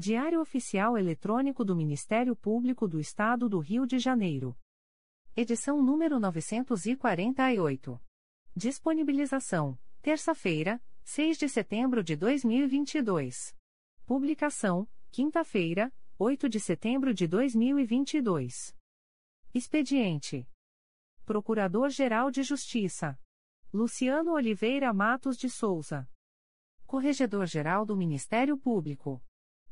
Diário Oficial Eletrônico do Ministério Público do Estado do Rio de Janeiro. Edição número 948. Disponibilização: terça-feira, 6 de setembro de 2022. Publicação: quinta-feira, 8 de setembro de 2022. Expediente: Procurador-Geral de Justiça Luciano Oliveira Matos de Souza. Corregedor-Geral do Ministério Público.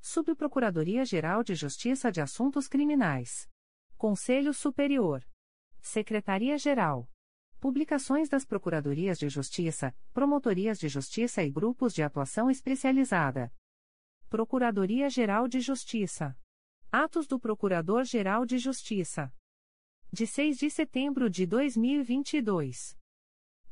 Subprocuradoria-Geral de Justiça de Assuntos Criminais. Conselho Superior. Secretaria-Geral. Publicações das Procuradorias de Justiça, Promotorias de Justiça e Grupos de Atuação Especializada. Procuradoria-Geral de Justiça. Atos do Procurador-Geral de Justiça. De 6 de setembro de 2022.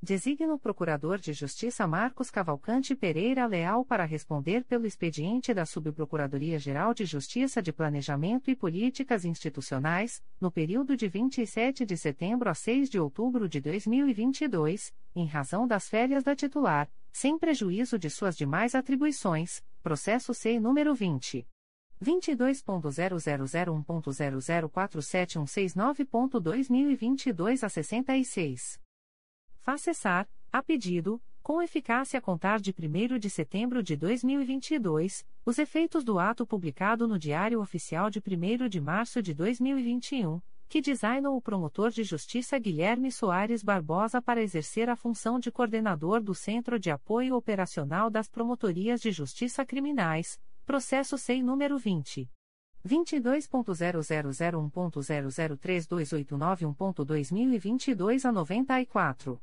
Designa o Procurador de Justiça Marcos Cavalcante Pereira Leal para responder pelo expediente da Subprocuradoria-Geral de Justiça de Planejamento e Políticas Institucionais, no período de 27 de setembro a 6 de outubro de 2022, em razão das férias da titular, sem prejuízo de suas demais atribuições, processo SEI número 20. 22.0001.0047169.2022 a 66 faz cessar, a pedido, com eficácia a contar de 1 de setembro de 2022, os efeitos do ato publicado no Diário Oficial de 1 de março de 2021, que designou o promotor de justiça Guilherme Soares Barbosa para exercer a função de coordenador do Centro de Apoio Operacional das Promotorias de Justiça Criminais, processo SEI número 20. 22.0001.0032891.2022 a 94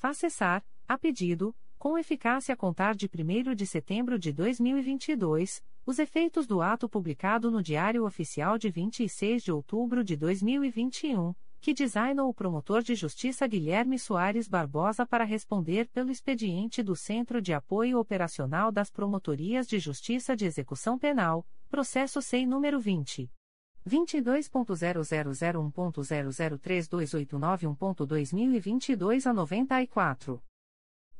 faz cessar, a pedido, com eficácia a contar de 1 de setembro de 2022, os efeitos do ato publicado no Diário Oficial de 26 de outubro de 2021, que designou o promotor de justiça Guilherme Soares Barbosa para responder pelo expediente do Centro de Apoio Operacional das Promotorias de Justiça de Execução Penal, processo SEI número 20. 22.0001.0032891.2022 a 94.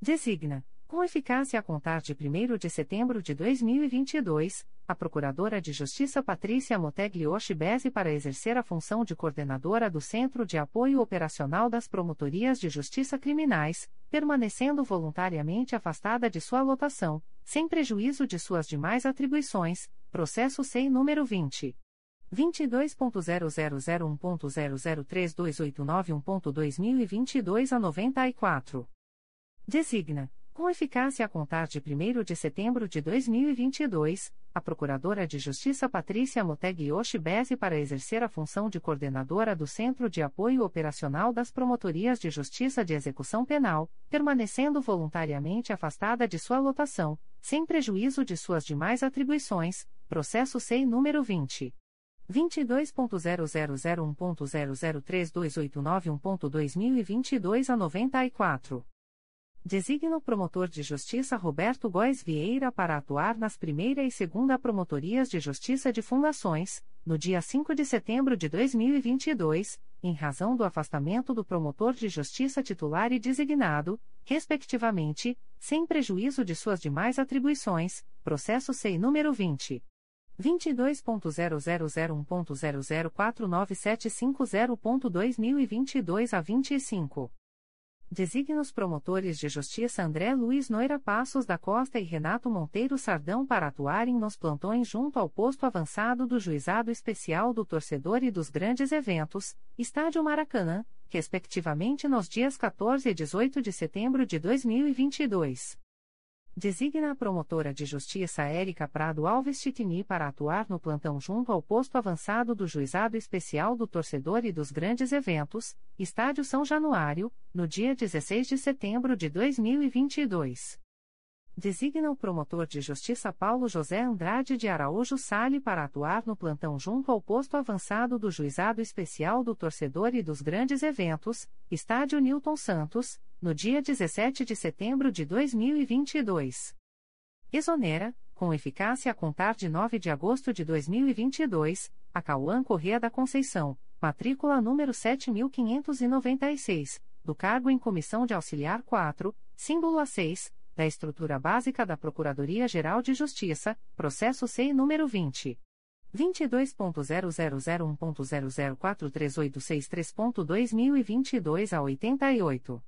Designa, com eficácia a contar de 1 de setembro de 2022, a Procuradora de Justiça Patrícia Moteglioshi Bezzi para exercer a função de coordenadora do Centro de Apoio Operacional das Promotorias de Justiça Criminais, permanecendo voluntariamente afastada de sua lotação, sem prejuízo de suas demais atribuições, processo SEI número 20. 22.0001.0032891.2022 a 94. Designa, Com eficácia a contar de 1 de setembro de 2022, a Procuradora de Justiça Patrícia Moteg Yoshibese para exercer a função de coordenadora do Centro de Apoio Operacional das Promotorias de Justiça de Execução Penal, permanecendo voluntariamente afastada de sua lotação, sem prejuízo de suas demais atribuições, processo SEI número 20. 22.0001.0032891.2022 a 94. Designa o promotor de justiça Roberto Góes Vieira para atuar nas primeira e segunda promotorias de justiça de fundações, no dia 5 de setembro de 2022, em razão do afastamento do promotor de justiça titular e designado, respectivamente, sem prejuízo de suas demais atribuições, processo SEI número 20. 22.0001.0049750.2022 a 25. Designa os promotores de justiça André Luiz Noira Passos da Costa e Renato Monteiro Sardão para atuarem nos plantões junto ao posto avançado do Juizado Especial do Torcedor e dos Grandes Eventos, Estádio Maracanã, respectivamente nos dias 14 e 18 de setembro de 2022. Designa a promotora de justiça Érica Prado Alves Titini para atuar no plantão junto ao posto avançado do Juizado Especial do Torcedor e dos Grandes Eventos, Estádio São Januário, no dia 16 de setembro de 2022. Designa o promotor de justiça Paulo José Andrade de Araújo Sale para atuar no plantão junto ao posto avançado do Juizado Especial do Torcedor e dos Grandes Eventos, Estádio Newton Santos, no dia 17 de setembro de 2022. Exonera, com eficácia a contar de 9 de agosto de 2022, a Cauã Correa da Conceição, matrícula número 7596, do cargo em comissão de auxiliar 4, símbolo A6, da estrutura básica da Procuradoria-Geral de Justiça, processo SEI número 20. 22.0001.0043863.2022 a 88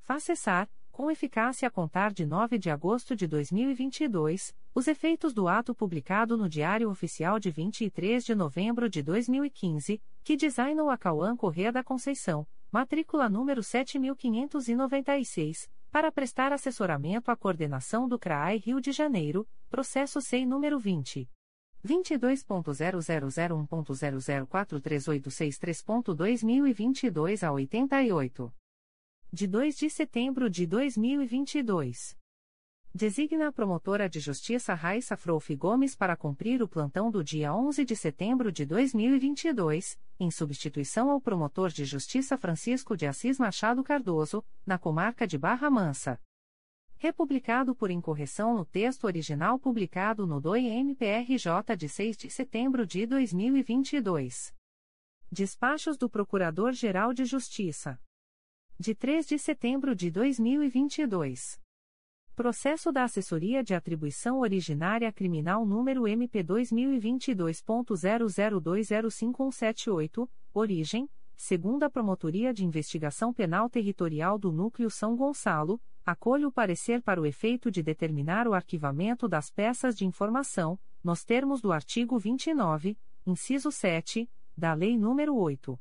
faz cessar, com eficácia a contar de 9 de agosto de 2022, os efeitos do ato publicado no Diário Oficial de 23 de novembro de 2015, que designou a Cauã Correa da Conceição, matrícula número 7596, para prestar assessoramento à coordenação do CRAI Rio de Janeiro, processo SEI número 20. 22.0001.0043863.2022 a 88 de 2 de setembro de 2022. Designa a promotora de justiça Raissa Frouf Gomes para cumprir o plantão do dia 11 de setembro de 2022, em substituição ao promotor de justiça Francisco de Assis Machado Cardoso, na comarca de Barra Mansa. Republicado por incorreção no texto original publicado no DOI-MPRJ de 6 de setembro de 2022. Despachos do Procurador-Geral de Justiça de 3 de setembro de 2022. Processo da Assessoria de Atribuição Originária Criminal número MP 2022.00205178, origem, segunda Promotoria de Investigação Penal Territorial do Núcleo São Gonçalo, acolho o parecer para o efeito de determinar o arquivamento das peças de informação, nos termos do artigo 29, inciso 7, da Lei nº 8.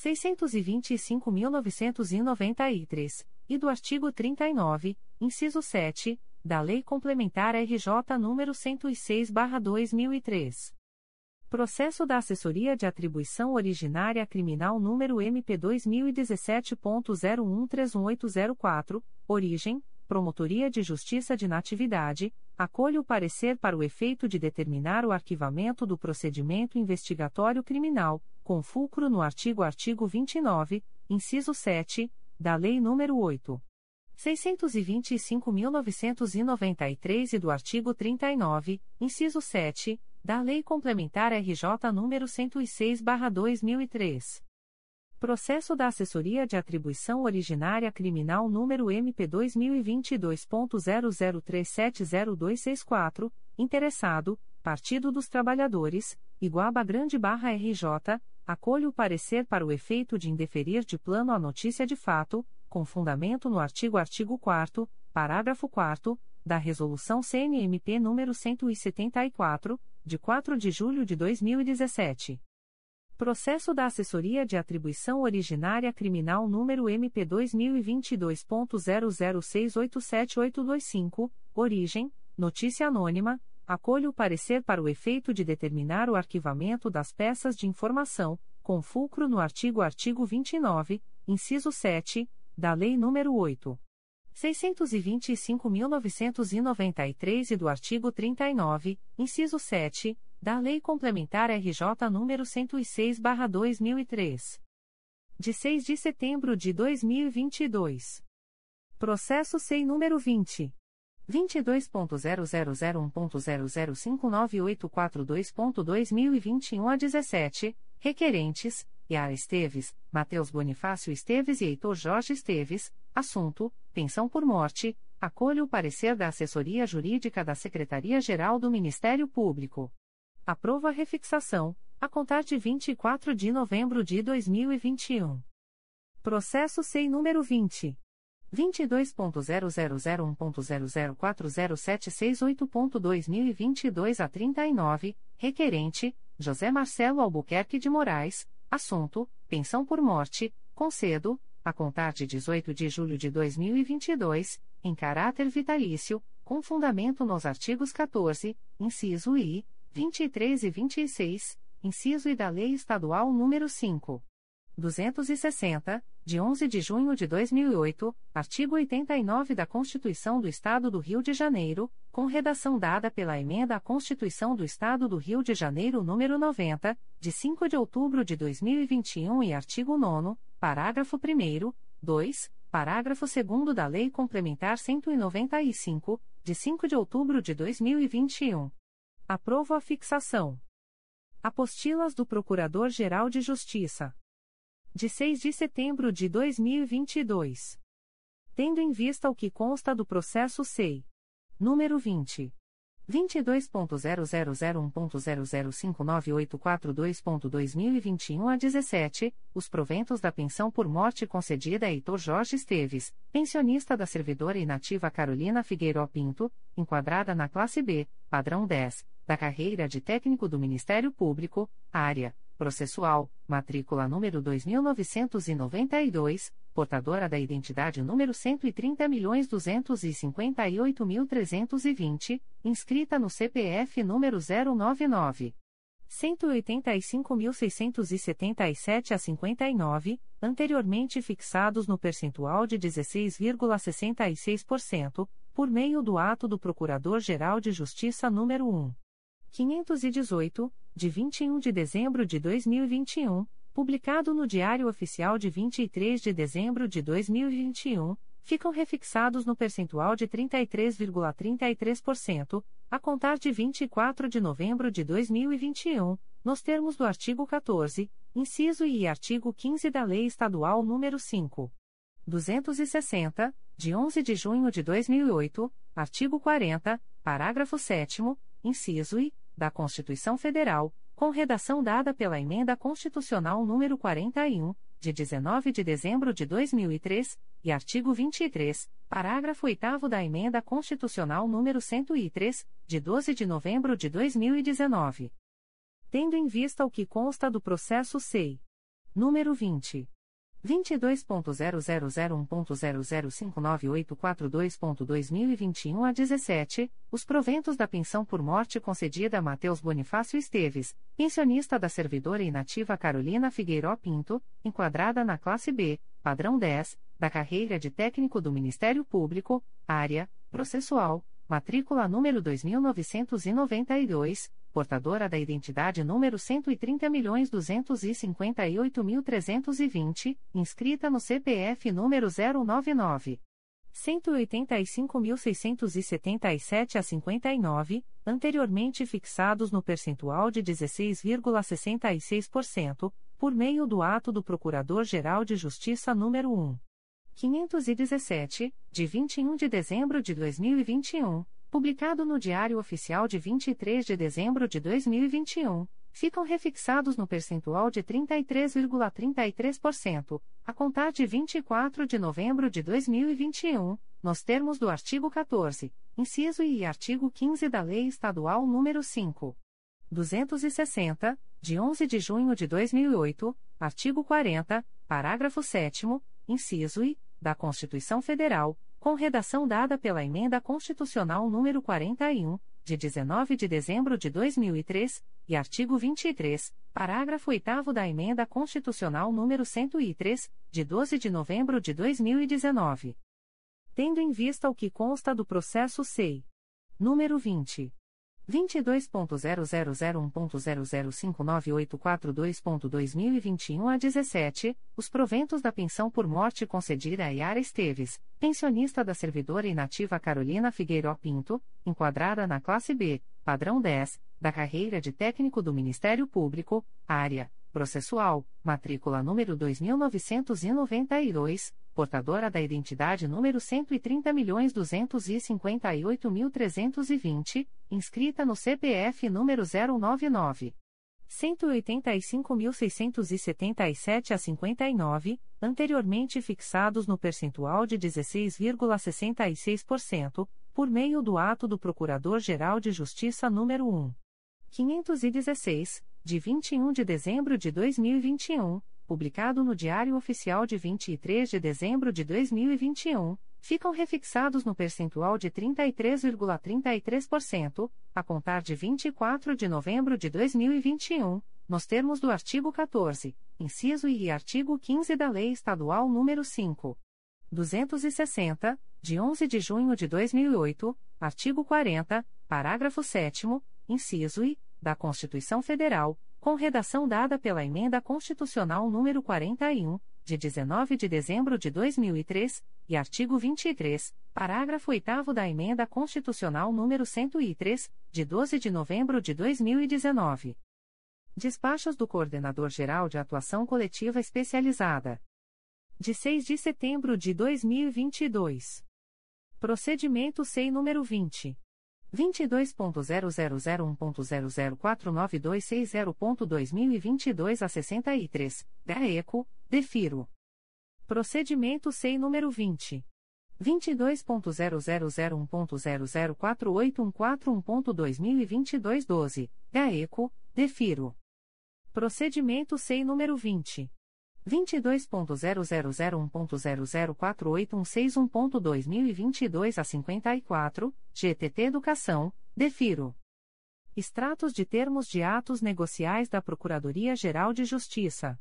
625.993, e do artigo 39, inciso 7, da Lei Complementar RJ nº 106/2003. Processo da Assessoria de Atribuição Originária Criminal número MP 2017.01318004, origem Promotoria de Justiça de Natividade, acolho o parecer para o efeito de determinar o arquivamento do procedimento investigatório criminal, com fulcro no artigo artigo 29, inciso 7, da Lei nº 8. 625.993 e do artigo 39, inciso 7, da Lei Complementar RJ nº 106/2003. Processo da Assessoria de Atribuição Originária Criminal número MP 2022.00370264, interessado, Partido dos Trabalhadores, Iguaba Grande Barra RJ, acolho o parecer para o efeito de indeferir de plano a notícia de fato, com fundamento no artigo artigo 4 parágrafo 4 da Resolução CNMP número 174, de 4 de julho de 2017. Processo da Assessoria de Atribuição Originária Criminal número MP2022.00687825, origem, notícia anônima, acolho o parecer para o efeito de determinar o arquivamento das peças de informação, com fulcro no artigo artigo 29, inciso 7, da Lei nº 8. 625.993 e do artigo 39, inciso 7, da Lei Complementar RJ nº 106/2003. De 6 de setembro de 2022. Processo SEI número 20 22.0001.0059842.2021 a 17, requerentes Yara Esteves, Matheus Bonifácio Esteves e Heitor Jorge Esteves, assunto: pensão por morte. Acolho o parecer da Assessoria Jurídica da Secretaria-Geral do Ministério Público. Aprova a refixação, a contar de 24 de novembro de 2021. Processo SEI número 20. 22.0001.0040768.2022 a 39, requerente, José Marcelo Albuquerque de Moraes, assunto, pensão por morte, concedo, a contar de 18 de julho de 2022, em caráter vitalício, com fundamento nos artigos 14, inciso I, 23 e 26, inciso I da Lei Estadual nº 5. 260, de 11 de junho de 2008, artigo 89 da Constituição do Estado do Rio de Janeiro, com redação dada pela Emenda à Constituição do Estado do Rio de Janeiro nº 90, de 5 de outubro de 2021 e artigo 9 parágrafo 1 2, parágrafo 2 da Lei Complementar 195, de 5 de outubro de 2021. Aprovo a fixação. Apostilas do Procurador-Geral de Justiça de 6 de setembro de 2022. Tendo em vista o que consta do processo SEI. Número 20. 22.0001.0059842.2021 a 17, os proventos da pensão por morte concedida a Heitor Jorge Esteves, pensionista da servidora inativa Carolina Figueiró Pinto, enquadrada na classe B, padrão 10, da carreira de técnico do Ministério Público, área processual, matrícula número 2992, portadora da identidade número 130.258.320, inscrita no CPF número 099 185.677 a 59, anteriormente fixados no percentual de 16,66%, por meio do ato do Procurador-Geral de Justiça número 1. 518, de 21 de dezembro de 2021, publicado no Diário Oficial de 23 de dezembro de 2021, ficam refixados no percentual de 33,33%, a contar de 24 de novembro de 2021, nos termos do artigo 14, inciso e artigo 15 da Lei Estadual nº 5. 260, de 11 de junho de 2008, artigo 40, parágrafo 7 inciso I, da Constituição Federal, com redação dada pela Emenda Constitucional nº 41, de 19 de dezembro de 2003, e artigo 23, parágrafo 8 da Emenda Constitucional nº 103, de 12 de novembro de 2019. Tendo em vista o que consta do processo SEI. Número 20. 22.0001.0059842.2021 a 17, os proventos da pensão por morte concedida a Mateus Bonifácio Esteves, pensionista da servidora inativa Carolina Figueiró Pinto, enquadrada na classe B, padrão 10, da carreira de técnico do Ministério Público, área, processual, matrícula número 2992, portadora da identidade número 130.258.320, inscrita no CPF número 099. 185.677 a 59, anteriormente fixados no percentual de 16,66%, por meio do ato do Procurador-Geral de Justiça número 1. 517, de 21 de dezembro de 2021 publicado no Diário Oficial de 23 de dezembro de 2021, ficam refixados no percentual de 33,33%, a contar de 24 de novembro de 2021, nos termos do artigo 14, inciso e artigo 15 da Lei Estadual nº 5. 260, de 11 de junho de 2008, artigo 40, parágrafo 7 inciso I, da Constituição Federal, com redação dada pela Emenda Constitucional número 41, de 19 de dezembro de 2003, e artigo 23, parágrafo 8 da Emenda Constitucional número 103, de 12 de novembro de 2019. Tendo em vista o que consta do processo SEI número 20 22.0001.0059842.2021 a 17, os proventos da pensão por morte concedida a Yara Esteves, pensionista da servidora inativa Carolina Figueiró Pinto, enquadrada na classe B, padrão 10, da carreira de técnico do Ministério Público, área processual, matrícula número 2992 portadora da identidade número 130.258.320, inscrita no CPF número 099. 185.677 a 59, anteriormente fixados no percentual de 16,66%, por meio do ato do Procurador-Geral de Justiça número 1. 516, de 21 de dezembro de 2021 publicado no Diário Oficial de 23 de dezembro de 2021, ficam refixados no percentual de 33,33%, a contar de 24 de novembro de 2021, nos termos do artigo 14, inciso e artigo 15 da Lei Estadual nº 5. 260, de 11 de junho de 2008, artigo 40, parágrafo 7 inciso I, da Constituição Federal, com redação dada pela Emenda Constitucional número 41, de 19 de dezembro de 2003, e artigo 23, parágrafo 8 da Emenda Constitucional número 103, de 12 de novembro de 2019. Despachos do Coordenador-Geral de Atuação Coletiva Especializada. De 6 de setembro de 2022. Procedimento SEI número 20. 22.0001.0049260.2022 a 63, GAECO, DEFIRO. Procedimento SEI número 20. 22.0001.0048141.2022 12, GAECO, DEFIRO. Procedimento SEI número 20. 22.0001.0048161.2022 a 54, GTT Educação, Defiro. Extratos de termos de atos negociais da Procuradoria-Geral de Justiça.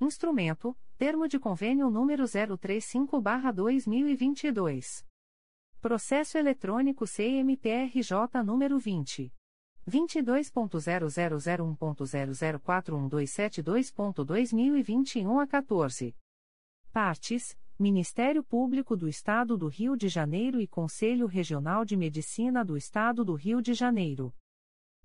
Instrumento: Termo de Convênio número 035/2022. Processo eletrônico CMPRJ número 20 22.0001.0041272.2021 a 14. Partes: Ministério Público do Estado do Rio de Janeiro e Conselho Regional de Medicina do Estado do Rio de Janeiro.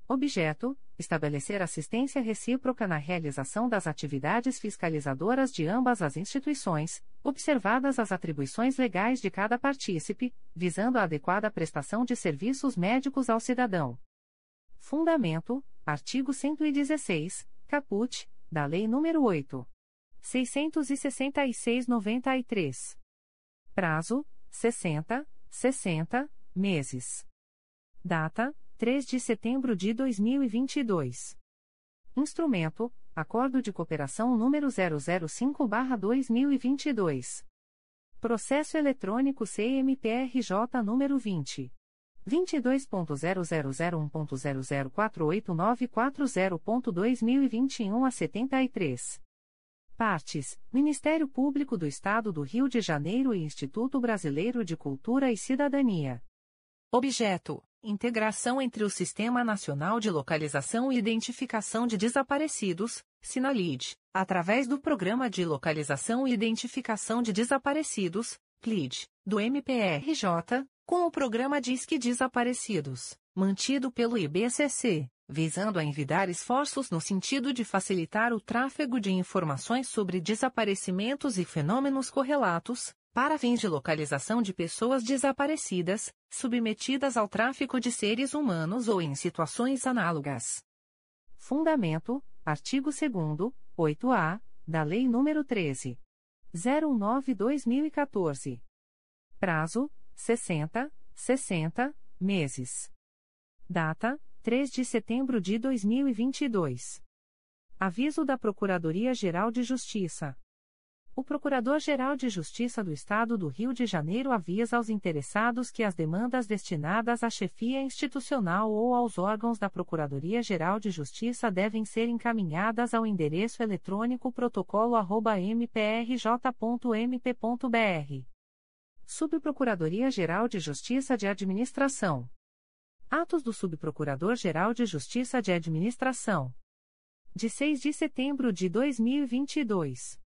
Objeto: estabelecer assistência recíproca na realização das atividades fiscalizadoras de ambas as instituições, observadas as atribuições legais de cada partícipe, visando a adequada prestação de serviços médicos ao cidadão. Fundamento: artigo 116, caput, da Lei nº 8. 666-93. Prazo: 60, 60 meses. Data: 3 de setembro de 2022. Instrumento: Acordo de Cooperação número 005/2022. Processo eletrônico CMPRJ número 20 22.0001.0048940.2021 a 73. Partes: Ministério Público do Estado do Rio de Janeiro e Instituto Brasileiro de Cultura e Cidadania. Objeto: Integração entre o Sistema Nacional de Localização e Identificação de Desaparecidos, Sinalid, através do Programa de Localização e Identificação de Desaparecidos, PLID, do MPRJ com o programa Disque Desaparecidos, mantido pelo IBCC, visando a envidar esforços no sentido de facilitar o tráfego de informações sobre desaparecimentos e fenômenos correlatos, para fins de localização de pessoas desaparecidas, submetidas ao tráfico de seres humanos ou em situações análogas. Fundamento: artigo 2 8-A, da Lei nº 13. 019-2014. Prazo: 60, 60 meses. Data: 3 de setembro de 2022. Aviso da Procuradoria-Geral de Justiça. O Procurador-Geral de Justiça do Estado do Rio de Janeiro avisa aos interessados que as demandas destinadas à chefia institucional ou aos órgãos da Procuradoria-Geral de Justiça devem ser encaminhadas ao endereço eletrônico protocolo@mprj.mp.br. Subprocuradoria-Geral de Justiça de Administração. Atos do Subprocurador-Geral de Justiça de Administração. De 6 de setembro de 2022.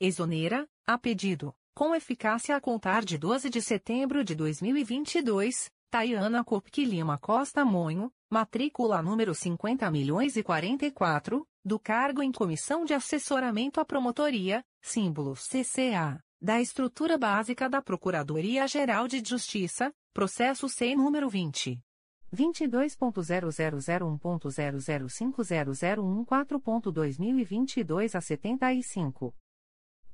Exonera, a pedido, com eficácia a contar de 12 de setembro de 2022, Tayana Copque Lima Costa Monho, matrícula número 50 milhões e 44, do cargo em Comissão de Assessoramento à Promotoria, símbolo CCA, da estrutura básica da Procuradoria-Geral de Justiça, processo SEI número 20. 22.0001.0050014.2022 a 75.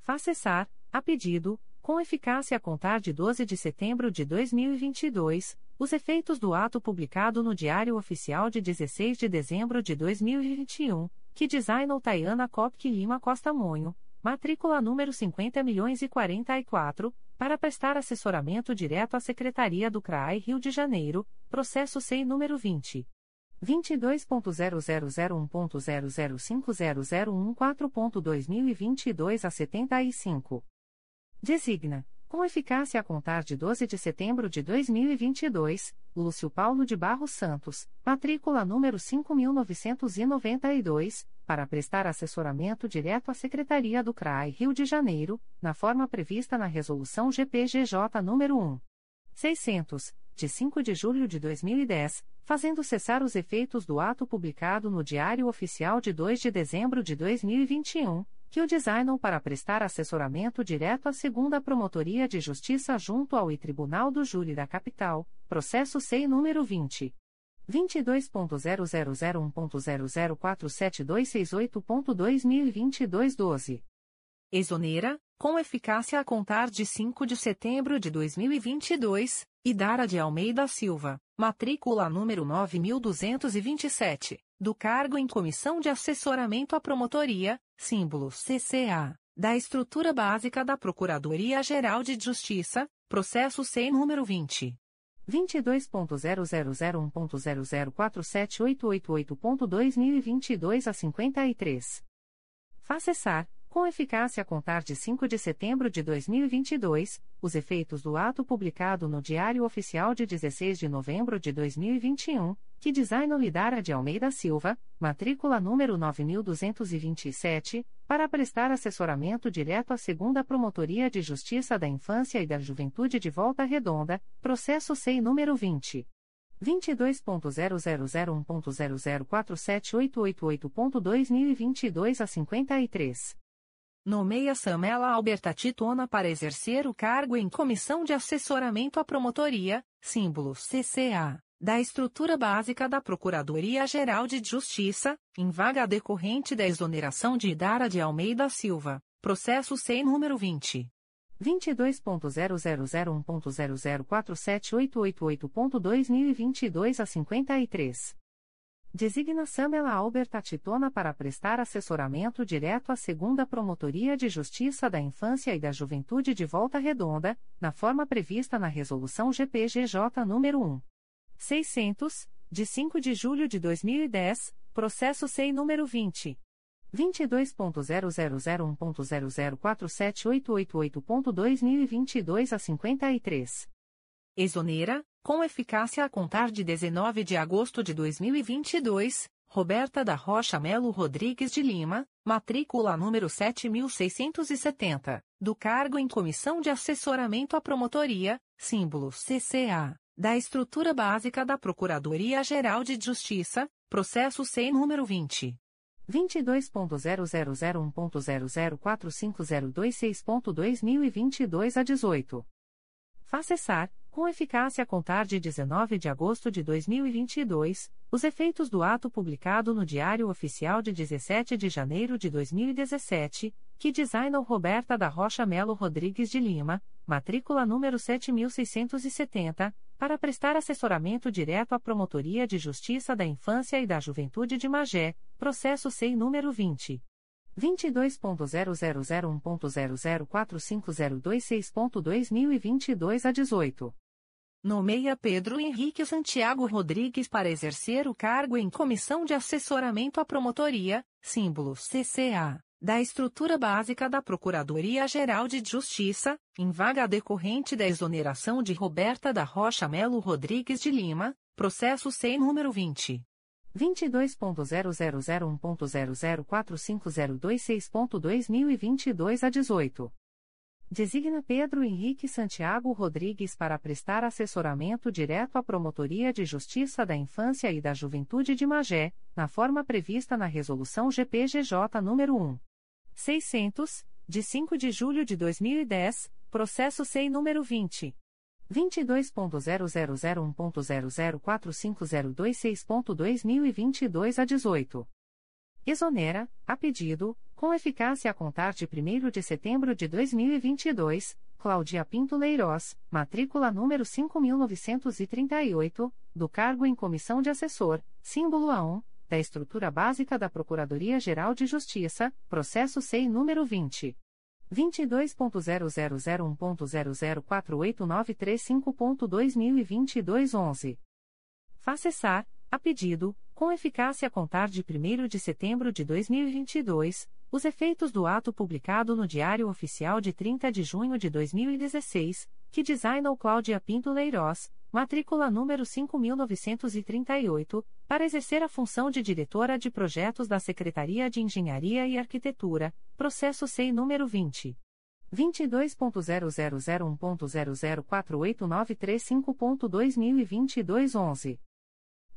Faça cessar, a pedido, com eficácia a contar de 12 de setembro de 2022, os efeitos do ato publicado no Diário Oficial de 16 de dezembro de 2021, que designou Tayana Kopke Lima Costa Monho, matrícula número 50 milhões e 44, para prestar assessoramento direto à Secretaria do CRAI Rio de Janeiro, processo SEI número 20. 22.0001.0050014.2022 a 75. Designa, com eficácia a contar de 12 de setembro de 2022, Lúcio Paulo de Barros Santos, matrícula número 5992, para prestar assessoramento direto à Secretaria do CRAI Rio de Janeiro, na forma prevista na Resolução GPGJ nº 1. 600, de 5 de julho de 2010, fazendo cessar os efeitos do ato publicado no Diário Oficial de 2 de dezembro de 2021, que o designam para prestar assessoramento direto à segunda Promotoria de Justiça junto ao Tribunal do Júri da Capital, processo SEI número 20. 22.0001.0047268.2022 12. Exonera, com eficácia a contar de 5 de setembro de 2022, Idara de Almeida Silva, matrícula número 9227, do cargo em Comissão de Assessoramento à Promotoria, símbolo CCA, da estrutura básica da Procuradoria-Geral de Justiça, processo SEI número 20. 22.0001.0047888.2022 a 53. Faça cessar, com eficácia a contar de 5 de setembro de 2022, os efeitos do ato publicado no Diário Oficial de 16 de novembro de 2021, que designa Lidara de Almeida Silva, matrícula número 9227, para prestar assessoramento direto à Segunda Promotoria de Justiça da Infância e da Juventude de Volta Redonda, processo SEI número 20. 22.0001.0047888.2022 a 53. Nomeia Samela Alberta Titona para exercer o cargo em Comissão de Assessoramento à Promotoria, símbolo CCA, da estrutura básica da Procuradoria-Geral de Justiça, em vaga decorrente da exoneração de Idara de Almeida Silva, processo SEI número 20. 22.0001.0047888.2022 a 53. Designa Samela Alberta Titona para prestar assessoramento direto à Segunda Promotoria de Justiça da Infância e da Juventude de Volta Redonda, na forma prevista na Resolução GPGJ nº 1. 600, de 5 de julho de 2010, processo SEI número 20. 22.0001.0047888.2022 a 53. Exonera, com eficácia a contar de 19 de agosto de 2022, Roberta da Rocha Melo Rodrigues de Lima, matrícula número 7670, do cargo em Comissão de Assessoramento à Promotoria, símbolo CCA, da estrutura básica da Procuradoria-Geral de Justiça, processo SEI número 20. 22.0001.0045026.2022 a 18. Faça cessar, com eficácia a contar de 19 de agosto de 2022, os efeitos do ato publicado no Diário Oficial de 17 de janeiro de 2017, que designou Roberta da Rocha Melo Rodrigues de Lima, matrícula número 7670, para prestar assessoramento direto à Promotoria de Justiça da Infância e da Juventude de Magé, processo SEI número 20. 22.0001.0045026.2022 a 18. Nomeia Pedro Henrique Santiago Rodrigues para exercer o cargo em Comissão de Assessoramento à Promotoria, símbolo CCA, da estrutura básica da Procuradoria-Geral de Justiça, em vaga decorrente da exoneração de Roberta da Rocha Melo Rodrigues de Lima, processo SEI número 20. 22.0001.0045026.2022 a 18. Designa Pedro Henrique Santiago Rodrigues para prestar assessoramento direto à Promotoria de Justiça da Infância e da Juventude de Magé, na forma prevista na Resolução GPGJ nº 1. 600, de 5 de julho de 2010, processo SEI número 20. 22.0001.0045026.2022 a 18. Exonera, a pedido, com eficácia a contar de 1 de setembro de 2022, Cláudia Pinto Leirós, matrícula número 5938, do cargo em comissão de assessor, símbolo A1, da estrutura básica da Procuradoria-Geral de Justiça, processo SEI número 20. 22.0001.0048935.2022 11. Faz cessar, a pedido, com eficácia a contar de 1 de setembro de 2022, os efeitos do ato publicado no Diário Oficial de 30 de junho de 2016, que designou Cláudia Pinto Leirós, matrícula número 5938, para exercer a função de diretora de projetos da Secretaria de Engenharia e Arquitetura, processo SEI número 20. 22.0001.0048935.2022 11.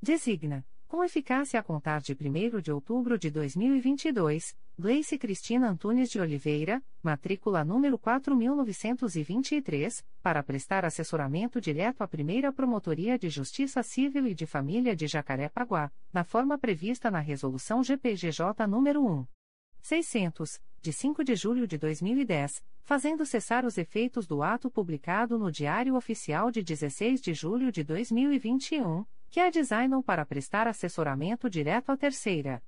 Designa com eficácia a contar de 1 de outubro de 2022, Gleice Cristina Antunes de Oliveira, matrícula número 4923, para prestar assessoramento direto à primeira Promotoria de Justiça Civil e de Família de Jacarepaguá, na forma prevista na Resolução GPGJ nº 1. 600, de 5 de julho de 2010, fazendo cessar os efeitos do ato publicado no Diário Oficial de 16 de julho de 2021 que a designam para prestar assessoramento direto à terceira.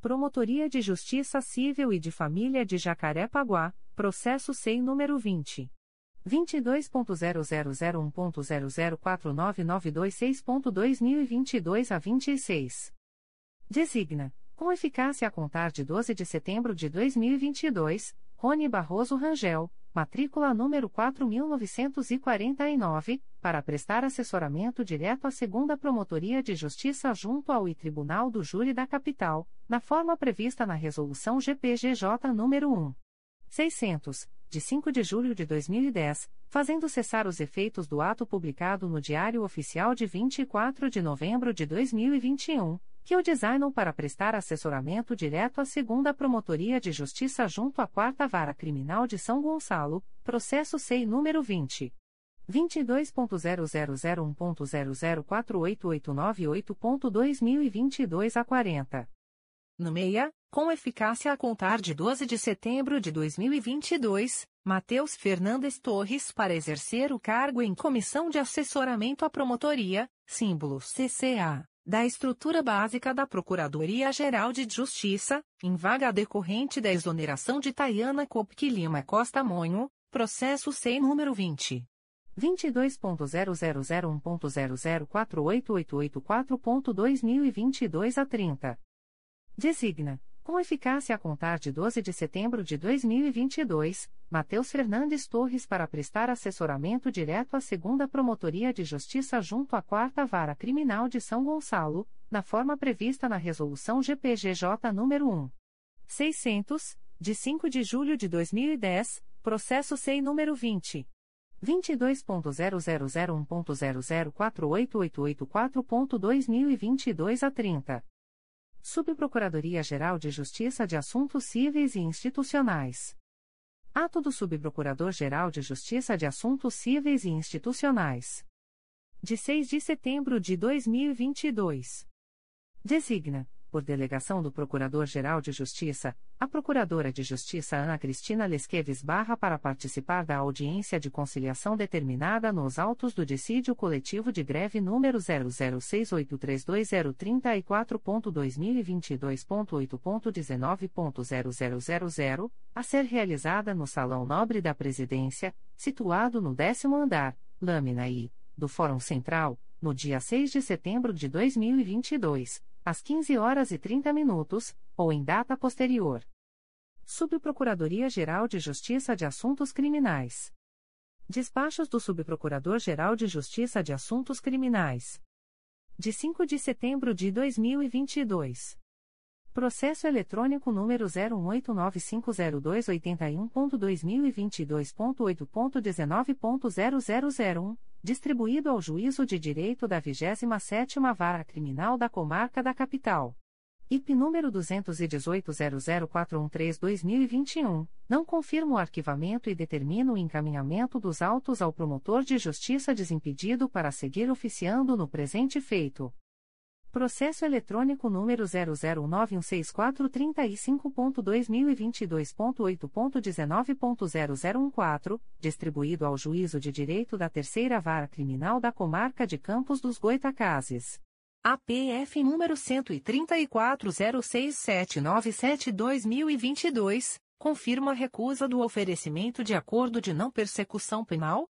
Promotoria de Justiça Civil e de Família de Jacarepaguá, processo SEI número 20. 22.0001.0049926.2022 a 26. Designa, com eficácia a contar de 12 de setembro de 2022, Rony Barroso Rangel, matrícula número 4949, para prestar assessoramento direto à segunda Promotoria de Justiça junto ao I Tribunal do Júri da Capital, na forma prevista na Resolução GPGJ nº 1. 600, de 5 de julho de 2010, fazendo cessar os efeitos do ato publicado no Diário Oficial de 24 de novembro de 2021, que o designam para prestar assessoramento direto à segunda Promotoria de Justiça junto à quarta Vara Criminal de São Gonçalo, processo SEI número 20. 22.0001.0048898.2022 a 40. No meia, com eficácia a contar de 12 de setembro de 2022, Matheus Fernandes Torres para exercer o cargo em Comissão de Assessoramento à Promotoria, símbolo CCA da estrutura básica da Procuradoria-Geral de Justiça, em vaga decorrente da exoneração de Tayana Copque Lima Costa Monho, processo SEI número 20. 22.0001.0048884.2022 a 30. Designa com eficácia a contar de 12 de setembro de 2022, Matheus Fernandes Torres para prestar assessoramento direto à segunda Promotoria de Justiça junto à quarta Vara Criminal de São Gonçalo, na forma prevista na Resolução GPGJ nº 1. 600, de 5 de julho de 2010, processo SEI número 20. 22.0001.0048884.2022 a 30. Subprocuradoria-Geral de Justiça de Assuntos Cíveis e Institucionais. Ato do Subprocurador-Geral de Justiça de Assuntos Cíveis e Institucionais. De 6 de setembro de 2022. Designa, por delegação do Procurador-Geral de Justiça, a Procuradora de Justiça Ana Cristina Lesqueves Barra para participar da audiência de conciliação determinada nos autos do dissídio coletivo de greve número 006832034.2022.8.19.0000, a ser realizada no Salão Nobre da Presidência, situado no décimo andar, lâmina I, do Fórum Central, no dia 6 de setembro de 2022 às 15 horas e 30 minutos, ou em data posterior. Subprocuradoria-Geral de Justiça de Assuntos Criminais. Despachos do Subprocurador-Geral de Justiça de Assuntos Criminais. De 5 de setembro de 2022. Processo eletrônico número 018950281.2022.8.19.0001 distribuído ao Juízo de Direito da 27ª Vara Criminal da Comarca da Capital. IP número 218.00413-2021, não confirma o arquivamento e determina o encaminhamento dos autos ao promotor de justiça desimpedido para seguir oficiando no presente feito. Processo eletrônico número 009164355.2022.8.19.0014, distribuído ao Juízo de Direito da Terceira Vara Criminal da Comarca de Campos dos Goitacazes. APF número 13406797-2022, confirma a recusa do oferecimento de acordo de não persecução penal?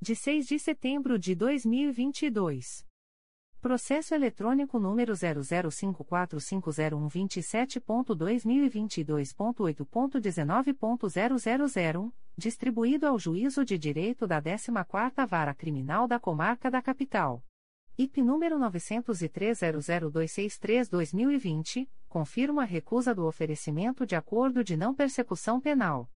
De 6 de setembro de 2022. Processo eletrônico número 005450127.2022.8.19.0001, distribuído ao Juízo de Direito da 14ª Vara Criminal da Comarca da Capital. IP número 903-00263-2020, confirma a recusa do oferecimento de acordo de não persecução penal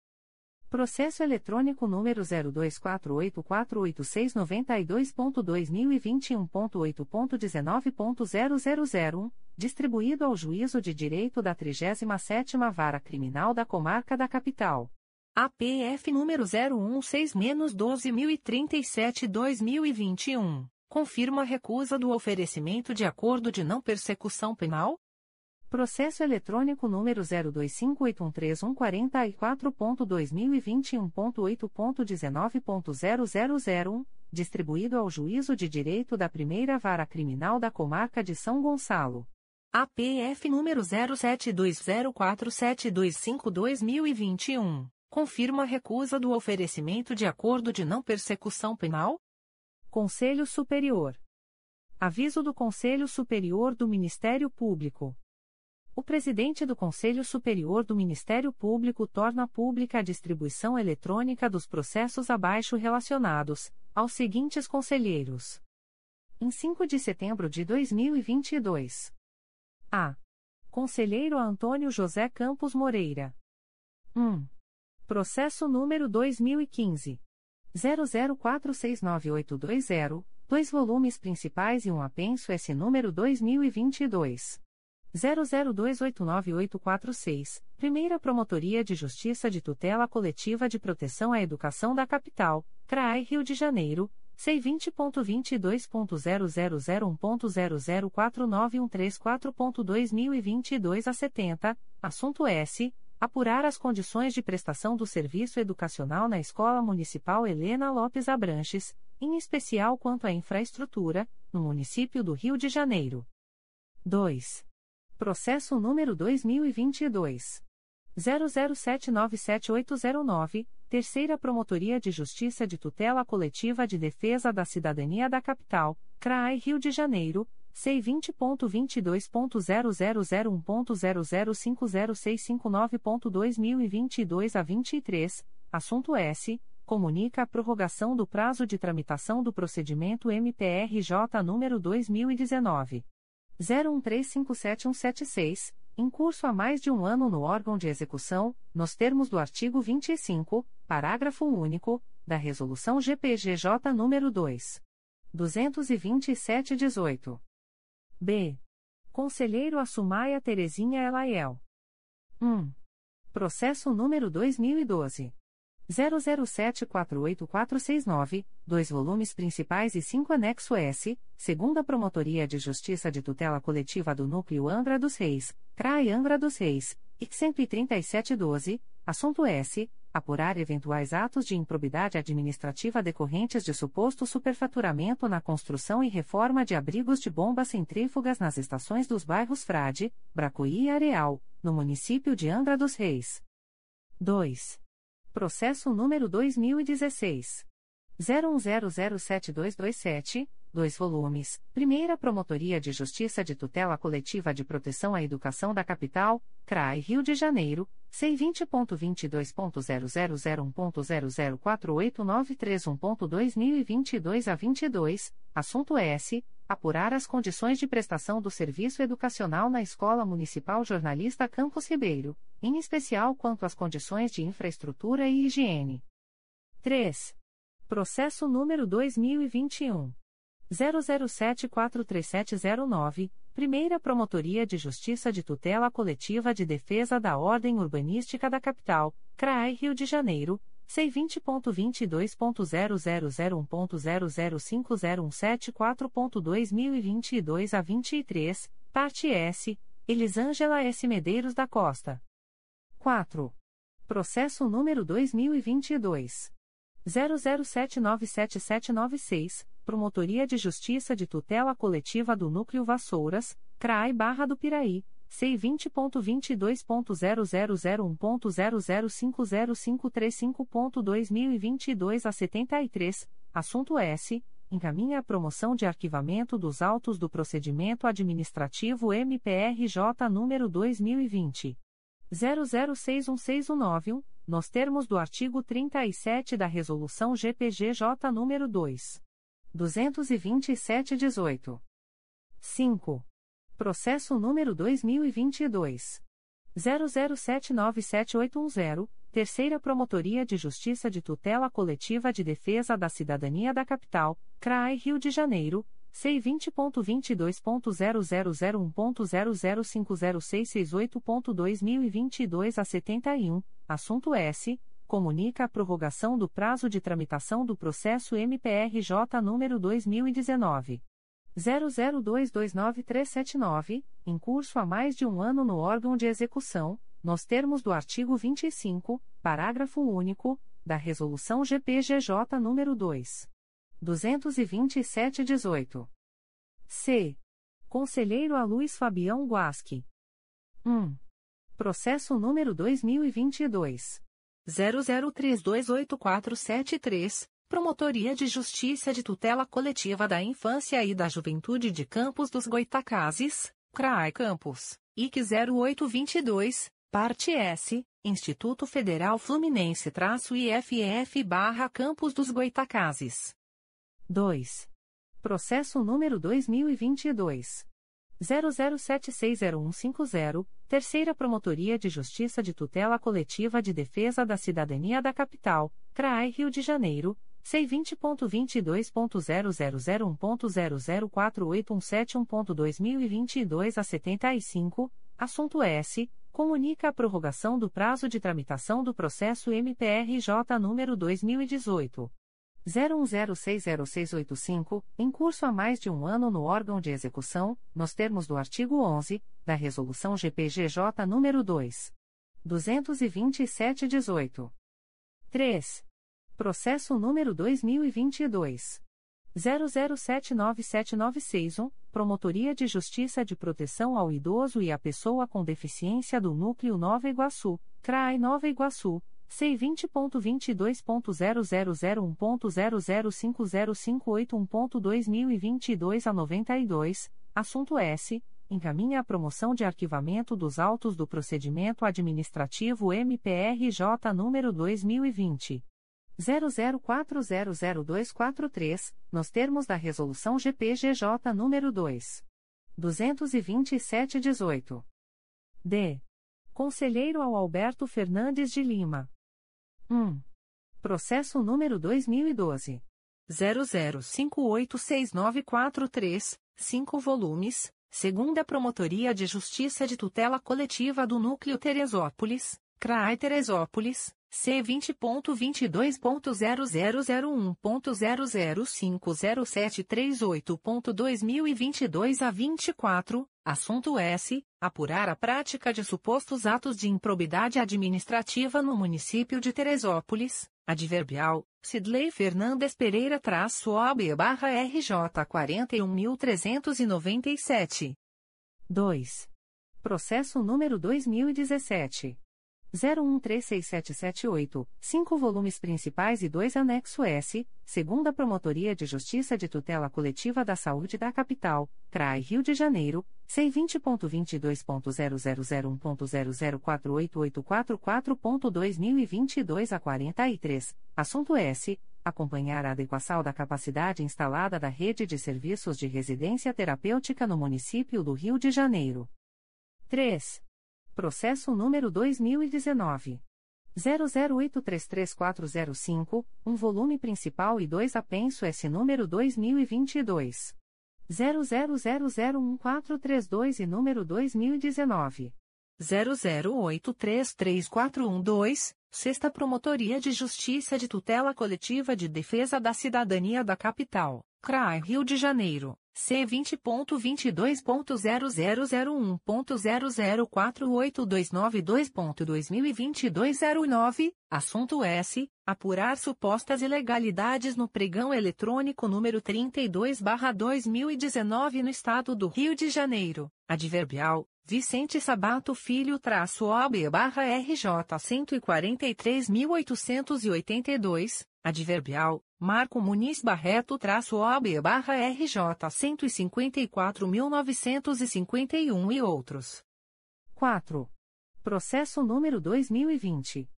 Processo eletrônico número 024848692.2021.8.19.0001, distribuído ao Juízo de Direito da 37ª Vara Criminal da Comarca da Capital. APF número 016-12037-2021, confirma a recusa do oferecimento de acordo de não persecução penal Processo eletrônico número 025813144.2021.8.19.0001, distribuído ao Juízo de Direito da Primeira Vara Criminal da Comarca de São Gonçalo. APF número 07204725-2021, confirma a recusa do oferecimento de acordo de não persecução penal? Conselho Superior. Aviso do Conselho Superior do Ministério Público. O presidente do Conselho Superior do Ministério Público torna pública a distribuição eletrônica dos processos abaixo relacionados, aos seguintes conselheiros. Em 5 de setembro de 2022. A. Conselheiro Antônio José Campos Moreira. 1. Processo número 2015. 00469820, dois volumes principais e um apenso S número 2022. 00289846, Primeira Promotoria de Justiça de Tutela Coletiva de Proteção à Educação da Capital, CRAI Rio de Janeiro, C20.22.0001.0049134.2022 a 70, assunto S. Apurar as condições de prestação do serviço educacional na Escola Municipal Helena Lopes Abranches, em especial quanto à infraestrutura, no município do Rio de Janeiro. 2. Processo número 2022. 00797809, Terceira Promotoria de Justiça de Tutela Coletiva de Defesa da Cidadania da Capital, CRAI Rio de Janeiro, C20.22.0001.0050659.2022 a 23, assunto S. Comunica a prorrogação do prazo de tramitação do procedimento MPRJ número 2019. 01357176, em curso há mais de um ano no órgão de execução, nos termos do artigo 25, parágrafo único, da Resolução GPGJ nº 2. 227-18. B. Conselheiro Assumaia Terezinha Elaiel. 1. Processo número 2012. 00748469, dois volumes principais e cinco anexo S, segunda Promotoria de Justiça de Tutela Coletiva do Núcleo Angra dos Reis, CRAI Angra dos Reis, IC 13712, assunto S. Apurar eventuais atos de improbidade administrativa decorrentes de suposto superfaturamento na construção e reforma de abrigos de bombas centrífugas nas estações dos bairros Frade, Bracuí e Areal, no município de Angra dos Reis. 2. Processo número 2016. 01007227, 2 volumes, Primeira Promotoria de Justiça de Tutela Coletiva de Proteção à Educação da Capital, CRAI Rio de Janeiro, C20.22.0001.0048931.2022 a 22, assunto S. Apurar as condições de prestação do serviço educacional na Escola Municipal Jornalista Campos Ribeiro, em especial quanto às condições de infraestrutura e higiene. 3. Processo número 2021. 00743709, Primeira Promotoria de Justiça de Tutela Coletiva de Defesa da Ordem Urbanística da Capital, CRAI Rio de Janeiro, C20.22.0001.0050174.2022 a 23, parte S, Elisângela S. Medeiros da Costa. 4. Processo número 2022. 00797796, Promotoria de Justiça de Tutela Coletiva do Núcleo Vassouras, CRAI Barra do Piraí, C20.22.0001.0050535.2022 a 73, assunto S. Encaminha a promoção de arquivamento dos autos do procedimento administrativo MPRJ número 2020. 00616191, nos termos do artigo 37 da Resolução GPGJ nº 2. 227-18. 5. Processo número 2022. 00797810, Terceira Promotoria de Justiça de Tutela Coletiva de Defesa da Cidadania da Capital, CRAI Rio de Janeiro, C20.22.0001.0050668.2022 a 71, assunto S. Comunica a prorrogação do prazo de tramitação do processo MPRJ número 2019. 00229379, em curso há mais de um ano no órgão de execução, nos termos do artigo 25, parágrafo único, da Resolução GPGJ nº 2. 227-18. C. Conselheiro a Luiz Fabião Guasque. 1. Processo número 2022. 00328473, Promotoria de Justiça de Tutela Coletiva da Infância e da Juventude de Campos dos Goitacazes, CRAI Campos, IC 0822, Parte S, Instituto Federal Fluminense-IFF barra Campos dos Goitacazes. 2. Processo número 2022. 00760150, Terceira Promotoria de Justiça de Tutela Coletiva de Defesa da Cidadania da Capital, CRAI Rio de Janeiro, C20.22.0001.0048171.2022 a 75, assunto S. Comunica a prorrogação do prazo de tramitação do processo MPRJ número 2018. 01060685, em curso há mais de um ano no órgão de execução, nos termos do artigo 11, da Resolução GPGJ nº 2. 227-18. 3. Processo número 2022. 00797961, Promotoria de Justiça de Proteção ao Idoso e à Pessoa com Deficiência do Núcleo Nova Iguaçu, CRAI Nova Iguaçu, C20.22.0001.0050581.2022 a 92, assunto S. Encaminha a promoção de arquivamento dos autos do procedimento administrativo MPRJ número 2020. 00400243, nos termos da Resolução GPGJ número 2. 227-18. D. Conselheiro ao Alberto Fernandes de Lima. 1. Processo número 2012. 00586943, 5 volumes, segunda Promotoria de Justiça de Tutela Coletiva do Núcleo Teresópolis, CRAI Teresópolis, C20.22.0001.0050738.2022 a 24, assunto S. Apurar a prática de supostos atos de improbidade administrativa no município de Teresópolis, adverbial, Sidley Fernandes Pereira traço OB barra RJ 41.397. 2. Processo número 2017. 01367778, 5 volumes principais e 2 anexo S, segunda Promotoria de Justiça de Tutela Coletiva da Saúde da Capital, CRAI Rio de Janeiro, C20.22.0001.0048844.2022 a 43, assunto S. Acompanhar a adequação da capacidade instalada da rede de serviços de residência terapêutica no município do Rio de Janeiro. 3. Processo número 2019. 00833405, um volume principal e dois apenso S número 2022. 00001432 e número 2019. 00833412, Sexta Promotoria de Justiça de Tutela Coletiva de Defesa da Cidadania da Capital, CRAI Rio de Janeiro. C20.22.0001.0048292.2022 09, assunto S. Apurar supostas ilegalidades no pregão eletrônico número 32-2019 no estado do Rio de Janeiro. Adverbial, Vicente Sabato Filho traço OB barra RJ 143.882, adverbial, Marco Muniz Barreto traço OB barra RJ 154.951 e outros. 4. Processo número 2020.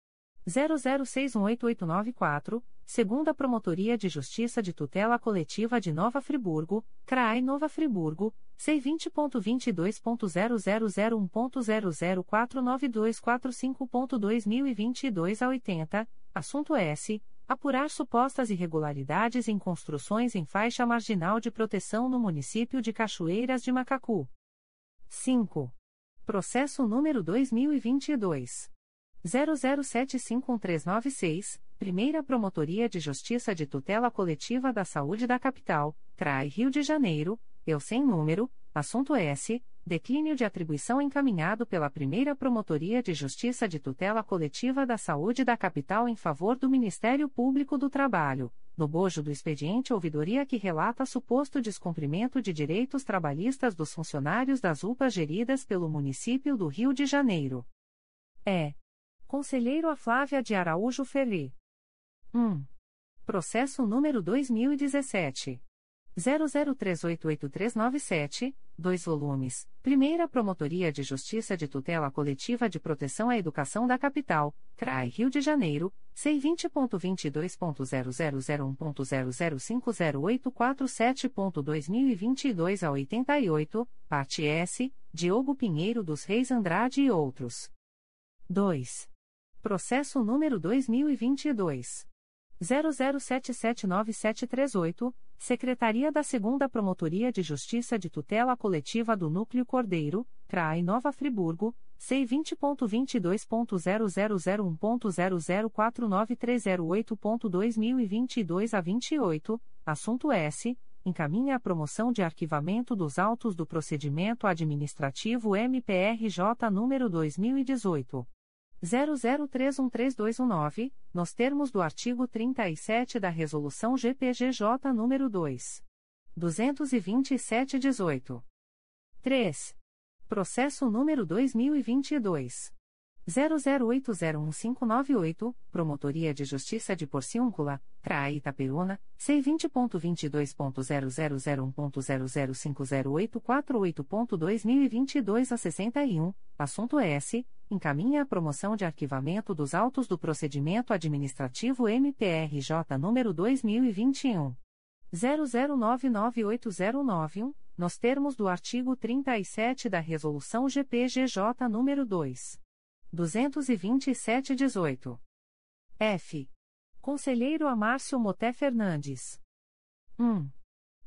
00618894, segunda Promotoria de Justiça de Tutela Coletiva de Nova Friburgo, CRAI Nova Friburgo, C20.22.0001.0049245.2022 a 80, assunto S apurar supostas irregularidades em construções em faixa marginal de proteção no município de Cachoeiras de Macacu. 5. Processo número 2022 00751396, Primeira Promotoria de Justiça de Tutela Coletiva da Saúde da Capital, CRAI Rio de Janeiro, eu sem número, assunto S Declínio de atribuição encaminhado pela primeira Promotoria de Justiça de Tutela Coletiva da Saúde da Capital em favor do Ministério Público do Trabalho, no bojo do expediente ouvidoria que relata suposto descumprimento de direitos trabalhistas dos funcionários das UPAs geridas pelo município do Rio de Janeiro. É. Conselheiro a Flávia de Araújo Ferri. 1. Processo número 2017. 00388397, 2 volumes. Primeira Promotoria de Justiça de Tutela Coletiva de Proteção à Educação da Capital, CRAI Rio de Janeiro, C20.22.0001.0050847.2022 a 88, parte S, Diogo Pinheiro dos Reis Andrade e outros. 2. Processo número 2022. 00779738, Secretaria da 2 Promotoria de Justiça de Tutela Coletiva do Núcleo Cordeiro, CRAI Nova Friburgo, C20.22.0001.0049308.2022 a 28, assunto S. Encaminha a promoção de arquivamento dos autos do procedimento administrativo MPRJ número 2018. 00313219, nos termos do artigo 37 da Resolução GPGJ nº 2. 227-18. 3. Processo número 2022. 00801598, Promotoria de Justiça de Porciúncula, CRAI Itaperuna, C20.22.0001.0050848.2022 a 61, assunto S. Encaminha a promoção de arquivamento dos autos do procedimento administrativo MPRJ número 2021. 00998091, nos termos do artigo 37 da Resolução GPGJ número 2. 227-18. F. Conselheiro Amárcio Moté Fernandes. 1.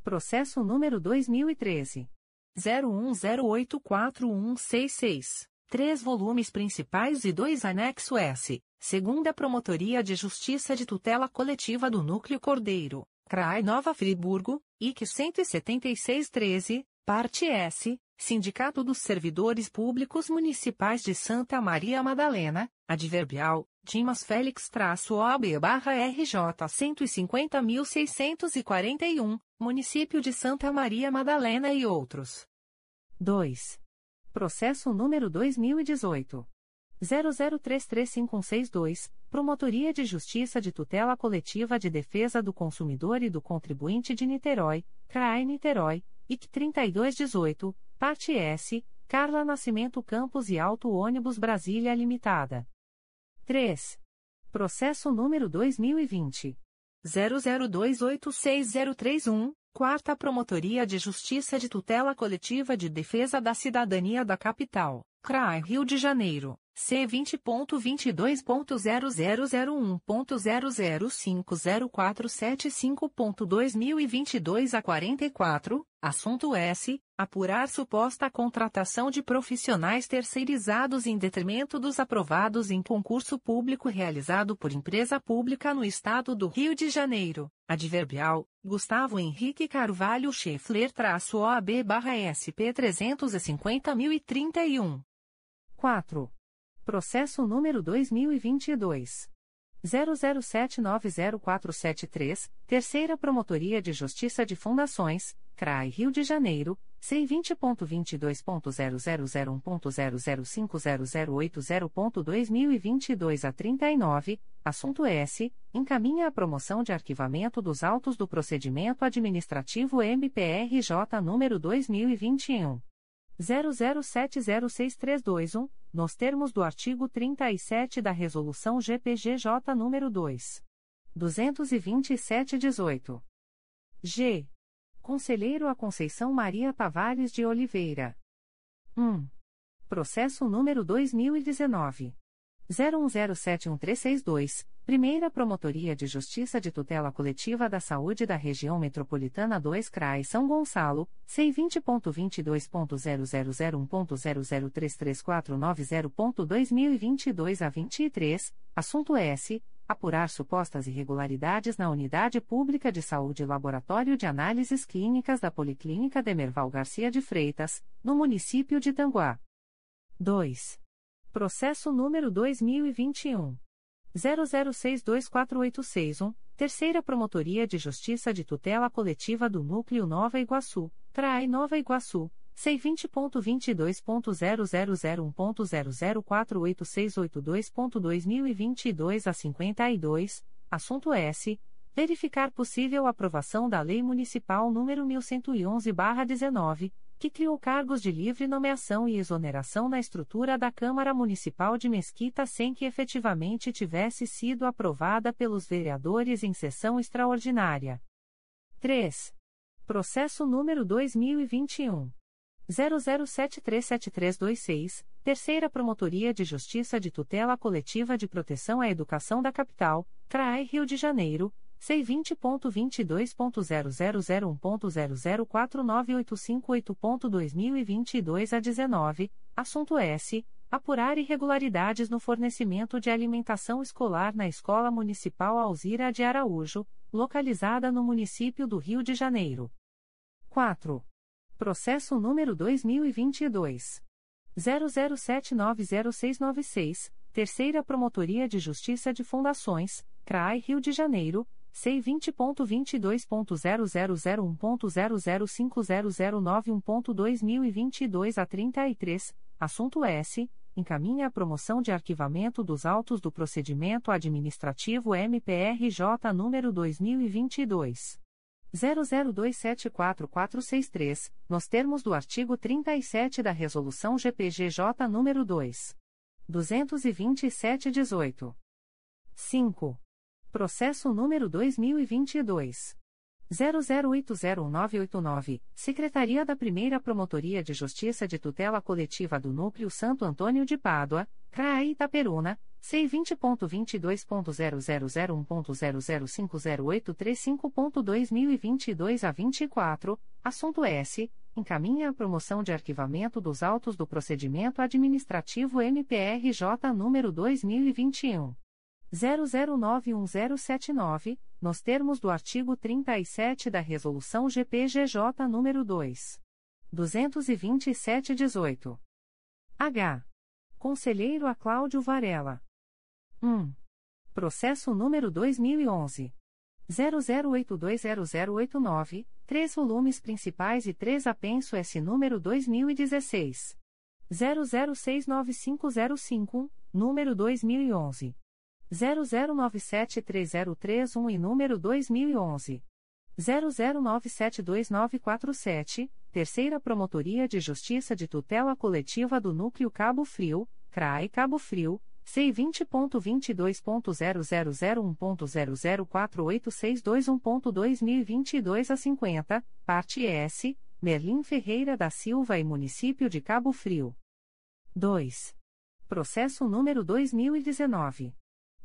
Processo número 2013. 01084166. Três volumes principais e dois anexo S, segunda Promotoria de Justiça de Tutela Coletiva do Núcleo Cordeiro, CRAI Nova Friburgo, IC 17613, parte S, Sindicato dos Servidores Públicos Municipais de Santa Maria Madalena, adverbial, Dimas Félix-OB-RJ 150.641, Município de Santa Maria Madalena e outros. 2. Processo número 2018. 00335162, Promotoria de Justiça de Tutela Coletiva de Defesa do Consumidor e do Contribuinte de Niterói, CRAE Niterói, IC 3218, Parte S, Carla Nascimento Campos e Auto Ônibus Brasília Limitada. 3. Processo número 2020. 00286031, Quarta Promotoria de Justiça de Tutela Coletiva de Defesa da Cidadania da Capital, CRAI Rio de Janeiro, C20.22.0001.0050475.2022 a 44, assunto S. Apurar suposta contratação de profissionais terceirizados em detrimento dos aprovados em concurso público realizado por empresa pública no Estado do Rio de Janeiro. Adverbial, Gustavo Henrique Carvalho Schaeffler-OAB-SP 350.031. 4. Processo número 2022. 00790473, Terceira Promotoria de Justiça de Fundações, CRAI Rio de Janeiro, C20.22.0001.0050080.2022 a 39, assunto S. Encaminha a promoção de arquivamento dos autos do procedimento administrativo MPRJ número 2021. 00706321, nos termos do artigo 37 da Resolução GPGJ nº 2. 227-18. G. Conselheiro a Conceição Maria Tavares de Oliveira. 1. Processo número 2019. 01071362, Primeira Promotoria de Justiça de Tutela Coletiva da Saúde da Região Metropolitana 2 CRAI São Gonçalo, C20.22.0001.0033490.2022 a 23, assunto S. Apurar supostas irregularidades na Unidade Pública de Saúde Laboratório de Análises Clínicas da Policlínica Demerval Garcia de Freitas, no município de Tanguá. 2. Processo número 2021. 00624861, Terceira Promotoria de Justiça de Tutela Coletiva do Núcleo Nova Iguaçu, CRAI Nova Iguaçu, C20.22.0001.0048682.2022 a 52, assunto S. Verificar possível aprovação da Lei Municipal nº 1111-19, que criou cargos de livre nomeação e exoneração na estrutura da Câmara Municipal de Mesquita sem que efetivamente tivesse sido aprovada pelos vereadores em sessão extraordinária. 3. Processo número 2021 00737326, Terceira Promotoria de Justiça de Tutela Coletiva de Proteção à Educação da Capital, CRAE Rio de Janeiro C20.22.0001.0049858.2022 a 19, assunto S. Apurar irregularidades no fornecimento de alimentação escolar na Escola Municipal Alzira de Araújo, localizada no município do Rio de Janeiro. 4. Processo número 2022. 00790696, Terceira Promotoria de Justiça de Fundações, CRAI Rio de Janeiro, C20.22.0001.0050091.2022 a 33, assunto S. Encaminha a promoção de arquivamento dos autos do procedimento administrativo MPRJ número 2022. 00274463, nos termos do artigo 37 da Resolução GPGJ número 2. 227-18. 5. Processo número 2022. 00801989, Secretaria da Primeira Promotoria de Justiça de Tutela Coletiva do Núcleo Santo Antônio de Pádua, CRAE Itaperuna, C20.22.0001.0050835.2022 a 24, assunto S. encaminha a promoção de arquivamento dos autos do procedimento administrativo MPRJ número 2021 00911079, nos termos do artigo 37 da Resolução GPGJ número 2. 227-18. H. Conselheiro a Cláudio Varela. 1. Processo número 2011. 00820089, três volumes principais e três apenso S número 2016. 00695051, número 2011. 00973031 e número 2011. 00972947, Terceira Promotoria de Justiça de Tutela Coletiva do Núcleo Cabo Frio, CRAE Cabo Frio, C20.22.0001.0048621.2022 a 50, parte S, Merlim Ferreira da Silva e Município de Cabo Frio. 2. Processo número 2019.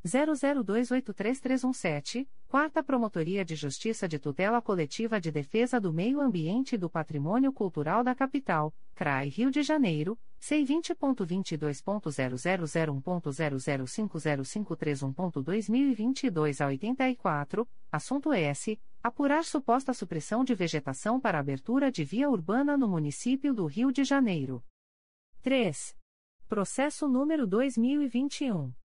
00283317, Quarta Promotoria de Justiça de Tutela Coletiva de Defesa do Meio Ambiente e do Patrimônio Cultural da Capital, CRAI Rio de Janeiro, C20.22.0001.0050531.2022 a 84, assunto S. Apurar suposta supressão de vegetação para abertura de via urbana no município do Rio de Janeiro. 3. Processo número 2021.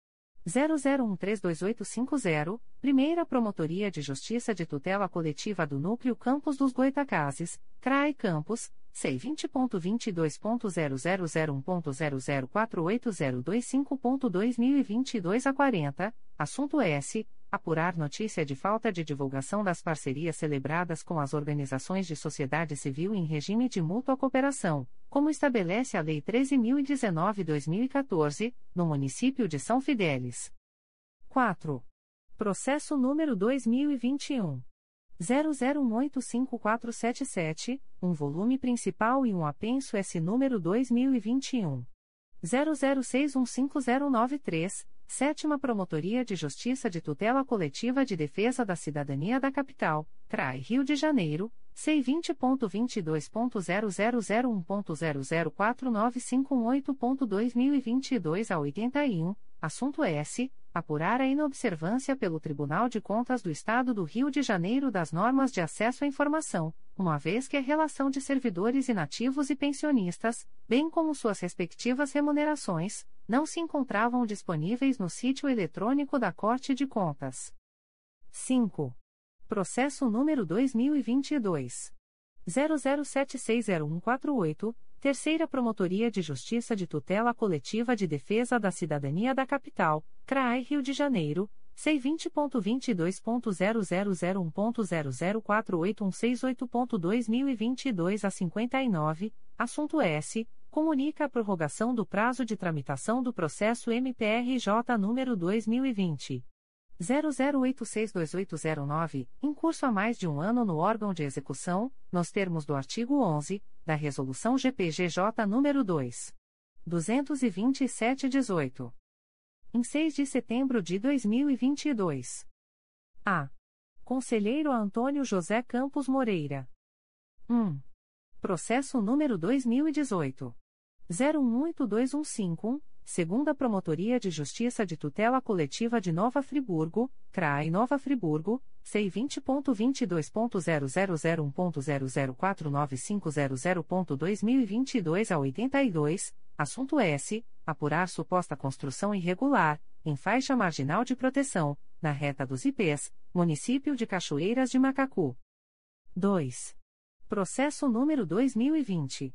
00132850, Primeira Promotoria de Justiça de Tutela Coletiva do Núcleo Campos dos Goitacazes, CRAE Campos, C20.22.0001.0048025.2022 a 40, assunto S. Apurar notícia de falta de divulgação das parcerias celebradas com as organizações de sociedade civil em regime de mútua cooperação, como estabelece a Lei 13.019-2014, no município de São Fidélis. 4. Processo número 2021. 00185477, um volume principal e um apenso S número 2021. 00615093, Sétima Promotoria de Justiça de Tutela Coletiva de Defesa da Cidadania da Capital, CRAI Rio de Janeiro, C20.22.0001.0049518.2022 a 81, assunto S. Apurar a inobservância pelo Tribunal de Contas do Estado do Rio de Janeiro das normas de acesso à informação, uma vez que a relação de servidores inativos e pensionistas, bem como suas respectivas remunerações, não se encontravam disponíveis no sítio eletrônico da Corte de Contas. 5. Processo número 2022. 00760148, Terceira Promotoria de Justiça de Tutela Coletiva de Defesa da Cidadania da Capital, CRAI Rio de Janeiro, C20.22.0001.0048168.2022 a 59, assunto S. Comunica a prorrogação do prazo de tramitação do processo MPRJ número 2020. 00862809, em curso há mais de um ano no órgão de execução, nos termos do artigo 11 da Resolução GPGJ nº 2. 227-18. Em 6 de setembro de 2022. A. Conselheiro Antônio José Campos Moreira. 1. Processo número 2018. 018215 segunda Promotoria de Justiça de Tutela Coletiva de Nova Friburgo, CRAI Nova Friburgo, C20.22.0001.0049500.2022 a 82, assunto S. Apurar suposta construção irregular, em faixa marginal de proteção, na reta dos IPs, município de Cachoeiras de Macacu. 2. Processo número 2020.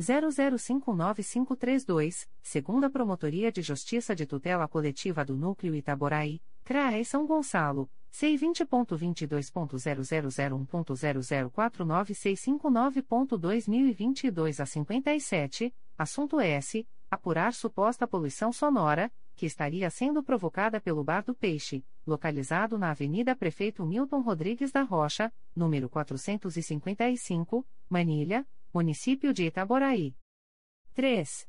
00595532, segunda Promotoria de Justiça de Tutela Coletiva do Núcleo Itaboraí, CRAE São Gonçalo, C20.22.0001.0049659.2022 a 57, assunto S. Apurar suposta poluição sonora, que estaria sendo provocada pelo Bar do Peixe, localizado na Avenida Prefeito Milton Rodrigues da Rocha, número 455, Manilha, Município de Itaboraí. 3.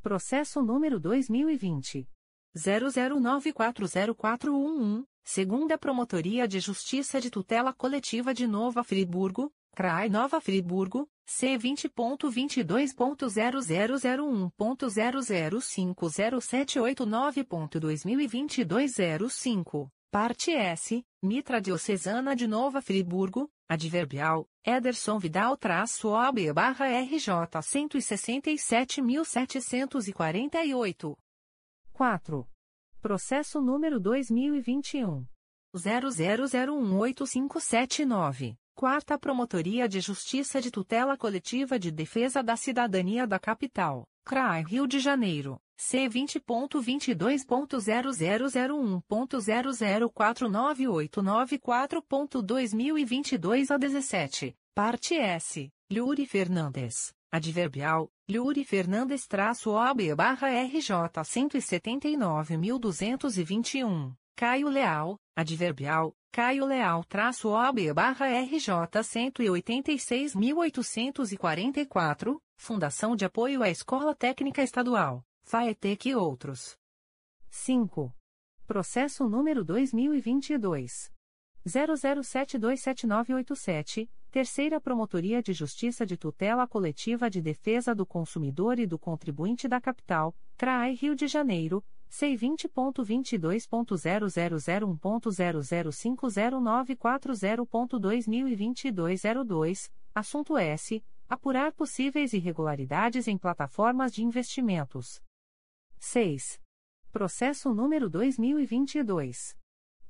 Processo número 2020. 00940411, segunda Promotoria de Justiça de Tutela Coletiva de Nova Friburgo, CRAI Nova Friburgo, C20.22.0001.0050789.2022 05, parte S, Mitra Diocesana de Nova Friburgo, adverbial, Ederson Vidal-OB barra RJ 167.748. 4. Processo número 2021. 00018579. Quarta Promotoria de Justiça de Tutela Coletiva de Defesa da Cidadania da Capital, CRAI Rio de Janeiro, C20.22.0001.0049894.2022 a 17, parte S, Luri Fernandes, adverbial, Luri Fernandes-OB barra RJ 179.221, Caio Leal, adverbial, Caio Leal traço OB barra RJ 186.844, Fundação de Apoio à Escola Técnica Estadual, FAETEC e outros. 5. Processo número 2022. 00727987, Terceira Promotoria de Justiça de Tutela Coletiva de Defesa do Consumidor e do Contribuinte da Capital, CRAI Rio de Janeiro, C20.22.0001.0050940.2022 02, assunto S. Apurar possíveis irregularidades em plataformas de investimentos. 6. Processo número 2022.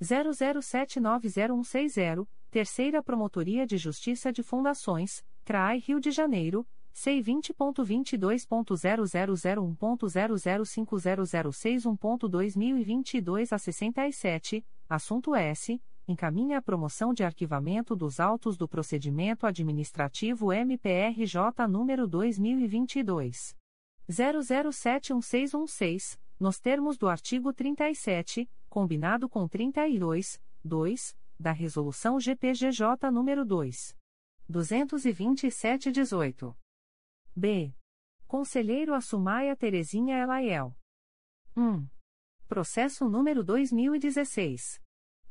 00790160, Terceira Promotoria de Justiça de Fundações, CRAI Rio de Janeiro, C20.22.0001.0050061.2022 a 67, assunto S. Encaminha a promoção de arquivamento dos autos do procedimento administrativo MPRJ número 2022. 00711616, nos termos do artigo 37, combinado com 32, 2, da Resolução GPGJ número 2. 22718. B. Conselheiro Assumaia Terezinha Elaiel. 1. Processo número 2016.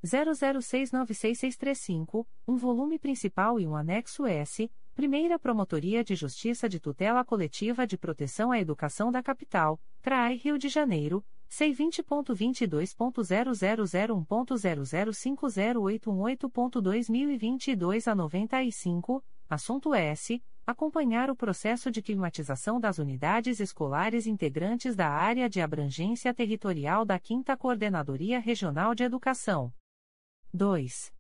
00696635, um volume principal e um anexo S, Primeira Promotoria de Justiça de Tutela Coletiva de Proteção à Educação da Capital, CRAI Rio de Janeiro, C20.22.0001.0050818.2022 a 95, assunto S acompanhar o processo de climatização das unidades escolares integrantes da área de abrangência territorial da 5 Coordenadoria Regional de Educação. 2.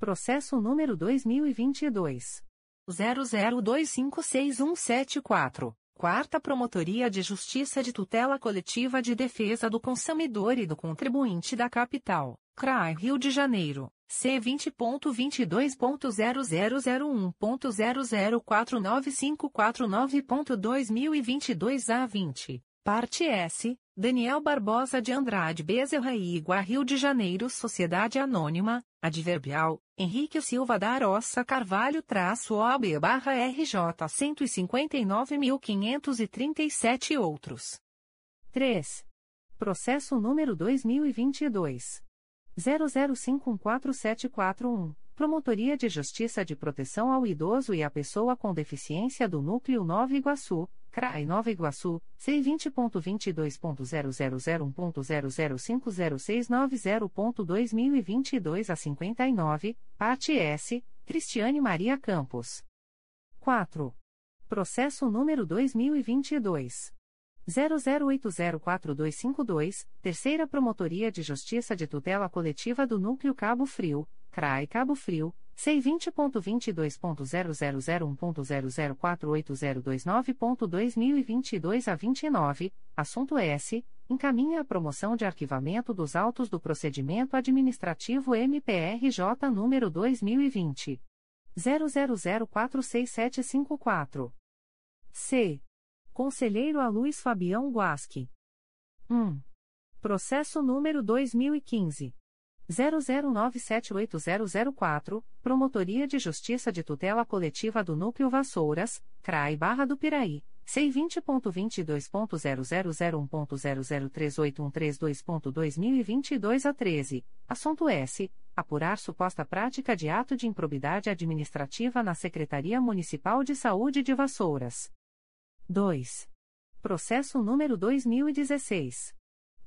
Processo número 2022 00256174. Quarta Promotoria de Justiça de Tutela Coletiva de Defesa do Consumidor e do Contribuinte da Capital, CRAI Rio de Janeiro C20.22.0001.0049549.2022 a 20, parte S, Daniel Barbosa de Andrade Bezerra e Igua Rio de Janeiro Sociedade Anônima, Adverbial, Henrique Silva da Aroça Carvalho traço OB barra RJ 159.537 outros. 3. Processo número 2022. 00514741, Promotoria de Justiça de Proteção ao Idoso e à Pessoa com Deficiência do Núcleo Nova Iguaçu, CRAI Nova Iguaçu, C20.22.0001.0050690.2022 a 59, parte S, Cristiane Maria Campos. 4. Processo número 2022. 00804252, Terceira Promotoria de Justiça de Tutela Coletiva do Núcleo Cabo Frio, CRAI Cabo Frio, C20.22.0001.0048029.2022 a 29, assunto S. Encaminha a promoção de arquivamento dos autos do procedimento administrativo MPRJ número 2020. 00046754. C. Conselheiro a Luiz Fabião Guasque. 1. Processo número 2015. 00978004, Promotoria de Justiça de Tutela Coletiva do Núcleo Vassouras, CRAI Barra do Piraí, C20.22.0001.0038132.2022 a 13, assunto S apurar suposta prática de ato de improbidade administrativa na Secretaria Municipal de Saúde de Vassouras. 2. Processo número 2016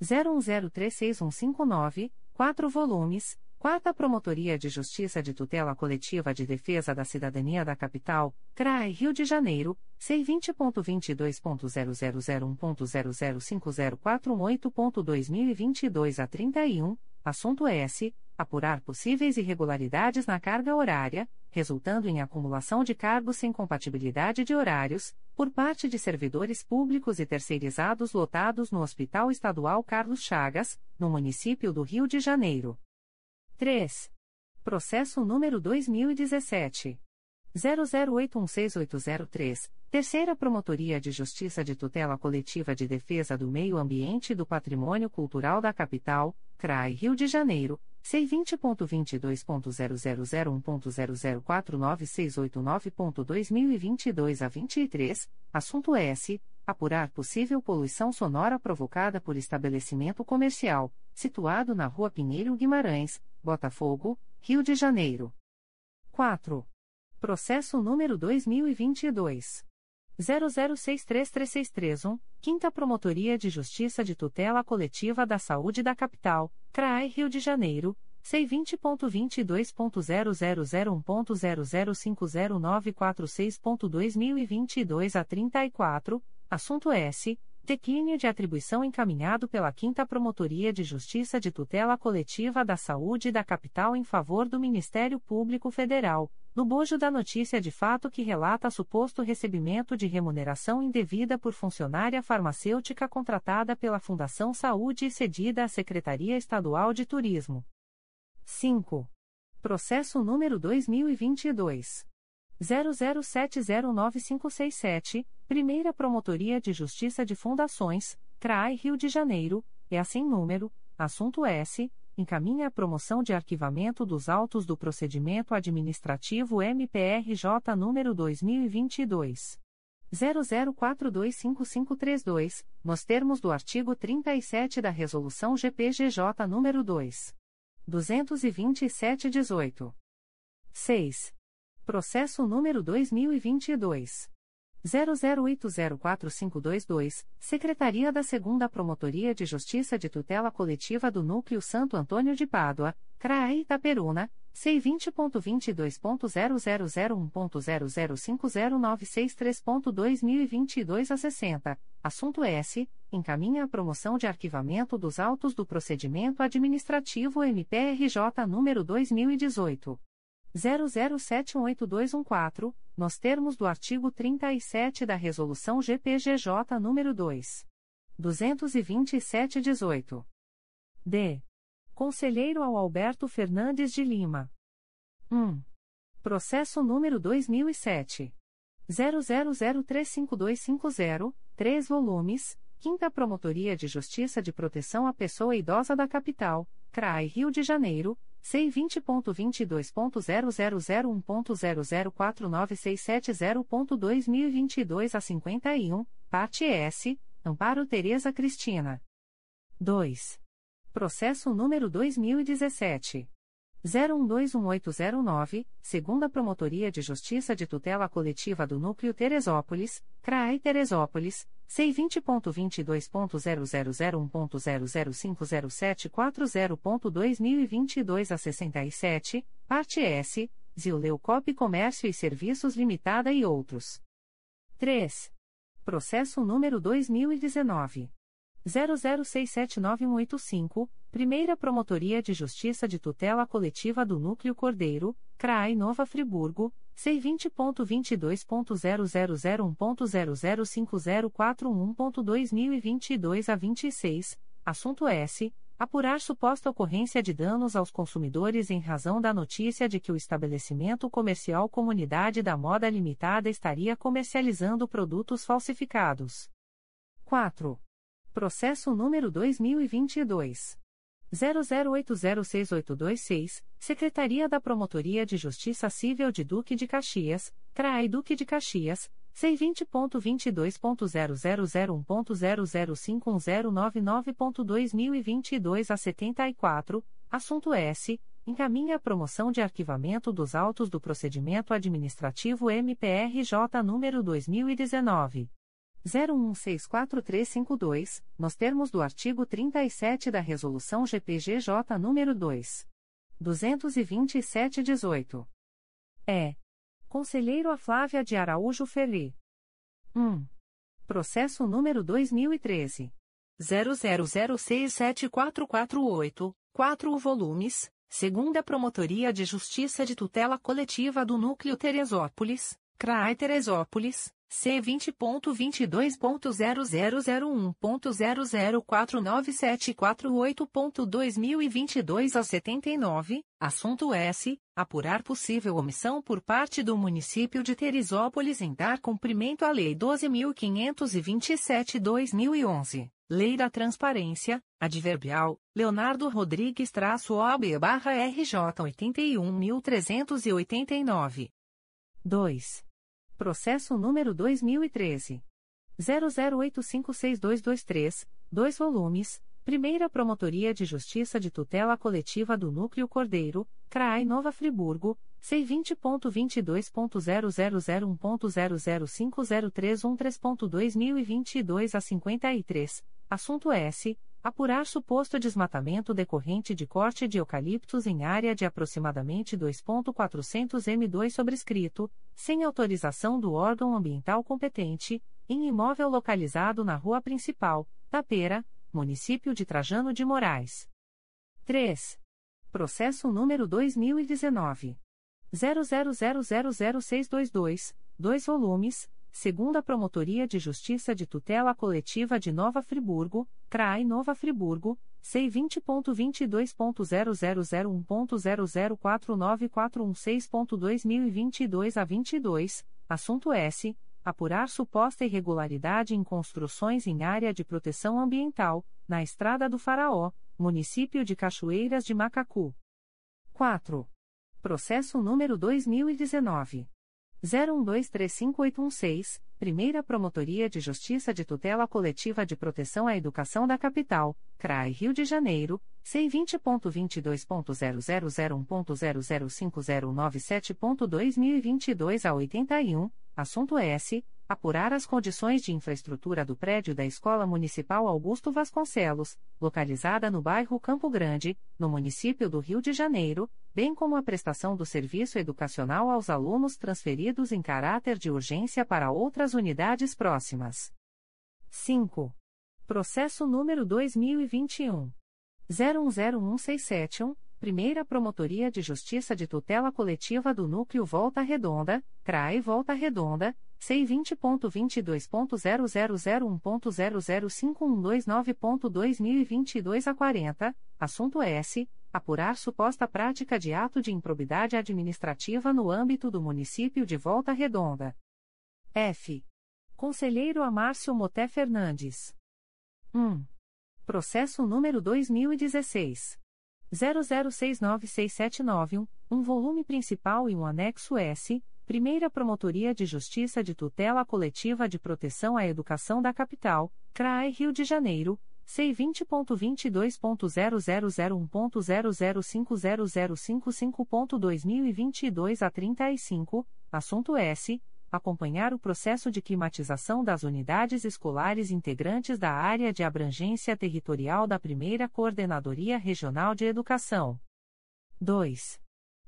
01036159, 4 volumes Quarta Promotoria de Justiça de Tutela Coletiva de Defesa da Cidadania da Capital, CRAE Rio de Janeiro, C20.22.0001.0050418.2022 a 31, assunto S. Apurar possíveis irregularidades na carga horária, resultando em acumulação de cargos sem compatibilidade de horários, por parte de servidores públicos e terceirizados lotados no Hospital Estadual Carlos Chagas, no município do Rio de Janeiro. 3. Processo número 2017. 00816803, Terceira Promotoria de Justiça de Tutela Coletiva de Defesa do Meio Ambiente e do Patrimônio Cultural da Capital, CRAI Rio de Janeiro, C20.22.0001.0049689.2022 a 23, assunto S. Apurar possível poluição sonora provocada por estabelecimento comercial, situado na Rua Pinheiro Guimarães, Botafogo, Rio de Janeiro. 4. Processo número 2022. 00633631, Quinta Promotoria de Justiça de Tutela Coletiva da Saúde da Capital, CRAE Rio de Janeiro, C20.22.0001.0050946.2022 a 34, assunto S. Declínio de atribuição encaminhado pela 5 Promotoria de Justiça de Tutela Coletiva da Saúde da Capital em favor do Ministério Público Federal, no bojo da notícia de fato que relata suposto recebimento de remuneração indevida por funcionária farmacêutica contratada pela Fundação Saúde e cedida à Secretaria Estadual de Turismo. 5. Processo número 2022 00709567, Primeira Promotoria de Justiça de Fundações, CRAI Rio de Janeiro, é assim número, assunto S, encaminha a promoção de arquivamento dos autos do procedimento administrativo MPRJ número 2022 00425532, nos termos do artigo 37 da Resolução GPGJ número 2. 227-18. 6. Processo número 2022. 00804522, Secretaria da 2 Promotoria de Justiça de Tutela Coletiva do Núcleo Santo Antônio de Pádua, CRAE Itaperuna, C20.22.0001.0050963.2022 a 60, assunto S. Encaminha a promoção de arquivamento dos autos do procedimento administrativo MPRJ número 2018. 00718214, nos termos do artigo 37 da Resolução GPGJ nº 2. 227-18. D. Conselheiro ao Alberto Fernandes de Lima. 1. Processo número 2007. 00035250, 3 volumes, 5 Promotoria de Justiça de Proteção à Pessoa Idosa da Capital, CRAI Rio de Janeiro, C20.22.0001.0049670.2022 a 51, parte S, Amparo Tereza Cristina. 2. Processo número 2017. 01210809, segunda Promotoria de Justiça de Tutela Coletiva do Núcleo Teresópolis, CRAI Teresópolis, C20.22.0001.0050740.2022 a 67, parte S, Zileucop Comércio e Serviços Limitada e outros. 3. Processo número 2019. 00679185, Primeira Promotoria de Justiça de Tutela Coletiva do Núcleo Cordeiro, CRAI Nova Friburgo, C20.22.0001.0050411.2022 a 26, assunto S. Apurar suposta ocorrência de danos aos consumidores em razão da notícia de que o estabelecimento comercial Comunidade da Moda Limitada estaria comercializando produtos falsificados. 4. Processo número 2022. 00806826, Secretaria da Promotoria de Justiça Civil de Duque de Caxias, CRAI Duque de Caxias, C20.22.0001.0051099.2022 a 74, assunto S encaminha a promoção de arquivamento dos autos do procedimento administrativo MPRJ número 2019 01643552, nos termos do artigo 37 da resolução GPGJ número 2 227/18. É Conselheiro a Flávia de Araújo Ferri. 1. Processo número 2013 00067448, 4 volumes segunda Promotoria de Justiça de Tutela Coletiva do Núcleo Teresópolis, CRAI Teresópolis, C20.22.0001.0049748.2022 a 79, assunto S. Apurar possível omissão por parte do município de Teresópolis em dar cumprimento à Lei 12.527-2011. Lei da Transparência, Adverbial, Leonardo Rodrigues traço OB barra RJ 81.389. 2. Processo número 2013. 00856223, 2 volumes, Primeira Promotoria de Justiça de Tutela Coletiva do Núcleo Cordeiro, CRAI Nova Friburgo, C20.22.0001.0050313.2022 a 53, assunto S. Apurar suposto desmatamento decorrente de corte de eucaliptos em área de aproximadamente 2.400 m2 sobrescrito, sem autorização do órgão ambiental competente, em imóvel localizado na rua principal, Tapera, município de Trajano de Moraes. 3. Processo número 2019. 00000622, 2 volumes segunda Promotoria de Justiça de Tutela Coletiva de Nova Friburgo, CRAI Nova Friburgo, C20.22.0001.0049416.2022 a 22, assunto S. Apurar suposta irregularidade em construções em área de proteção ambiental, na Estrada do Faraó, município de Cachoeiras de Macacu. 4. Processo número 2019. 01235816, Primeira Promotoria de Justiça de Tutela Coletiva de Proteção à Educação da Capital, CRAI Rio de Janeiro, C20.22.0001.0050997.2022 a 81, assunto S. Apurar as condições de infraestrutura do prédio da Escola Municipal Augusto Vasconcelos, localizada no bairro Campo Grande, no município do Rio de Janeiro, bem como a prestação do serviço educacional aos alunos transferidos em caráter de urgência para outras unidades próximas. 5. Processo número 2021. 01016771, Primeira Promotoria de Justiça de Tutela Coletiva do Núcleo Volta Redonda, CRAE Volta Redonda, C20.22.0001.0051229.2022 a 40, assunto S. Apurar suposta prática de ato de improbidade administrativa no âmbito do município de Volta Redonda. F. Conselheiro Amárcio Moté Fernandes. 1. Processo número 2016. 00696791, um volume principal e um anexo S Primeira Promotoria de Justiça de Tutela Coletiva de Proteção à Educação da Capital, CRAE Rio de Janeiro, C20.22.0001.0050055.2022 a 35, assunto S. Acompanhar o processo de climatização das unidades escolares integrantes da área de abrangência territorial da Primeira Coordenadoria Regional de Educação. 2.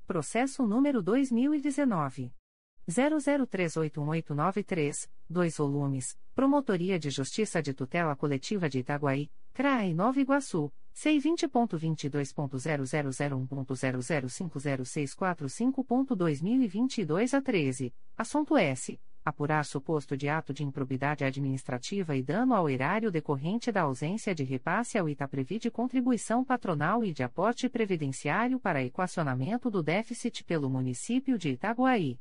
Processo número 2019. 00381893, 2 volumes, Promotoria de Justiça de Tutela Coletiva de Itaguaí, CRAE Nova Iguaçu, C20.22.0001.0050645.2022 a 13, assunto S. Apurar suposto de ato de improbidade administrativa e dano ao erário decorrente da ausência de repasse ao Itaprevi de contribuição patronal e de aporte previdenciário para equacionamento do déficit pelo município de Itaguaí.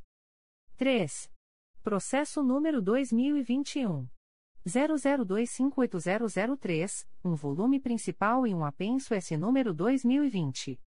3. Processo número 2021. 00258003, um volume principal e um apenso S número 2020.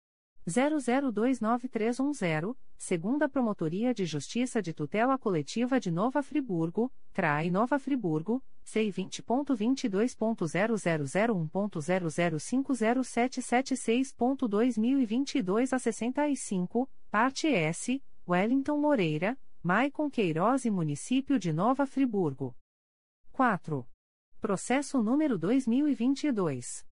00293110, Segunda Promotoria de Justiça de Tutela Coletiva de Nova Friburgo, CRAI Nova Friburgo, C20.22.0001.0050776.2022 a 65, parte S, Wellington Moreira, Maicon Queiroz e Município de Nova Friburgo. 4. Processo número 2022.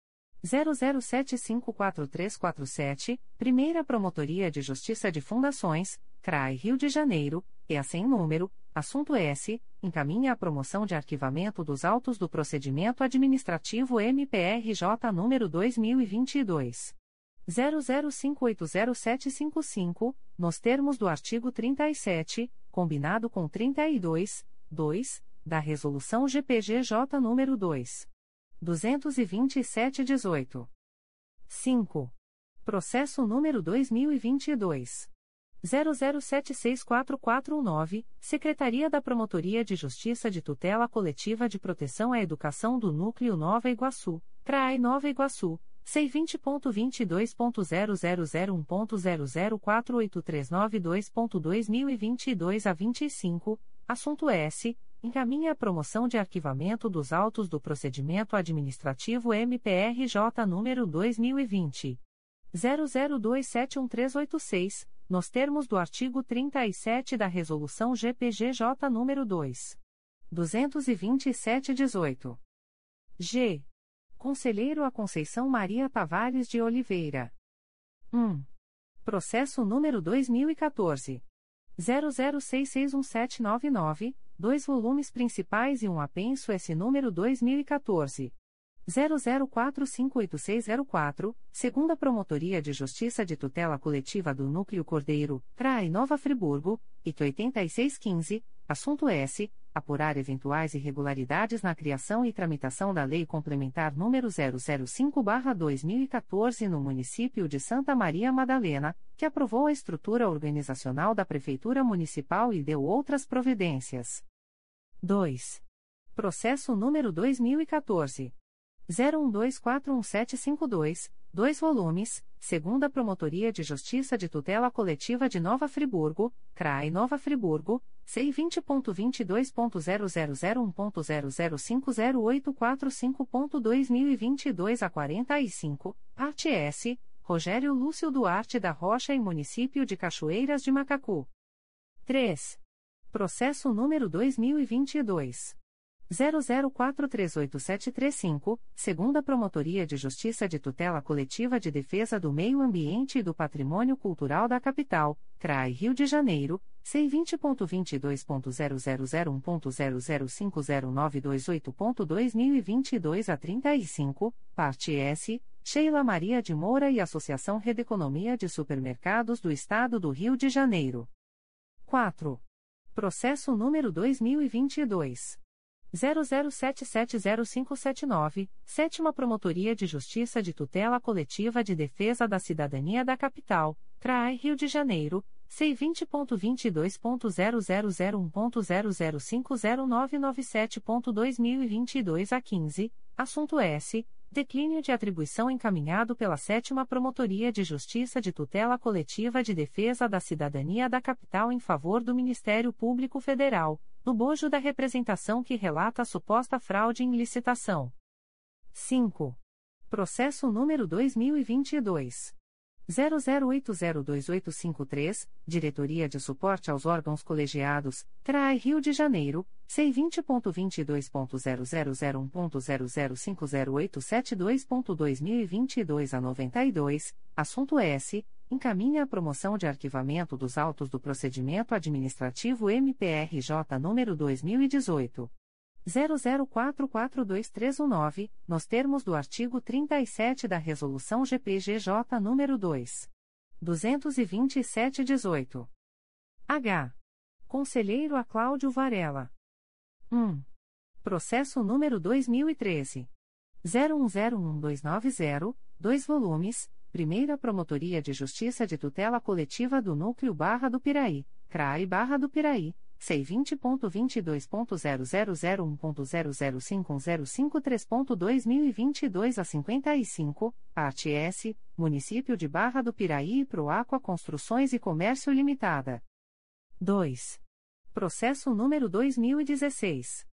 00754347, Primeira Promotoria de Justiça de Fundações, CRAI Rio de Janeiro, e a sem número, assunto S, encaminha a promoção de arquivamento dos autos do procedimento administrativo MPRJ número 2022. 00580755, nos termos do artigo 37, combinado com 32, 2, da Resolução GPGJ número 2. 227-18. 5. Processo número 2022. 00764419, Secretaria da Promotoria de Justiça de Tutela Coletiva de Proteção à Educação do Núcleo Nova Iguaçu, CRAI Nova Iguaçu, C20.22.0001.0048392.2022 a 25, assunto S encaminha a promoção de arquivamento dos autos do procedimento administrativo MPRJ número 2020 00271386, nos termos do artigo 37 da resolução GPGJ número 2 227/18. G. Conselheiro a Conceição Maria Tavares de Oliveira. 1. Processo número 2014 00661799 dois volumes principais e um apenso S número 2014. 00458604, segunda Promotoria de Justiça de Tutela Coletiva do Núcleo Cordeiro, CRAI Nova Friburgo, IT 8615, assunto S. Apurar eventuais irregularidades na criação e tramitação da Lei Complementar número 005-2014 no município de Santa Maria Madalena, que aprovou a estrutura organizacional da Prefeitura Municipal e deu outras providências. 2. Processo número 2014. 01241752, 2 volumes, segunda Promotoria de Justiça de Tutela Coletiva de Nova Friburgo, CRAI Nova Friburgo, C20.22.0001.0050845.2022 a 45, parte S, Rogério Lúcio Duarte da Rocha e Município de Cachoeiras de Macacu. 3. Processo número 2022. 00438735, segunda Promotoria de Justiça de Tutela Coletiva de Defesa do Meio Ambiente e do Patrimônio Cultural da Capital, CRAI Rio de Janeiro, C20.22.0001.0050928.2022 a 35, parte S, Sheila Maria de Moura e Associação Rede Economia de Supermercados do Estado do Rio de Janeiro. 4. Processo número 2022. 00770579, Sétima Promotoria de Justiça de Tutela Coletiva de Defesa da Cidadania da Capital, CRAI Rio de Janeiro, C20.22.0001.0050997.2022 a 15, assunto S. Declínio de atribuição encaminhado pela Sétima Promotoria de Justiça de Tutela Coletiva de Defesa da Cidadania da Capital em favor do Ministério Público Federal, no bojo da representação que relata a suposta fraude em licitação. 5. Processo número 2022 00802853, Diretoria de Suporte aos Órgãos Colegiados, CRAI Rio de Janeiro, C20.22.0001.0050872.2022 a 92, assunto S. Encaminha a promoção de arquivamento dos autos do procedimento administrativo MPRJ número 2018. 00442319, nos termos do artigo 37 da Resolução GPGJ nº 2. 227-18. H. Conselheiro a Cláudio Varela. 1. Processo número 2013. 01011290, 2 volumes, Primeira Promotoria de Justiça de Tutela Coletiva do Núcleo Barra do Piraí, CRAI Barra do Piraí, C20.22.0001.0051053.2022 a 55, parte S, Município de Barra do Piraí e Proaqua Construções e Comércio Limitada. 2. Processo número 2016.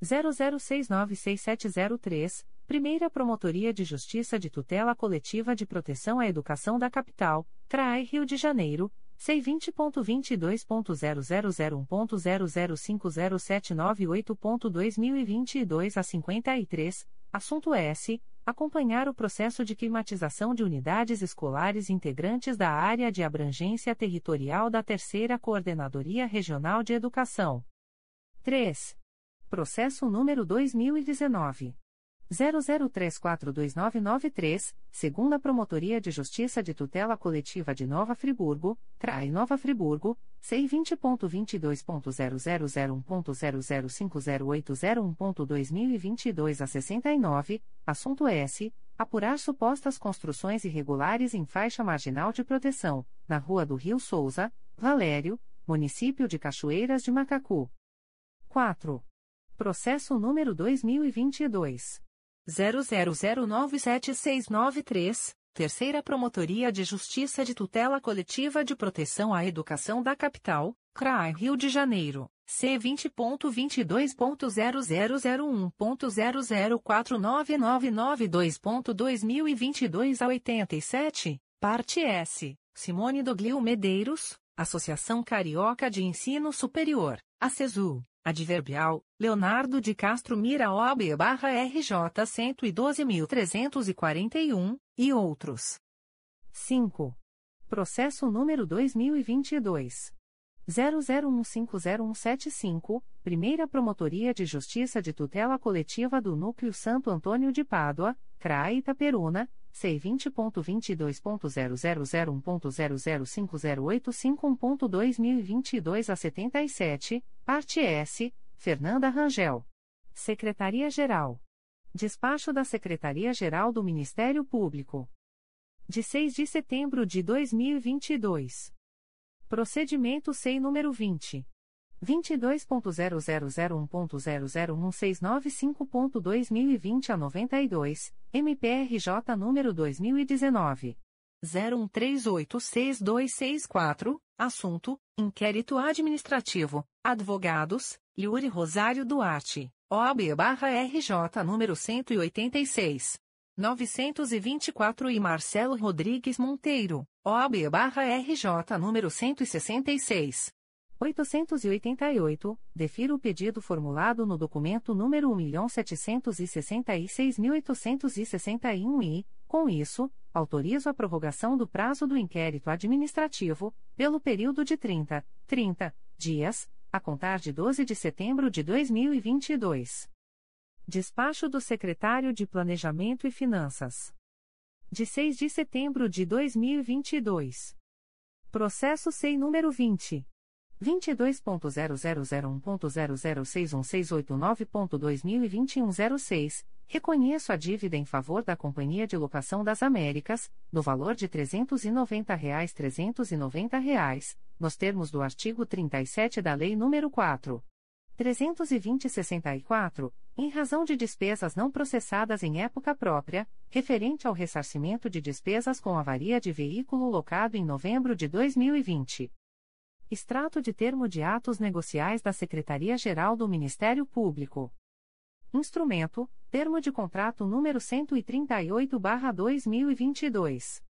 00696703, Primeira Promotoria de Justiça de Tutela Coletiva de Proteção à Educação da Capital, CRAI Rio de Janeiro, C20.22.0001.0050798.2022 a 53, assunto S. Acompanhar o processo de climatização de unidades escolares integrantes da área de abrangência territorial da Terceira Coordenadoria Regional de Educação. 3. Processo número 2019. 00342993, segunda Promotoria de Justiça de Tutela Coletiva de Nova Friburgo, CRAI Nova Friburgo, C20.22.0001.0050801.2022 a 69, assunto S. Apurar supostas construções irregulares em faixa marginal de proteção, na Rua do Rio Souza, Valério, município de Cachoeiras de Macacu. 4. Processo número 2022. 00097693, Terceira Promotoria de Justiça de Tutela Coletiva de Proteção à Educação da Capital, CRAI Rio de Janeiro, C20.22.0001.0049992.2022 a 87, parte S, Simone Doglio Medeiros, Associação Carioca de Ensino Superior, ACESU. Adverbial, Leonardo de Castro Mira OAB barra RJ 112.341, e outros. 5. Processo número 2022. 00150175, Primeira Promotoria de Justiça de Tutela Coletiva do Núcleo Santo Antônio de Pádua, CRAE Itaperuna, C20.22.0001.0050851.2022 a 77, parte S, Fernanda Rangel. Secretaria-Geral. Despacho da Secretaria-Geral do Ministério Público. De 6 de setembro de 2022. Procedimento SEI número 20. 22.0001.0016955.2020 a 92, MPRJ número 2019. 01386264, assunto: Inquérito Administrativo, Advogados, Yuri Rosário Duarte, OAB-RJ número 186. 924 e Marcelo Rodrigues Monteiro, OAB-RJ número 166. 888, defiro o pedido formulado no documento número 1.766.861 e, com isso, autorizo a prorrogação do prazo do inquérito administrativo, pelo período de 30, 30 dias, a contar de 12 de setembro de 2022. Despacho do Secretário de Planejamento e Finanças. De 6 de setembro de 2022. Processo SEI número 20. 22.0001.0061689.2021 06, reconheço a dívida em favor da Companhia de Locação das Américas, no valor de 390,00 reais, 390 reais, nos termos do artigo 37 da Lei nº 4. 320-64, em razão de despesas não processadas em época própria, referente ao ressarcimento de despesas com avaria de veículo locado em novembro de 2020. Extrato de termo de atos negociais da Secretaria-Geral do Ministério Público. Instrumento: Termo de contrato número 138/2022.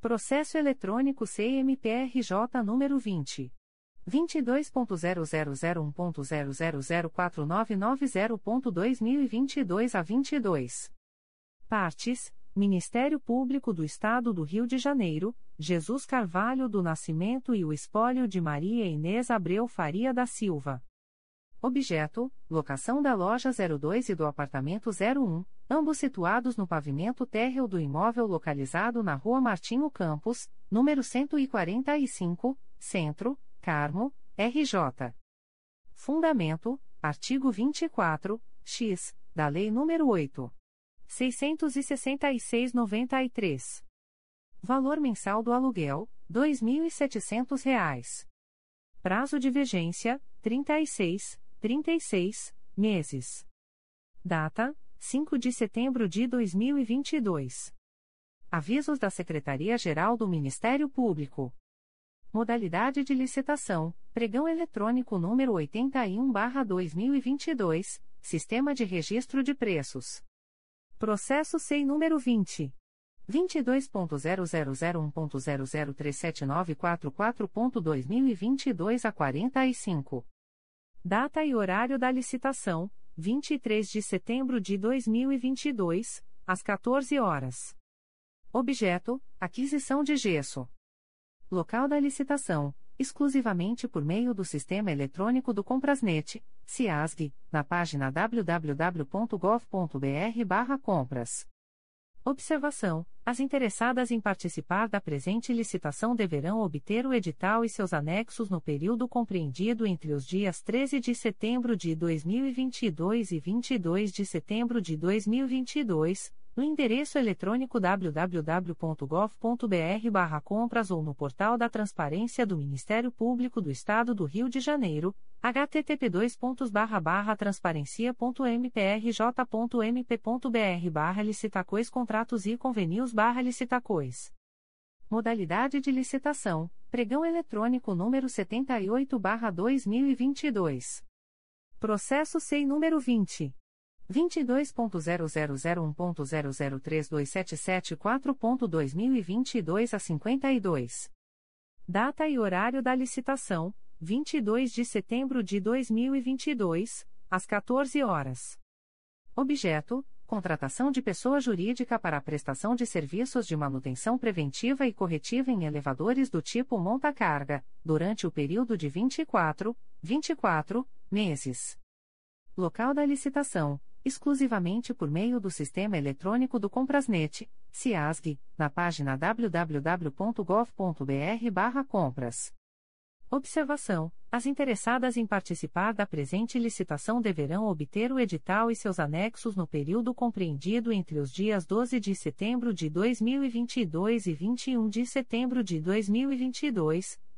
Processo eletrônico CMPRJ número 20 22.0001.0004990.2022 a 22. Partes: Ministério Público do Estado do Rio de Janeiro, Jesus Carvalho do Nascimento e o espólio de Maria Inês Abreu Faria da Silva. Objeto: locação da loja 02 e do apartamento 01, ambos situados no pavimento térreo do imóvel localizado na Rua Martinho Campos, número 145, Centro, Carmo, RJ. Fundamento: artigo 24, x, da Lei nº 8. 666,93. Valor mensal do aluguel: R$ 2.700. Prazo de vigência: 36, 36 meses. Data: 5 de setembro de 2022. Avisos da Secretaria-Geral do Ministério Público. Modalidade de licitação: Pregão eletrônico número 81/2022, Sistema de Registro de Preços. Processo SEI número 20 22.0001.0037944.2022 a 45. Data e horário da licitação: 23 de setembro de 2022, às 14 horas. Objeto: aquisição de gesso. Local da licitação: exclusivamente por meio do sistema eletrônico do Comprasnet, CIASG, na página www.gov.br/compras. Observação: As interessadas em participar da presente licitação deverão obter o edital e seus anexos no período compreendido entre os dias 13 de setembro de 2022 e 22 de setembro de 2022 no endereço eletrônico www.gov.br/compras ou no portal da Transparência do Ministério Público do Estado do Rio de Janeiro, http://transparencia.mprj.mp.br/licitacois contratos e convenios licitacois. Modalidade de licitação: Pregão eletrônico número 78/2022. Processo SEI número 20 22.0001.0032774.2022 a 52. Data e horário da licitação: 22 de setembro de 2022, às 14 horas. Objeto: contratação de pessoa jurídica para a prestação de serviços de manutenção preventiva e corretiva em elevadores do tipo monta-carga, durante o período de 24, 24 meses. Local da licitação: exclusivamente por meio do sistema eletrônico do Comprasnet, CIASG, na página www.gov.br/compras. Observação: As interessadas em participar da presente licitação deverão obter o edital e seus anexos no período compreendido entre os dias 12 de setembro de 2022 e 21 de setembro de 2022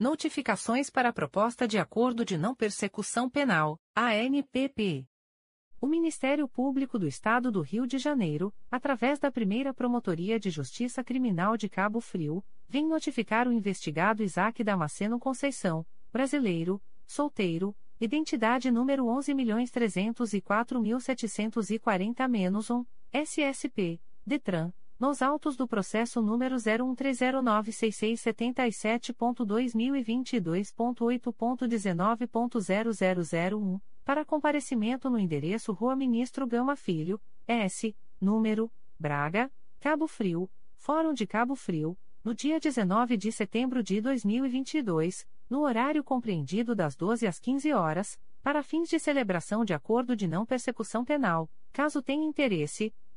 Notificações para a Proposta de Acordo de Não Persecução Penal, ANPP. O Ministério Público do Estado do Rio de Janeiro, através da primeira Promotoria de Justiça Criminal de Cabo Frio, vem notificar o investigado Isaac Damasceno Conceição, brasileiro, solteiro, identidade número 11.304.740-1, SSP, DETRAN nos autos do processo número 01309667.2022.8.19.0001, para comparecimento no endereço Rua Ministro Gama Filho, S, número, Braga, Cabo Frio, Fórum de Cabo Frio, no dia 19 de setembro de 2022, no horário compreendido das 12 às 15 horas, para fins de celebração de acordo de não persecução penal, caso tenha interesse,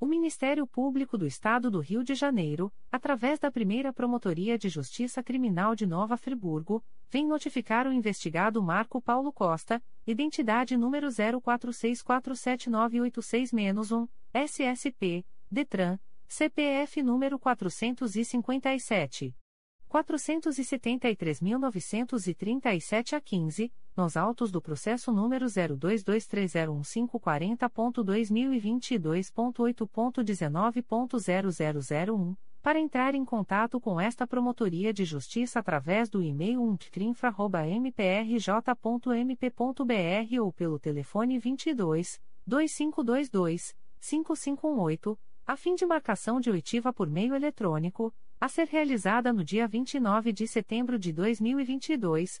O Ministério Público do Estado do Rio de Janeiro, através da primeira Promotoria de Justiça Criminal de Nova Friburgo, vem notificar o investigado Marco Paulo Costa, identidade número 04647986-1, SSP, DETRAN, CPF número 457. 473.937 a 15, nos autos do processo número 02230150.2022.8.19.0001, para entrar em contato com esta Promotoria de Justiça através do e-mail umptrinfra.mprj.mp.br ou pelo telefone 22 2522, 5518, a fim de marcação de oitiva por meio eletrônico, a ser realizada no dia 29 de setembro de 2022,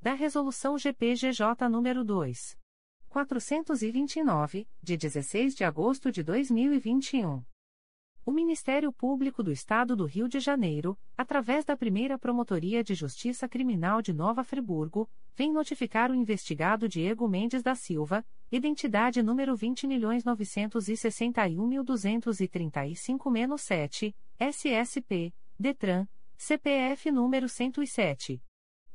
da Resolução GPGJ nº 2. 429, de 16 de agosto de 2021. O Ministério Público do Estado do Rio de Janeiro, através da primeira Promotoria de Justiça Criminal de Nova Friburgo, vem notificar o investigado Diego Mendes da Silva, identidade número 20.961.235-7, SSP, DETRAN, CPF número 107.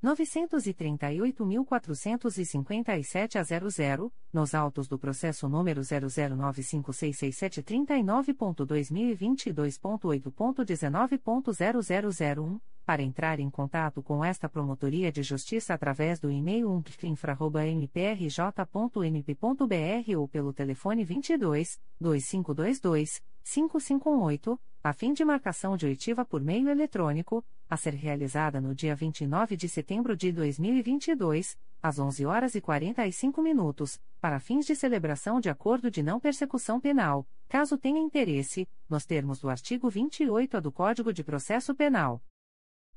938.457 a 00, nos autos do processo número 009566739.2022.8.19.0001, para entrar em contato com esta Promotoria de Justiça através do e-mail umpfinfra.mprj.mp.br ou pelo telefone 22 2522 5518, a fim de marcação de oitiva por meio eletrônico, a ser realizada no dia 29 de setembro de 2022, às 11 horas e 45 minutos, para fins de celebração de acordo de não persecução penal, caso tenha interesse, nos termos do artigo 28A do Código de Processo Penal.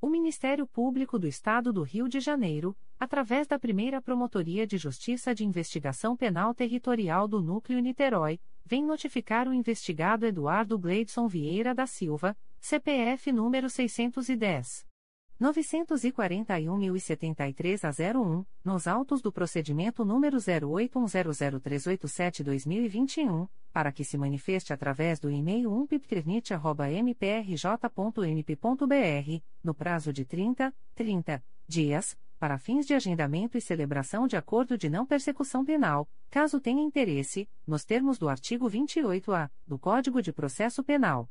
O Ministério Público do Estado do Rio de Janeiro, através da primeira Promotoria de Justiça de Investigação Penal Territorial do Núcleo Niterói, vem notificar o investigado Eduardo Gleidson Vieira da Silva, CPF número 610. 941.073 a 01, nos autos do procedimento número 08100387-2021, para que se manifeste através do e-mail umpipternit.mprj.mp.br, no prazo de 30, 30 dias, para fins de agendamento e celebração de acordo de não persecução penal, caso tenha interesse, nos termos do artigo 28-A do Código de Processo Penal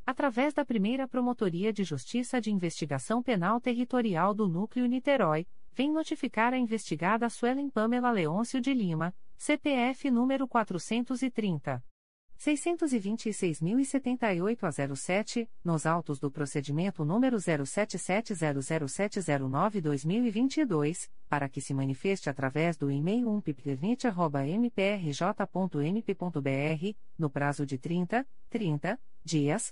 através da primeira Promotoria de Justiça de Investigação Penal Territorial do Núcleo Niterói, vem notificar a investigada Suelen Pamela Leôncio de Lima, CPF número 430. 626.078 a 07, nos autos do procedimento número 07700709-2022, para que se manifeste através do e-mail umpipternit.mprj.mp.br, no prazo de 30, 30 dias,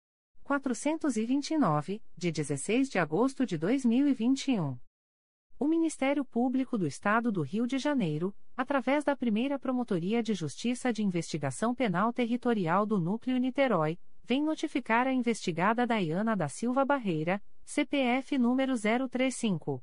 429, de 16 de agosto de 2021. O Ministério Público do Estado do Rio de Janeiro, através da primeira Promotoria de Justiça de Investigação Penal Territorial do Núcleo Niterói, vem notificar a investigada Dayana da Silva Barreira, CPF número 035.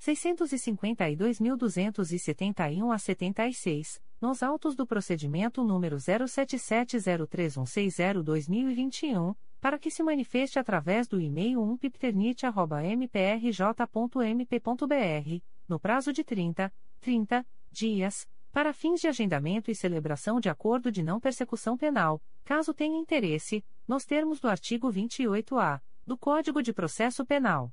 652.271 a 76, nos autos do procedimento número 07703160-2021 para que se manifeste através do e-mail umpipternit.mprj.mp.br, no prazo de 30, 30 dias, para fins de agendamento e celebração de acordo de não persecução penal, caso tenha interesse, nos termos do artigo 28-A do Código de Processo Penal.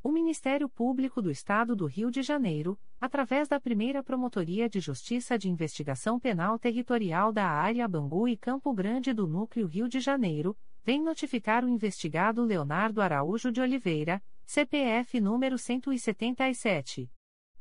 O Ministério Público do Estado do Rio de Janeiro, através da primeira Promotoria de Justiça de Investigação Penal Territorial da Área Bangu e Campo Grande do Núcleo Rio de Janeiro, vem notificar o investigado Leonardo Araújo de Oliveira, CPF número 177.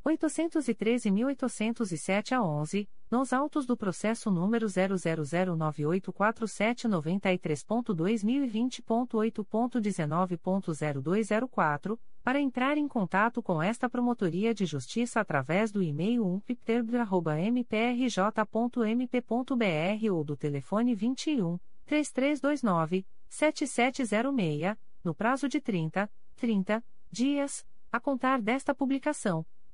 813.807 a 11, nos autos do processo número 000984793.2020.8.19.0204, para entrar em contato com esta Promotoria de Justiça através do e-mail umpipterb.mprj.mp.br ou do telefone 21 3329 7706, no prazo de 30, 30 dias, a contar desta publicação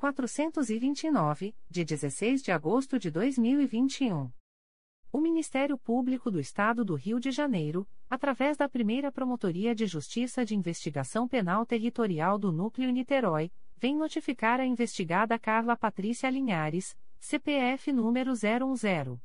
429, de 16 de agosto de 2021. O Ministério Público do Estado do Rio de Janeiro, através da primeira Promotoria de Justiça de Investigação Penal Territorial do Núcleo Niterói, vem notificar a investigada Carla Patrícia Linhares, CPF número 010.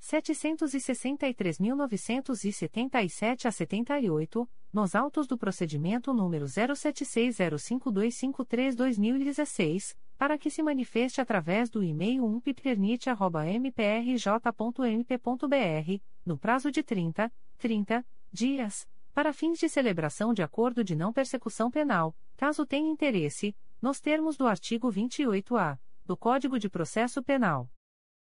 763.977 a 78, nos autos do procedimento número 07605253-2016, para que se manifeste através do e-mail umpipternit.mprj.mp.br, no prazo de 30, 30 dias, para fins de celebração de acordo de não persecução penal, caso tenha interesse, nos termos do artigo 28-A do Código de Processo Penal.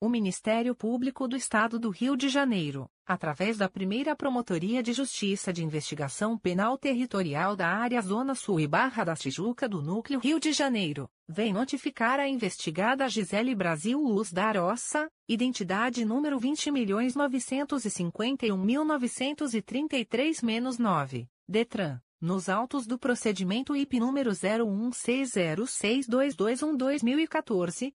O Ministério Público do Estado do Rio de Janeiro, através da primeira Promotoria de Justiça de Investigação Penal Territorial da Área Zona Sul e Barra da Tijuca do Núcleo Rio de Janeiro, vem notificar a investigada Gisele Brasil Luz da Aroça, identidade número 20.951.933-9, Detran. Nos autos do procedimento IP número 01606221-2014,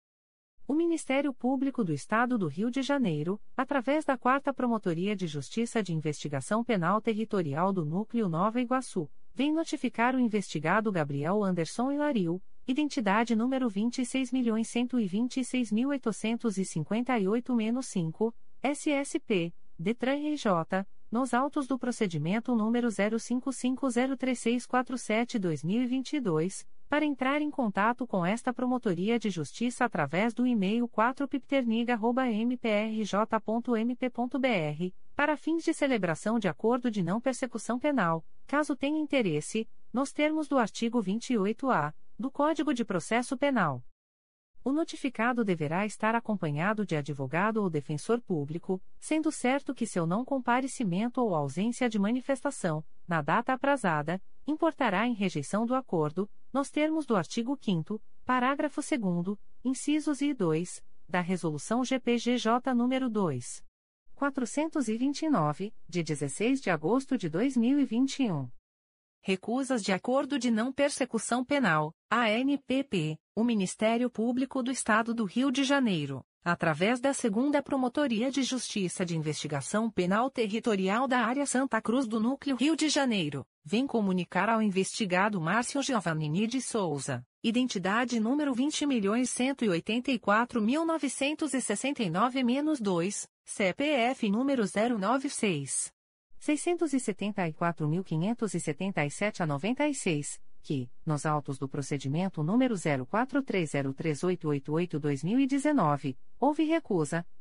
O Ministério Público do Estado do Rio de Janeiro, através da Quarta Promotoria de Justiça de Investigação Penal Territorial do Núcleo Nova Iguaçu, vem notificar o investigado Gabriel Anderson Hilario, identidade número 26.126.858-5, SSP, DETRAN RJ, nos autos do procedimento número 05503647-2022 para entrar em contato com esta Promotoria de Justiça através do e-mail 4pipternig.mprj.mp.br, para fins de celebração de acordo de não persecução penal, caso tenha interesse, nos termos do artigo 28-A do Código de Processo Penal. O notificado deverá estar acompanhado de advogado ou defensor público, sendo certo que seu não comparecimento ou ausência de manifestação, na data aprazada, importará em rejeição do acordo, nos termos do artigo 5 parágrafo 2 incisos I e 2, da Resolução GPGJ nº 2. 429, de 16 de agosto de 2021. Recusas de Acordo de Não Persecução Penal, ANPP, o Ministério Público do Estado do Rio de Janeiro, através da Segunda Promotoria de Justiça de Investigação Penal Territorial da Área Santa Cruz do Núcleo Rio de Janeiro, vem comunicar ao investigado Márcio Giovannini de Souza, identidade número 20.184.969-2, CPF número 096. 674.577 a 96, que, nos autos do procedimento número 04303888-2019, houve recusa,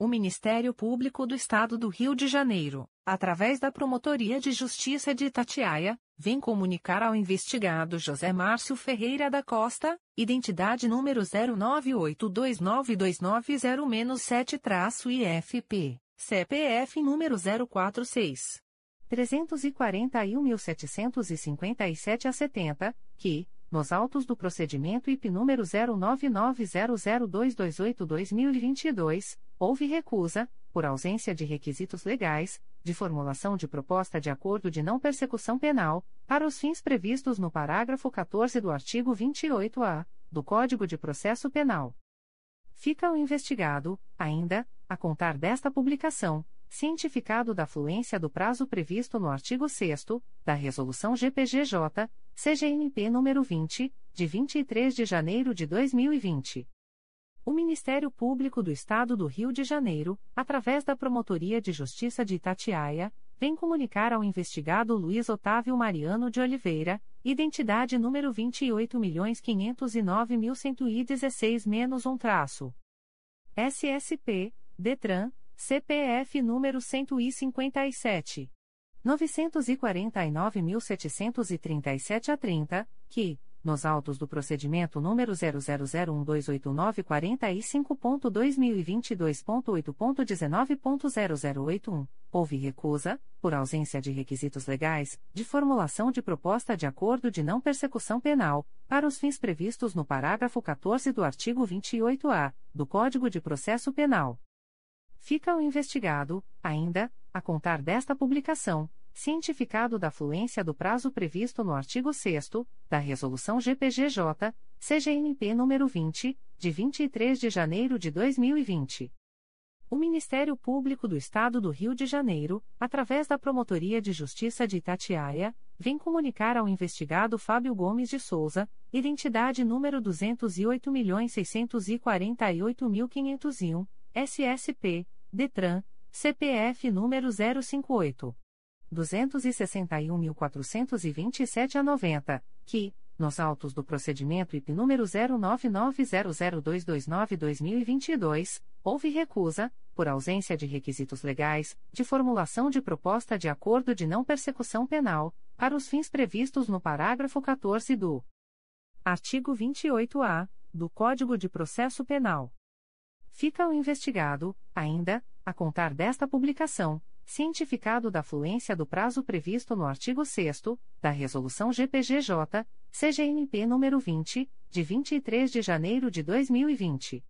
O Ministério Público do Estado do Rio de Janeiro, através da Promotoria de Justiça de Itatiaia, vem comunicar ao investigado José Márcio Ferreira da Costa, identidade número 09829290-7-IFP, CPF número 046 341.757 a 70, que, nos autos do procedimento IP número 09900228-2022, houve recusa, por ausência de requisitos legais, de formulação de proposta de acordo de não persecução penal, para os fins previstos no parágrafo 14 do artigo 28-A do Código de Processo Penal. Fica o investigado, ainda, a contar desta publicação cientificado da fluência do prazo previsto no artigo 6 da Resolução GPGJ, CGNP nº 20, de 23 de janeiro de 2020. O Ministério Público do Estado do Rio de Janeiro, através da Promotoria de Justiça de Itatiaia, vem comunicar ao investigado Luiz Otávio Mariano de Oliveira, identidade número 28.509.116-1 traço. SSP, DETRAN, CPF número 157. 949.737 a 30, que, nos autos do procedimento número 000128945.2022.8.19.0081, houve recusa, por ausência de requisitos legais, de formulação de proposta de acordo de não persecução penal, para os fins previstos no parágrafo 14 do artigo 28-A do Código de Processo Penal. Fica o investigado, ainda, a contar desta publicação, cientificado da fluência do prazo previsto no artigo 6 da Resolução GPGJ, CGNP nº 20, de 23 de janeiro de 2020. O Ministério Público do Estado do Rio de Janeiro, através da Promotoria de Justiça de Itatiaia, vem comunicar ao investigado Fábio Gomes de Souza, identidade número 208.648.501, SSP, DETRAN, CPF número 058. 261.427 a 90, que, nos autos do procedimento IP número 09900229-2022, houve recusa, por ausência de requisitos legais, de formulação de proposta de acordo de não persecução penal, para os fins previstos no parágrafo 14 do artigo 28-A do Código de Processo Penal fica o investigado, ainda, a contar desta publicação, cientificado da fluência do prazo previsto no artigo 6 da Resolução GPGJ, CGNP nº 20, de 23 de janeiro de 2020.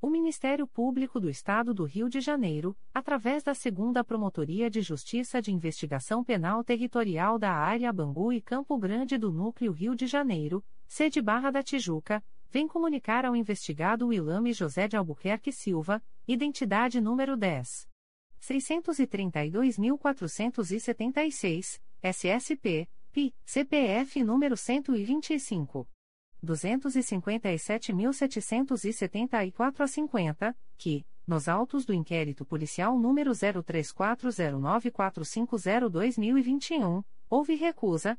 O Ministério Público do Estado do Rio de Janeiro, através da Segunda Promotoria de Justiça de Investigação Penal Territorial da Área Bangu e Campo Grande do Núcleo Rio de Janeiro, sede Barra da Tijuca, vem comunicar ao investigado Wilame José de Albuquerque Silva, identidade número 10. 632.476, SSP, PI, CPF número 125. 257.774 a 50, que, nos autos do inquérito policial número 03409450-2021, houve recusa,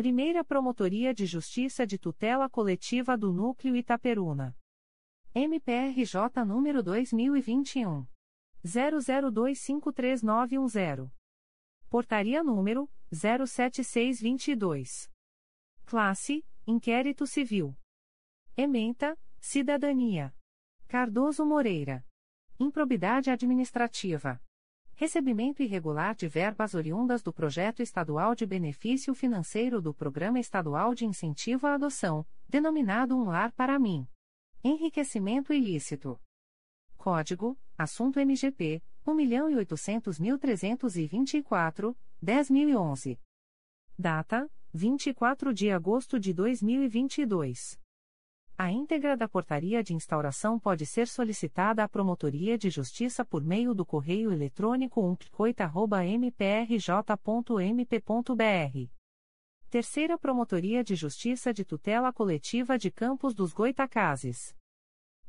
Primeira Promotoria de Justiça de Tutela Coletiva do Núcleo Itaperuna. MPRJ número 2021 00253910. Portaria número 07622. Classe: Inquérito Civil. Ementa: Cidadania. Cardoso Moreira. Improbidade administrativa. Recebimento irregular de verbas oriundas do projeto estadual de benefício financeiro do Programa Estadual de Incentivo à Adoção, denominado Um Lar para Mim. Enriquecimento ilícito. Código: Assunto MGP 1.800.324, 10.011. Data: 24 de agosto de 2022. A íntegra da portaria de instauração pode ser solicitada à Promotoria de Justiça por meio do correio eletrônico umpcoita.mprj.mp.br. Terceira Promotoria de Justiça de Tutela Coletiva de Campos dos Goitacazes.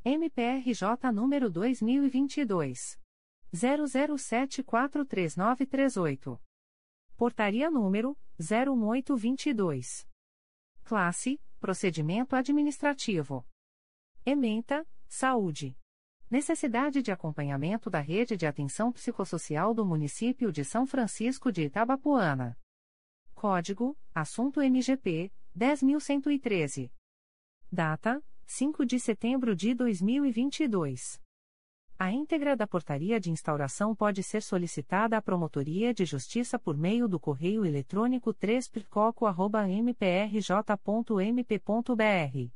MPRJ número 2022 00743938. Portaria número 01822. Classe: Procedimento administrativo. Ementa: Saúde. Necessidade de acompanhamento da rede de atenção psicossocial do município de São Francisco de Itabapuana. Código: Assunto MGP 10113. Data: 5 de setembro de 2022. A íntegra da portaria de instauração pode ser solicitada à Promotoria de Justiça por meio do correio eletrônico 3picoco.mprj.mp.br.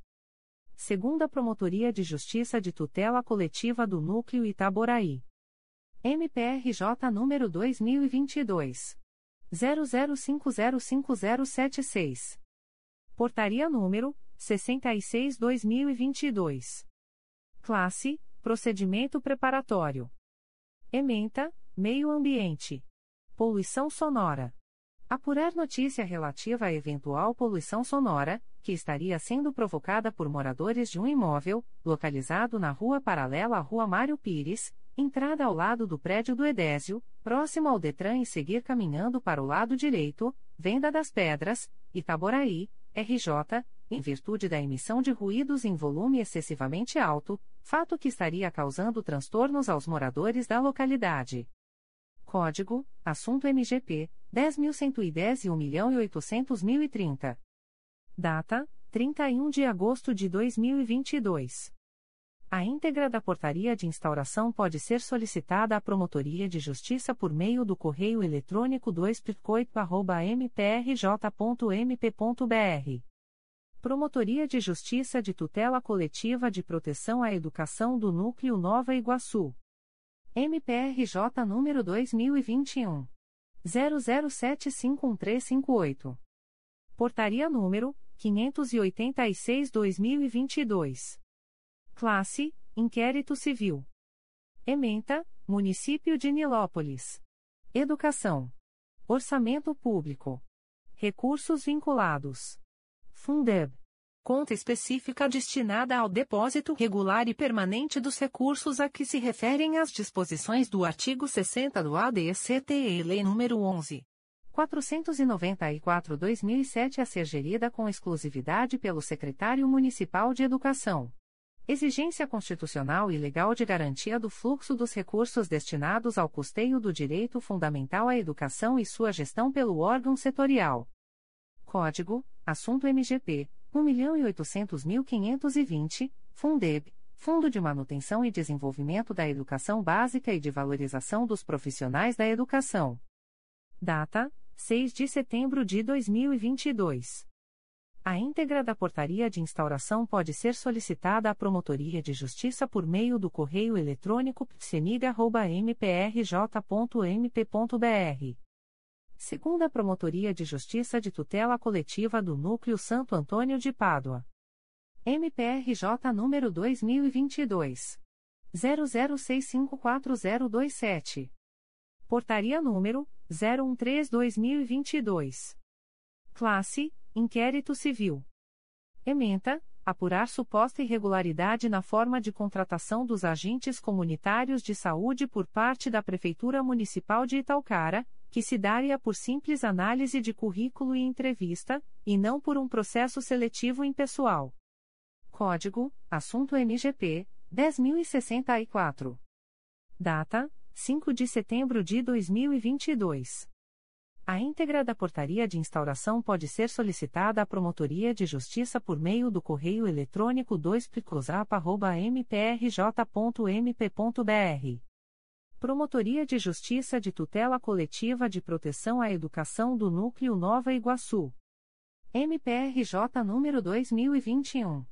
Segunda Promotoria de Justiça de Tutela Coletiva do Núcleo Itaboraí. MPRJ número 2022. 00505076. Portaria número 66-2022. Classe: Procedimento Preparatório. Ementa: Meio Ambiente. Poluição Sonora. Apurar notícia relativa à eventual poluição sonora, que estaria sendo provocada por moradores de um imóvel, localizado na rua paralela à Rua Mário Pires, entrada ao lado do prédio do Edésio, próximo ao Detran e seguir caminhando para o lado direito, Venda das Pedras, Itaboraí, RJ, em virtude da emissão de ruídos em volume excessivamente alto, fato que estaria causando transtornos aos moradores da localidade. Código: Assunto MGP 10.110 e 1.800.030. Data: 31 de agosto de 2022. A íntegra da portaria de instauração pode ser solicitada à Promotoria de Justiça por meio do correio eletrônico 2 mprj.mp.br. Promotoria de Justiça de Tutela Coletiva de Proteção à Educação do Núcleo Nova Iguaçu. MPRJ número 2021. 00751358. Portaria número 586-2022. Classe: Inquérito Civil. Ementa: Município de Nilópolis. Educação. Orçamento Público. Recursos vinculados. Fundeb. Conta específica destinada ao depósito regular e permanente dos recursos a que se referem as disposições do artigo 60 do ADCTE Lei nº 11. 494-2007 a ser gerida com exclusividade pelo Secretário Municipal de Educação. Exigência constitucional e legal de garantia do fluxo dos recursos destinados ao custeio do direito fundamental à educação e sua gestão pelo órgão setorial. Código: Assunto MGP 1.800.520, Fundeb, Fundo de Manutenção e Desenvolvimento da Educação Básica e de Valorização dos Profissionais da Educação. Data: 6 de setembro de 2022. A íntegra da portaria de instauração pode ser solicitada à Promotoria de Justiça por meio do correio eletrônico psenig.mprj.mp.br. Segunda Promotoria de Justiça de Tutela Coletiva do Núcleo Santo Antônio de Pádua. MPRJ número 2022. 00654027. Portaria número 013-2022. Classe: Inquérito Civil. Ementa: Apurar suposta irregularidade na forma de contratação dos agentes comunitários de saúde por parte da Prefeitura Municipal de Italcara, que se daria por simples análise de currículo e entrevista, e não por um processo seletivo impessoal. Código: Assunto MGP 10064. Data: 5 de setembro de 2022. A íntegra da portaria de instauração pode ser solicitada à Promotoria de Justiça por meio do correio eletrônico 2 mprj.mp.br. Promotoria de Justiça de Tutela Coletiva de Proteção à Educação do Núcleo Nova Iguaçu. MPRJ número 2021.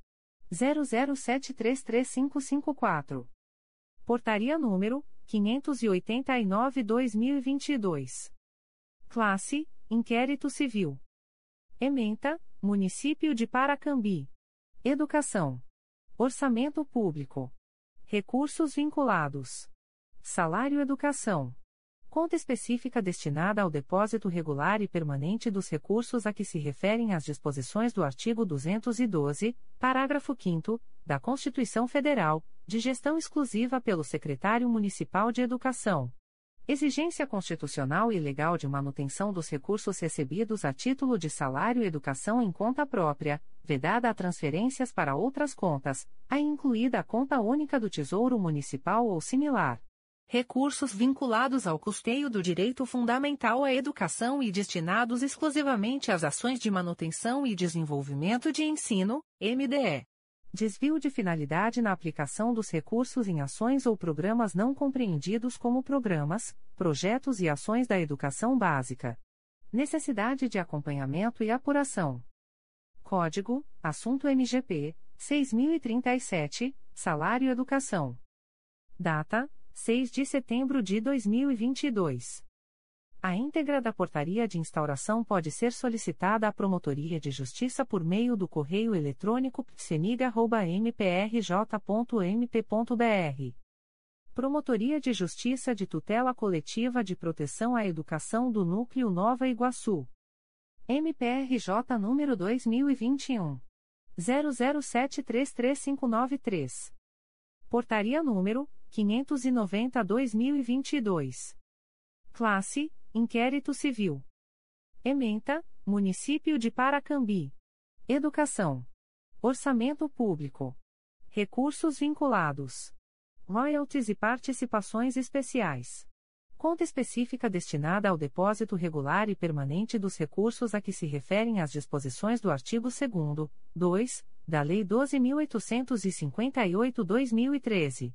00733554. Portaria número 589-2022. Classe: Inquérito Civil. Ementa: Município de Paracambi. Educação. Orçamento Público. Recursos vinculados. Salário Educação. Conta específica destinada ao depósito regular e permanente dos recursos a que se referem as disposições do artigo 212, parágrafo 5 da Constituição Federal, de gestão exclusiva pelo Secretário Municipal de Educação. Exigência constitucional e legal de manutenção dos recursos recebidos a título de salário educação em conta própria, vedada a transferências para outras contas, a incluída a conta única do Tesouro Municipal ou similar. Recursos vinculados ao custeio do direito fundamental à educação e destinados exclusivamente às ações de manutenção e desenvolvimento de ensino, MDE desvio de finalidade na aplicação dos recursos em ações ou programas não compreendidos como programas, projetos e ações da educação básica. Necessidade de acompanhamento e apuração. Código: Assunto MGP 6037, Salário Educação. Data: 6 de setembro de 2022. A íntegra da portaria de instauração pode ser solicitada à Promotoria de Justiça por meio do correio eletrônico psenig.mprj.mp.br. Promotoria de Justiça de Tutela Coletiva de Proteção à Educação do Núcleo Nova Iguaçu. MPRJ número 2021. 00733593. Portaria número 590-2022. Classe Inquérito Civil. Ementa, Município de Paracambi. Educação. Orçamento Público. Recursos vinculados. Royalties e participações especiais. Conta específica destinada ao depósito regular e permanente dos recursos a que se referem as disposições do artigo 2 2, da Lei 12.858-2013.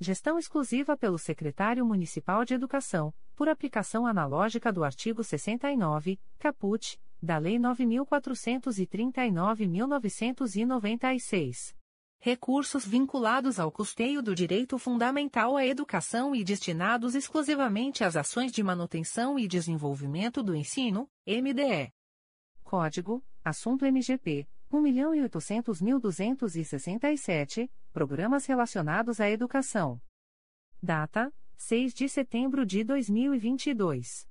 Gestão exclusiva pelo Secretário Municipal de Educação, por aplicação analógica do artigo 69, caput, da Lei 9439-1996. Recursos vinculados ao custeio do direito fundamental à educação e destinados exclusivamente às ações de manutenção e desenvolvimento do ensino, MDE. Código: Assunto MGP 1.800.267, Programas relacionados à educação. Data: 6 de setembro de 2022.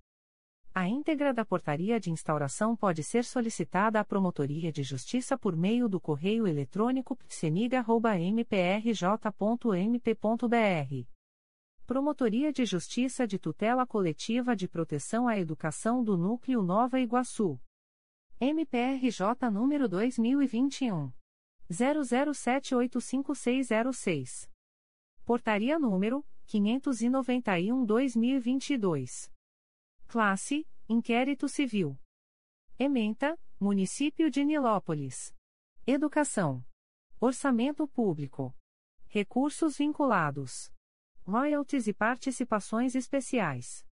A íntegra da portaria de instauração pode ser solicitada à Promotoria de Justiça por meio do correio eletrônico psenig.mprj.mp.br. Promotoria de Justiça de Tutela Coletiva de Proteção à Educação do Núcleo Nova Iguaçu. MPRJ número 2021 00785606. Portaria número 591/2022. Classe: Inquérito Civil. Ementa: Município de Nilópolis. Educação. Orçamento Público. Recursos vinculados. Royalties e participações especiais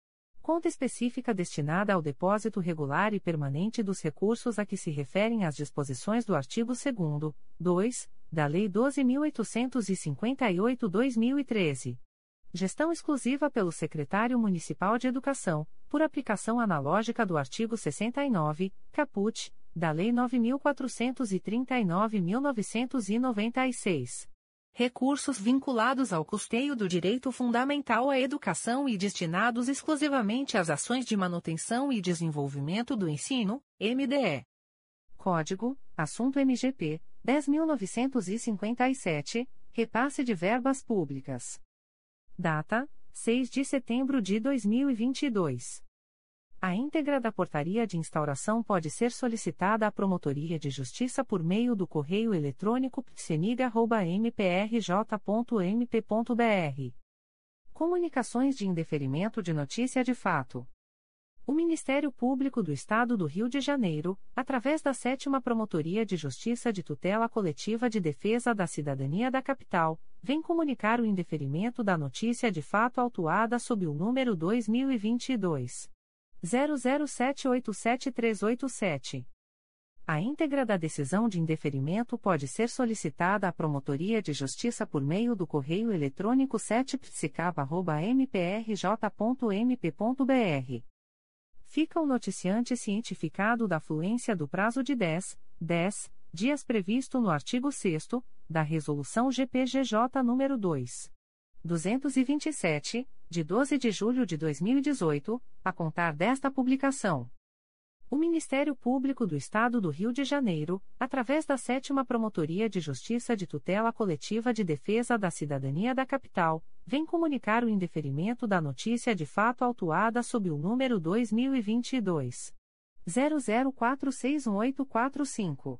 conta específica destinada ao depósito regular e permanente dos recursos a que se referem as disposições do artigo 2º, 2, da Lei 12.858-2013. Gestão exclusiva pelo Secretário Municipal de Educação, por aplicação analógica do artigo 69, caput, da Lei 9439.1996. Recursos vinculados ao custeio do direito fundamental à educação e destinados exclusivamente às ações de manutenção e desenvolvimento do ensino, MDE. Código: Assunto MGP 10957, repasse de verbas públicas. Data: 6 de setembro de 2022. A íntegra da portaria de instauração pode ser solicitada à Promotoria de Justiça por meio do correio eletrônico psenig.mprj.mp.br. Comunicações de indeferimento de notícia de fato. O Ministério Público do Estado do Rio de Janeiro, através da Sétima Promotoria de Justiça de Tutela Coletiva de Defesa da Cidadania da Capital, vem comunicar o indeferimento da notícia de fato autuada sob o número 2022 00787387. A íntegra da decisão de indeferimento pode ser solicitada à Promotoria de Justiça por meio do correio eletrônico 7psicaba.mprj.mp.br. Fica o noticiante cientificado da fluência do prazo de 10, 10 dias previsto no artigo 6 da Resolução GPGJ nº 2. 227, de 12 de julho de 2018, a contar desta publicação. O Ministério Público do Estado do Rio de Janeiro, através da Sétima Promotoria de Justiça de Tutela Coletiva de Defesa da Cidadania da Capital, vem comunicar o indeferimento da notícia de fato autuada sob o número 2022 00461845.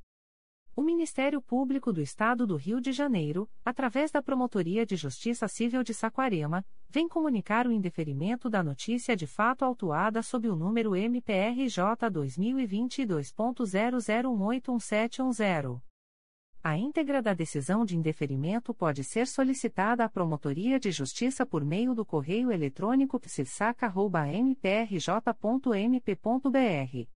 O Ministério Público do Estado do Rio de Janeiro, através da Promotoria de Justiça Civil de Saquarema, vem comunicar o indeferimento da notícia de fato autuada sob o número MPRJ 2022.00181710. A íntegra da decisão de indeferimento pode ser solicitada à Promotoria de Justiça por meio do correio eletrônico psirsaca.mprj.mp.br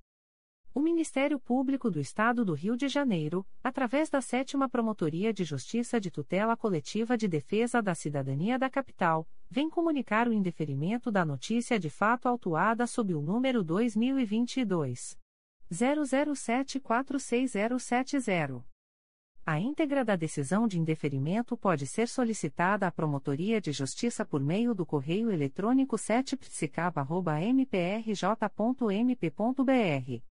O Ministério Público do Estado do Rio de Janeiro, através da Sétima Promotoria de Justiça de Tutela Coletiva de Defesa da Cidadania da Capital, vem comunicar o indeferimento da notícia de fato autuada sob o número 2022 00746070. A íntegra da decisão de indeferimento pode ser solicitada à Promotoria de Justiça por meio do correio eletrônico 7psicaba.mprj.mp.br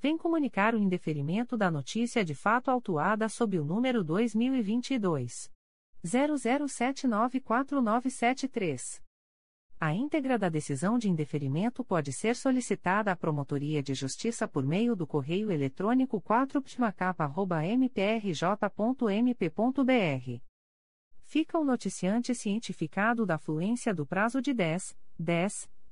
vem comunicar o indeferimento da notícia de fato autuada sob o número 2022 00794973. A íntegra da decisão de indeferimento pode ser solicitada à Promotoria de Justiça por meio do correio eletrônico 4pmacapa.mprj.mp.br. Fica o noticiante cientificado da fluência do prazo de 10, 10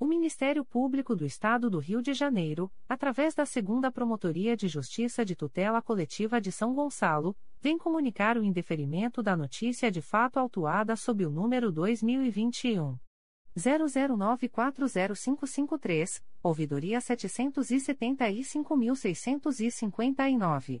O Ministério Público do Estado do Rio de Janeiro, através da Segunda Promotoria de Justiça de Tutela Coletiva de São Gonçalo, vem comunicar o indeferimento da notícia de fato autuada sob o número 2021 00940553, ouvidoria 775.659.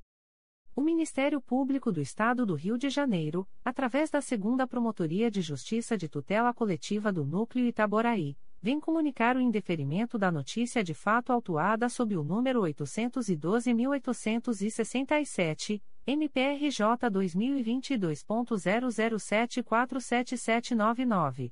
O Ministério Público do Estado do Rio de Janeiro, através da Segunda Promotoria de Justiça de Tutela Coletiva do Núcleo Itaboraí, vem comunicar o indeferimento da notícia de fato autuada sob o número 812.867, MPRJ 2022.00747799.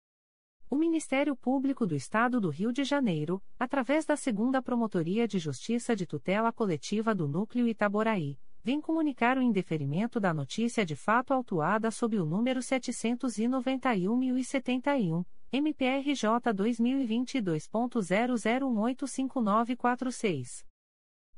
O Ministério Público do Estado do Rio de Janeiro, através da Segunda Promotoria de Justiça de Tutela Coletiva do Núcleo Itaboraí, vem comunicar o indeferimento da notícia de fato autuada sob o número 791.071, MPRJ 2022.00185946.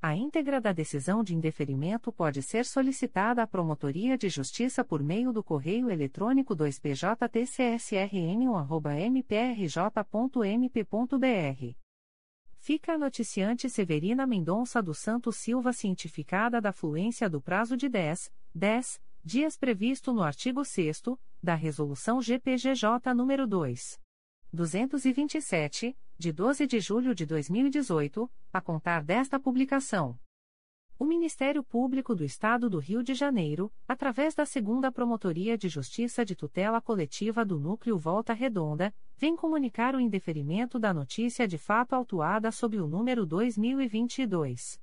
A íntegra da decisão de indeferimento pode ser solicitada à Promotoria de Justiça por meio do correio eletrônico 2pjtcsrn1.mprj.mp.br. Fica a noticiante Severina Mendonça dos Santos Silva cientificada da fluência do prazo de 10, 10 dias previsto no artigo 6 da Resolução GPGJ nº 2. 227, de 12 de julho de 2018, a contar desta publicação. O Ministério Público do Estado do Rio de Janeiro, através da Segunda Promotoria de Justiça de Tutela Coletiva do Núcleo Volta Redonda, vem comunicar o indeferimento da notícia de fato autuada sob o número 2022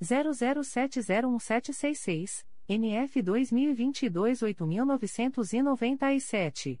00701766, NF 2022 8997.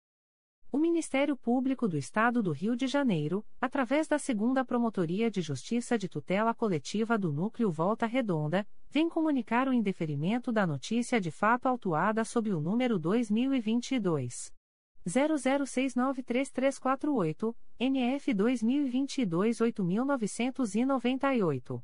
O Ministério Público do Estado do Rio de Janeiro, através da Segunda Promotoria de Justiça de Tutela Coletiva do Núcleo Volta Redonda, vem comunicar o indeferimento da notícia de fato autuada sob o número 2022 00693348, NF 2022 8998.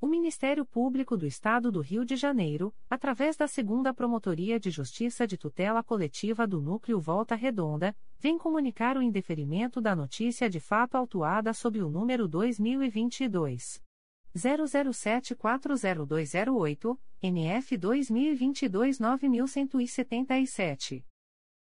O Ministério Público do Estado do Rio de Janeiro, através da Segunda Promotoria de Justiça de Tutela Coletiva do Núcleo Volta Redonda, vem comunicar o indeferimento da notícia de fato autuada sob o número 2022 00740208, NF 2022 9177.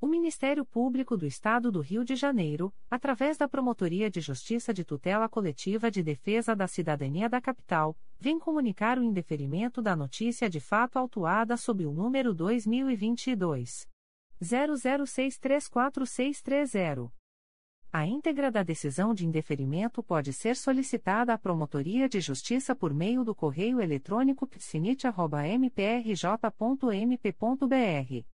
O Ministério Público do Estado do Rio de Janeiro, através da Promotoria de Justiça de Tutela Coletiva de Defesa da Cidadania da Capital, vem comunicar o indeferimento da notícia de fato autuada sob o número 2022 00634630. A íntegra da decisão de indeferimento pode ser solicitada à Promotoria de Justiça por meio do correio eletrônico psinit.mprj.mp.br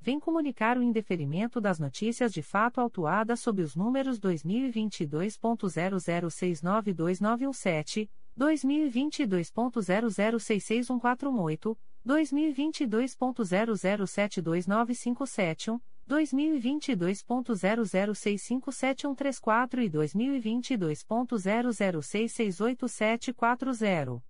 vem comunicar o indeferimento das notícias de fato autuadas sob os números 2022.00692917, 2022.00661418, 2022.00729571, 2022.00657134 e 2022.00668740.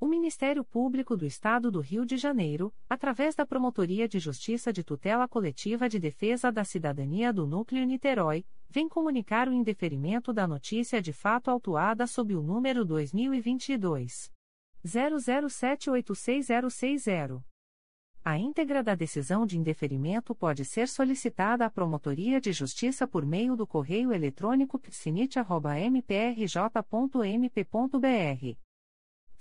O Ministério Público do Estado do Rio de Janeiro, através da Promotoria de Justiça de Tutela Coletiva de Defesa da Cidadania do Núcleo Niterói, vem comunicar o indeferimento da notícia de fato autuada sob o número 2022 00786060. A íntegra da decisão de indeferimento pode ser solicitada à Promotoria de Justiça por meio do correio eletrônico psinit.mprj.mp.br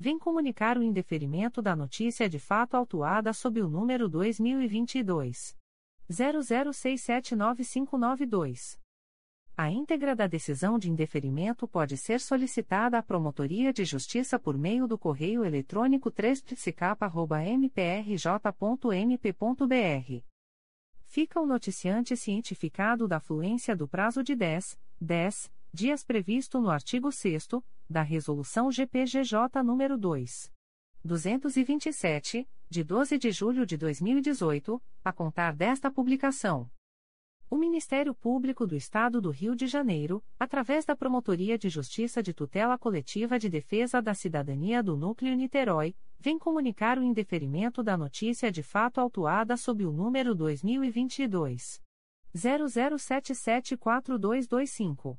vem comunicar o indeferimento da notícia de fato autuada sob o número 2022 00679592. A íntegra da decisão de indeferimento pode ser solicitada à Promotoria de Justiça por meio do correio eletrônico 3 mprj.mp.br fica o noticiante cientificado da fluência do prazo de 10, 10 dias previsto no artigo 6 da Resolução GPGJ nº 2. 227, de 12 de julho de 2018, a contar desta publicação. O Ministério Público do Estado do Rio de Janeiro, através da Promotoria de Justiça de Tutela Coletiva de Defesa da Cidadania do Núcleo Niterói, vem comunicar o indeferimento da notícia de fato autuada sob o número 2022 00774225.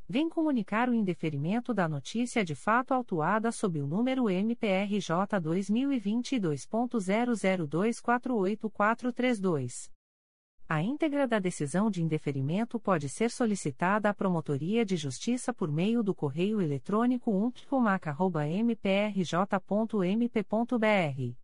vem comunicar o indeferimento da notícia de fato autuada sob o número MPRJ 2022.00248432. A íntegra da decisão de indeferimento pode ser solicitada à Promotoria de Justiça por meio do correio eletrônico umpcomac.mprj.mp.br.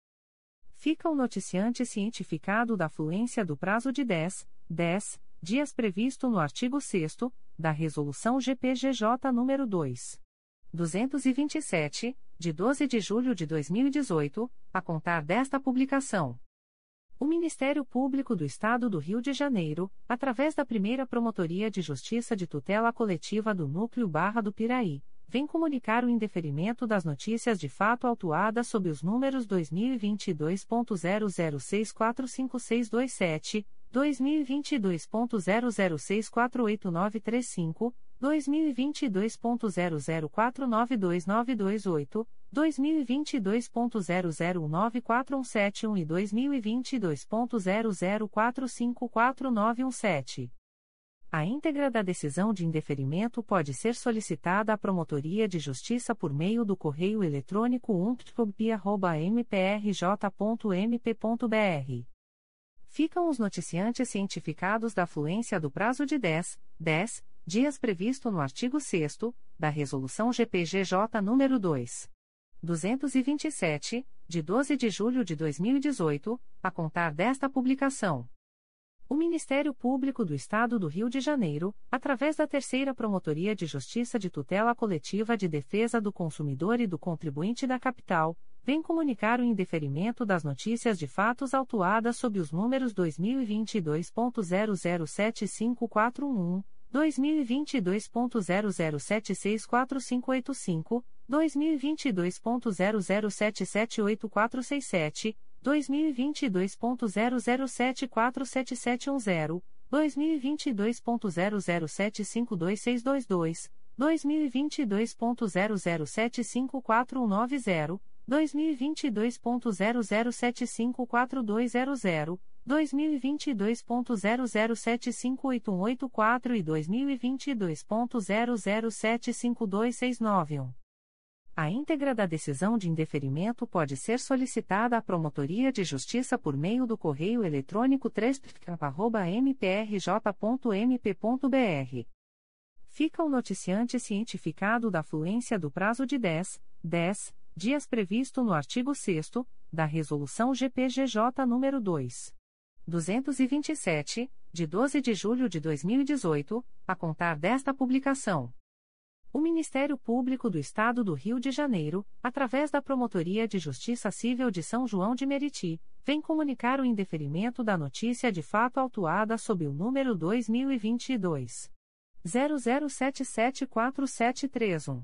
Fica o noticiante cientificado da fluência do prazo de 10, 10 dias previsto no artigo 6 da Resolução GPGJ nº 2. 227, de 12 de julho de 2018, a contar desta publicação. O Ministério Público do Estado do Rio de Janeiro, através da primeira Promotoria de Justiça de Tutela Coletiva do Núcleo Barra do Piraí, vem comunicar o indeferimento das notícias de fato autuadas sob os números 2022.00645627, 2022.00648935, 2022.00492928, 2022.00194171 e 2022.00454917. A íntegra da decisão de indeferimento pode ser solicitada à Promotoria de Justiça por meio do correio eletrônico umptcob.mprj.mp.br. Ficam os noticiantes cientificados da fluência do prazo de 10, 10 dias previsto no artigo 6 da Resolução GPGJ nº 2. 227, de 12 de julho de 2018, a contar desta publicação. O Ministério Público do Estado do Rio de Janeiro, através da Terceira Promotoria de Justiça de Tutela Coletiva de Defesa do Consumidor e do Contribuinte da Capital, vem comunicar o indeferimento das notícias de fatos autuadas sob os números 2022.007541. 2022.00764585, 2022.00778467, 2022.00747710, 2022.00752622, 2022.00754190, 2022.00754200, 2022.00758184 e 2022.00752691. A íntegra da decisão de indeferimento pode ser solicitada à Promotoria de Justiça por meio do correio eletrônico 3 mprj.mp.br. Fica o noticiante cientificado da fluência do prazo de 10, 10 dias previsto no artigo 6 da Resolução GPGJ nº 2. 227, de 12 de julho de 2018, a contar desta publicação. O Ministério Público do Estado do Rio de Janeiro, através da Promotoria de Justiça Civil de São João de Meriti, vem comunicar o indeferimento da notícia de fato autuada sob o número 2022 00774731.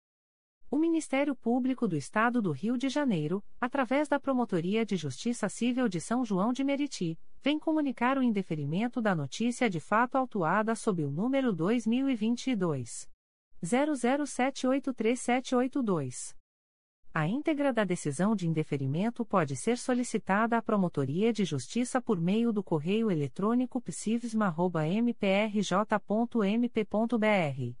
O Ministério Público do Estado do Rio de Janeiro, através da Promotoria de Justiça Civil de São João de Meriti, vem comunicar o indeferimento da notícia de fato autuada sob o número 2022 00783782. A íntegra da decisão de indeferimento pode ser solicitada à Promotoria de Justiça por meio do correio eletrônico psivisma.mprj.mp.br.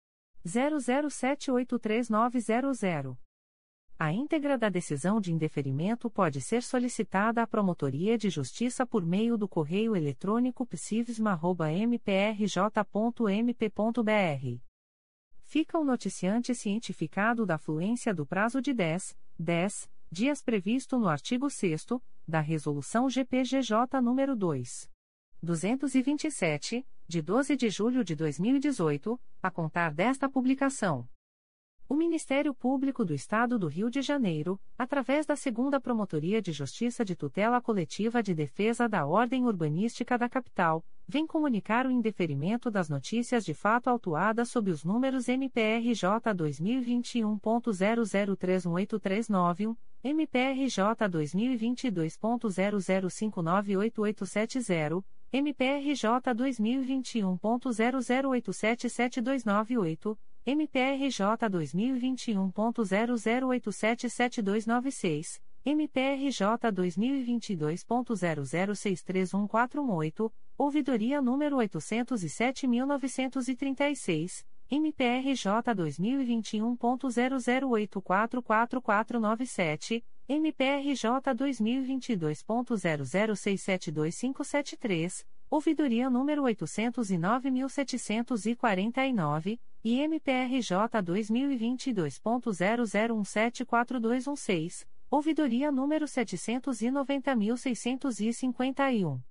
00783900. A íntegra da decisão de indeferimento pode ser solicitada à Promotoria de Justiça por meio do correio eletrônico psivisma.mprj.mp.br. Fica o noticiante cientificado da fluência do prazo de 10, 10 dias previsto no artigo 6 da Resolução GPGJ nº 2. 227, de 12 de julho de 2018, a contar desta publicação. O Ministério Público do Estado do Rio de Janeiro, através da Segunda Promotoria de Justiça de Tutela Coletiva de Defesa da Ordem Urbanística da Capital, vem comunicar o indeferimento das notícias de fato autuadas sob os números MPRJ 2021.00318391, MPRJ 2022.00598870, MPRJ 2021.00877298, MPRJ 2021.00877296, MPRJ 2022.00631418, ouvidoria número 807.936, MPRJ 2021.00844497, MPRJ 2022.00672573, ouvidoria número 809.749, e MPRJ 2022.00174216, ouvidoria número 790.651.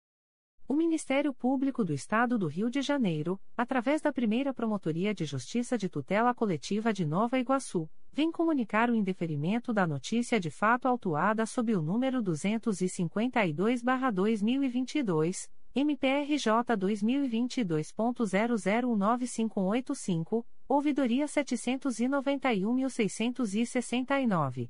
O Ministério Público do Estado do Rio de Janeiro, através da primeira Promotoria de Justiça de Tutela Coletiva de Nova Iguaçu, vem comunicar o indeferimento da notícia de fato autuada sob o número 252-2022, MPRJ 2022.00195185, ouvidoria 791.669.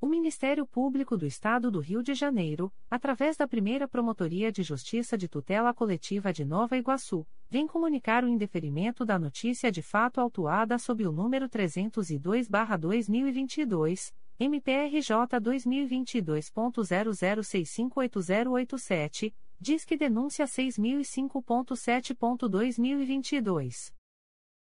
O Ministério Público do Estado do Rio de Janeiro, através da primeira Promotoria de Justiça de Tutela Coletiva de Nova Iguaçu, vem comunicar o indeferimento da notícia de fato autuada sob o número 302-2022, MPRJ 2022.00658087, diz que denúncia 6005.7.2022.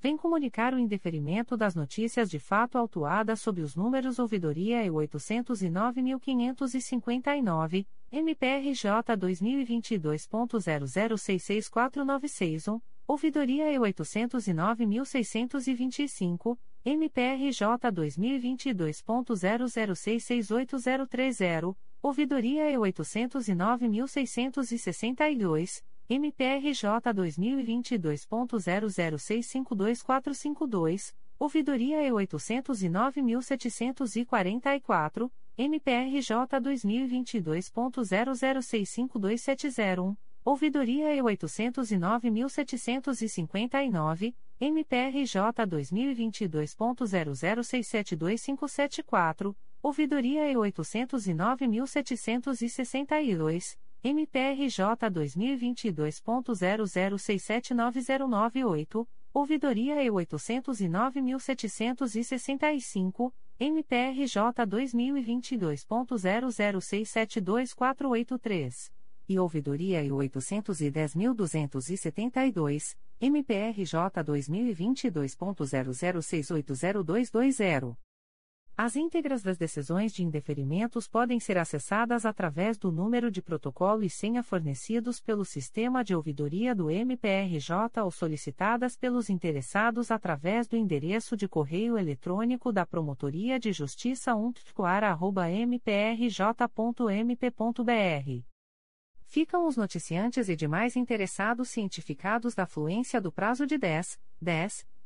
vem comunicar o indeferimento das notícias de fato autuadas sob os números ouvidoria e 809.559, MPRJ 2022.00664961, ouvidoria e 809.625, MPRJ 2022.00668030, ouvidoria e 809.662, MPRJ 2022.00652452, ouvidoria E 809.744, MPRJ 2022.00652701, ouvidoria E 809.759, MPRJ 2022.00672574, ouvidoria E 809.762, MPRJ 2022.00679098, ouvidoria E 809.765, MPRJ 2022.00672483 e ouvidoria E 810.272, MPRJ 2022.00680220. As íntegras das decisões de indeferimentos podem ser acessadas através do número de protocolo e senha fornecidos pelo sistema de ouvidoria do MPRJ ou solicitadas pelos interessados através do endereço de correio eletrônico da Promotoria de Justiça umptcoar.mprj.mp.br. Ficam os noticiantes e demais interessados cientificados da fluência do prazo de 10, 10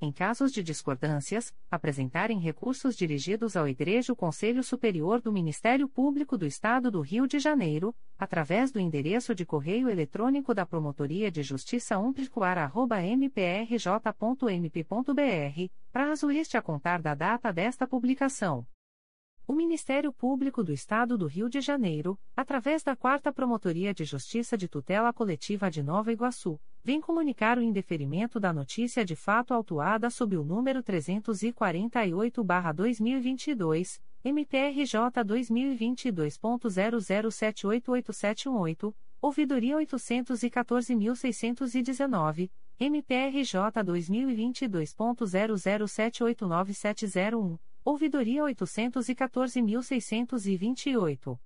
em casos de discordâncias, apresentarem recursos dirigidos ao Igreja Conselho Superior do Ministério Público do Estado do Rio de Janeiro, através do endereço de correio eletrônico da Promotoria de Justiça umplicoar.mprj.mp.br, prazo este a contar da data desta publicação. O Ministério Público do Estado do Rio de Janeiro, através da Quarta Promotoria de Justiça de Tutela Coletiva de Nova Iguaçu, vem comunicar o indeferimento da notícia de fato autuada sob o número 348-2022, MPRJ 2022.00788878, ouvidoria 814.619, MPRJ 2022.00789701 ouvidoria 814.628.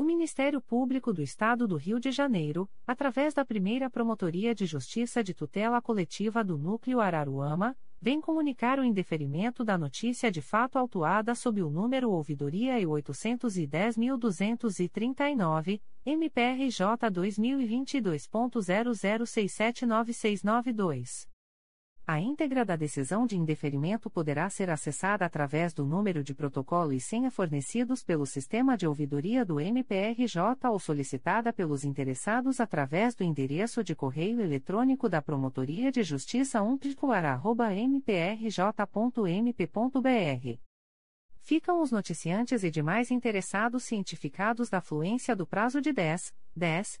O Ministério Público do Estado do Rio de Janeiro, através da primeira Promotoria de Justiça de Tutela Coletiva do Núcleo Araruama, vem comunicar o indeferimento da notícia de fato autuada sob o número Ouvidoria e 810.239, MPRJ 2022.00679692. A íntegra da decisão de indeferimento poderá ser acessada através do número de protocolo e senha fornecidos pelo sistema de ouvidoria do MPRJ ou solicitada pelos interessados através do endereço de correio eletrônico da Promotoria de Justiça umplicoara.mprj.mp.br. Ficam os noticiantes e demais interessados cientificados da fluência do prazo de 10, 10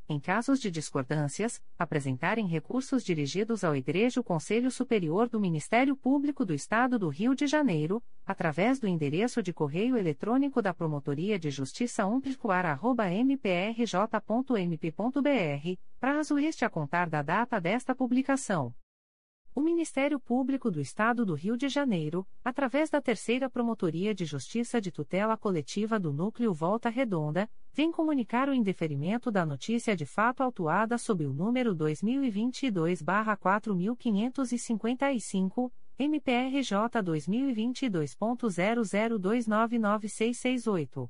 em casos de discordâncias, apresentarem recursos dirigidos ao Igreja Conselho Superior do Ministério Público do Estado do Rio de Janeiro, através do endereço de correio eletrônico da Promotoria de Justiça umplicoar@mprj.mp.br, prazo este a contar da data desta publicação. O Ministério Público do Estado do Rio de Janeiro, através da Terceira Promotoria de Justiça de Tutela Coletiva do Núcleo Volta Redonda, vem comunicar o indeferimento da notícia de fato autuada sob o número 2022-4555, MPRJ 2022.00299668.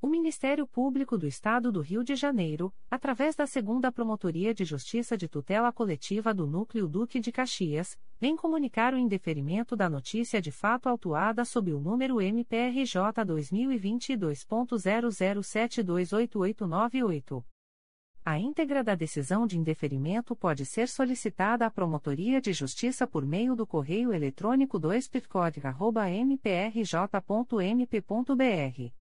O Ministério Público do Estado do Rio de Janeiro, através da Segunda Promotoria de Justiça de Tutela Coletiva do Núcleo Duque de Caxias, vem comunicar o indeferimento da notícia de fato autuada sob o número MPRJ 2022.00728898. A íntegra da decisão de indeferimento pode ser solicitada à Promotoria de Justiça por meio do correio eletrônico 2 mprj.mp.br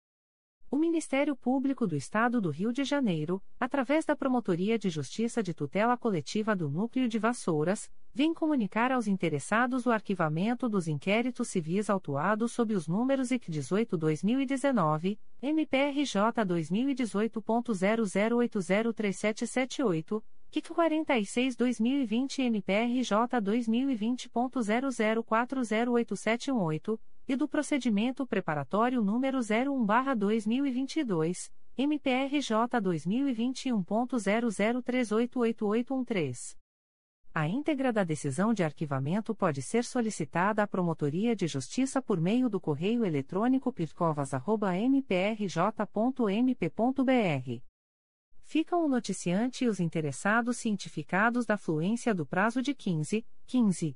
O Ministério Público do Estado do Rio de Janeiro, através da Promotoria de Justiça de Tutela Coletiva do Núcleo de Vassouras, vem comunicar aos interessados o arquivamento dos inquéritos civis autuados sob os números IC 18-2019, MPRJ 2018.00803778, KIC 46-2020 MPRJ 2020.00408718, e do procedimento preparatório número 01/2022, MPRJ 2021.00388813. A íntegra da decisão de arquivamento pode ser solicitada à Promotoria de Justiça por meio do correio eletrônico pircovas.mprj.mp.br. Ficam o noticiante e os interessados cientificados da fluência do prazo de 15, 15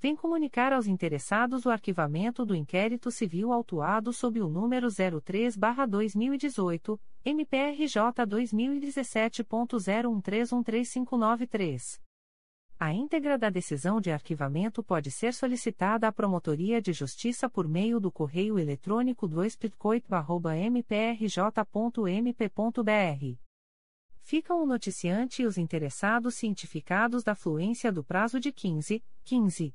vem comunicar aos interessados o arquivamento do inquérito civil autuado sob o número 03-2018, MPRJ 2017.01313593. A íntegra da decisão de arquivamento pode ser solicitada à Promotoria de Justiça por meio do correio eletrônico 2 mprj.mp.br. Ficam o noticiante e os interessados cientificados da fluência do prazo de 15, 15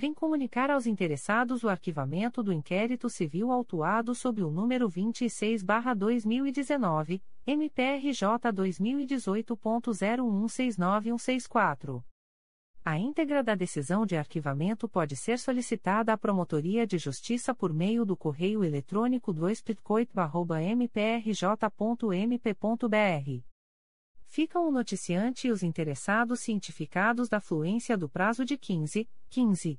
vem comunicar aos interessados o arquivamento do inquérito civil autuado sob o número 26-2019, MPRJ 2018.0169164. A íntegra da decisão de arquivamento pode ser solicitada à Promotoria de Justiça por meio do correio eletrônico 2 mprj.mp.br. Ficam o noticiante e os interessados cientificados da fluência do prazo de 15, 15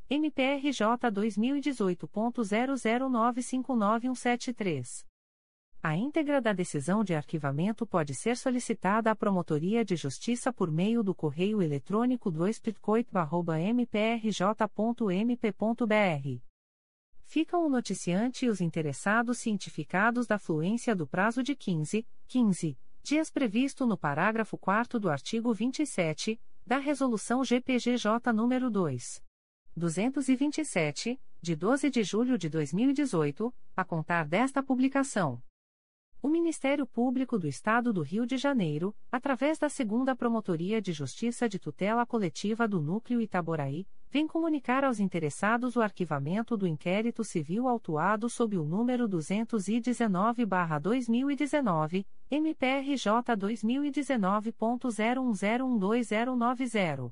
MPRJ 2018.00959173. A íntegra da decisão de arquivamento pode ser solicitada à Promotoria de Justiça por meio do correio eletrônico 2 mprj.mp.br. Ficam o noticiante e os interessados cientificados da fluência do prazo de 15, 15 dias previsto no parágrafo 4 do artigo 27 da Resolução GPGJ nº 2. 227, de 12 de julho de 2018, a contar desta publicação. O Ministério Público do Estado do Rio de Janeiro, através da Segunda Promotoria de Justiça de Tutela Coletiva do Núcleo Itaboraí, vem comunicar aos interessados o arquivamento do inquérito civil autuado sob o número 219-2019, MPRJ 2019.01012090.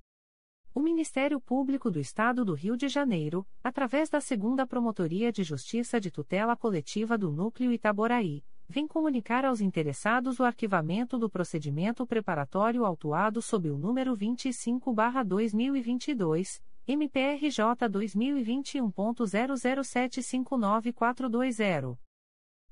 O Ministério Público do Estado do Rio de Janeiro, através da Segunda Promotoria de Justiça de Tutela Coletiva do Núcleo Itaboraí, vem comunicar aos interessados o arquivamento do procedimento preparatório autuado sob o número 25-2022, MPRJ 2021.00759420.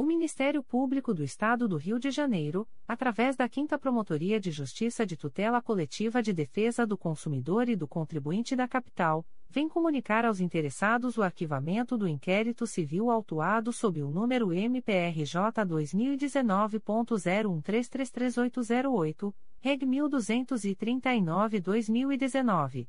O Ministério Público do Estado do Rio de Janeiro, através da 5 Promotoria de Justiça de Tutela Coletiva de Defesa do Consumidor e do Contribuinte da Capital, vem comunicar aos interessados o arquivamento do inquérito civil autuado sob o número MPRJ 2019.01333808, Reg 1239-2019.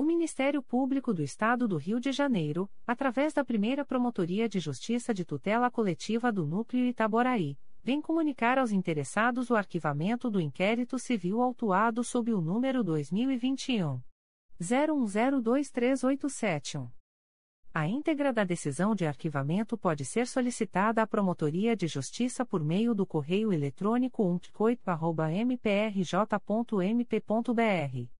O Ministério Público do Estado do Rio de Janeiro, através da primeira Promotoria de Justiça de Tutela Coletiva do Núcleo Itaboraí, vem comunicar aos interessados o arquivamento do inquérito civil autuado sob o número 2021 01023871. A íntegra da decisão de arquivamento pode ser solicitada à Promotoria de Justiça por meio do correio eletrônico umpcoit.mprj.mp.br.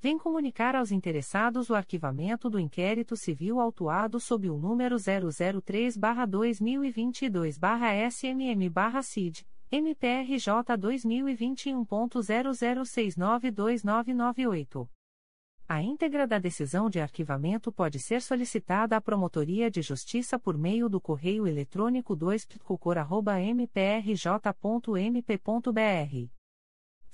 vem comunicar aos interessados o arquivamento do inquérito civil autuado sob o número 003-2022-SMM-CID, MPRJ 2021.00692998. A íntegra da decisão de arquivamento pode ser solicitada à Promotoria de Justiça por meio do correio eletrônico 2 mprj.mp.br.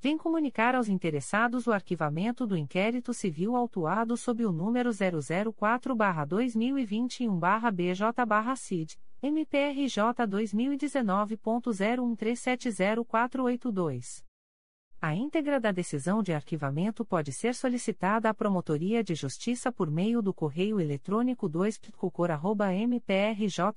vem comunicar aos interessados o arquivamento do inquérito civil autuado sob o número 004-2021-BJ-CID, MPRJ 2019.01370482. A íntegra da decisão de arquivamento pode ser solicitada à Promotoria de Justiça por meio do correio eletrônico 2 mprj.mp.br.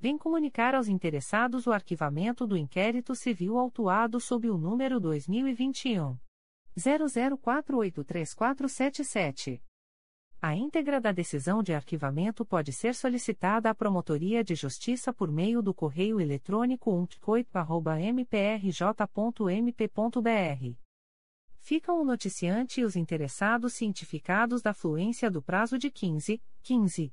vem comunicar aos interessados o arquivamento do inquérito civil autuado sob o número 2021. 00483477. A íntegra da decisão de arquivamento pode ser solicitada à Promotoria de Justiça por meio do correio eletrônico umpcoit.mprj.mp.br ficam o noticiante e os interessados cientificados da fluência do prazo de 15, 15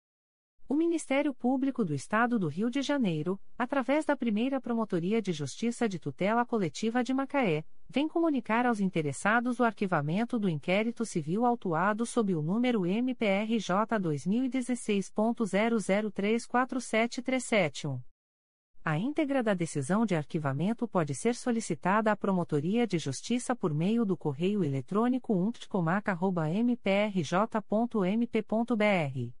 O Ministério Público do Estado do Rio de Janeiro, através da primeira Promotoria de Justiça de Tutela Coletiva de Macaé, vem comunicar aos interessados o arquivamento do inquérito civil autuado sob o número MPRJ 2016.00347371. A íntegra da decisão de arquivamento pode ser solicitada à Promotoria de Justiça por meio do correio eletrônico umptcomac.mprj.mp.br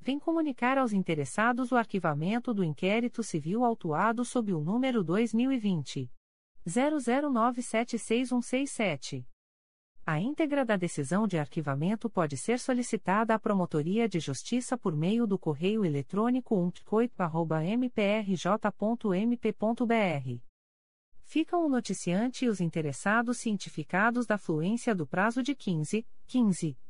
vem comunicar aos interessados o arquivamento do inquérito civil autuado sob o número 2020 00976167. A íntegra da decisão de arquivamento pode ser solicitada à Promotoria de Justiça por meio do correio eletrônico umpcoit.mprj.mp.br. Ficam o noticiante e os interessados cientificados da fluência do prazo de 15, 15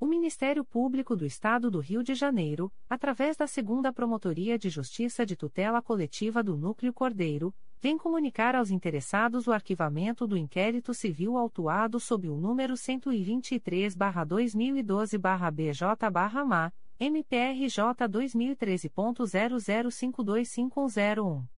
O Ministério Público do Estado do Rio de Janeiro, através da Segunda Promotoria de Justiça de Tutela Coletiva do Núcleo Cordeiro, vem comunicar aos interessados o arquivamento do inquérito civil autuado sob o número 123-2012-BJ-MA, MPRJ 2013.00525101.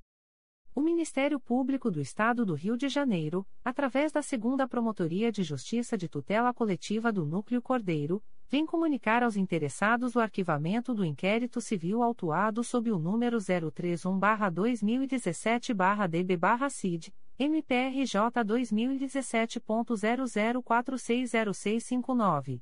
O Ministério Público do Estado do Rio de Janeiro, através da Segunda Promotoria de Justiça de Tutela Coletiva do Núcleo Cordeiro, vem comunicar aos interessados o arquivamento do inquérito civil autuado sob o número 031-2017-DB-CID, MPRJ 2017.00460659.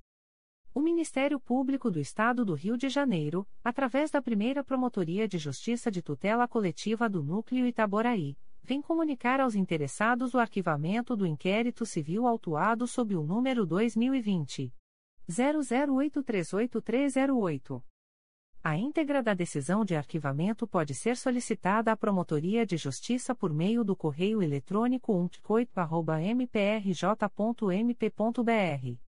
O Ministério Público do Estado do Rio de Janeiro, através da primeira Promotoria de Justiça de Tutela Coletiva do Núcleo Itaboraí, vem comunicar aos interessados o arquivamento do inquérito civil autuado sob o número 2020. 00838308. A íntegra da decisão de arquivamento pode ser solicitada à Promotoria de Justiça por meio do correio eletrônico umpcoito.mprj.mp.br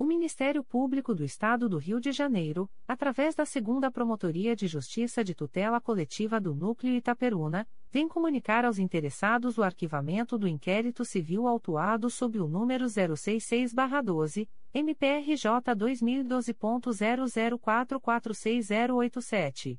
O Ministério Público do Estado do Rio de Janeiro, através da Segunda Promotoria de Justiça de Tutela Coletiva do Núcleo Itaperuna, vem comunicar aos interessados o arquivamento do inquérito civil autuado sob o número 066-12, MPRJ 2012.00446087.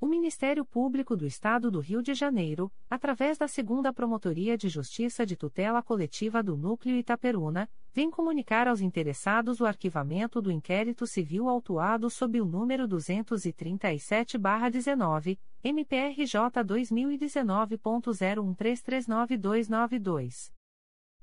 O Ministério Público do Estado do Rio de Janeiro, através da Segunda Promotoria de Justiça de Tutela Coletiva do Núcleo Itaperuna, vem comunicar aos interessados o arquivamento do inquérito civil autuado sob o número 237-19, MPRJ 2019.01339292.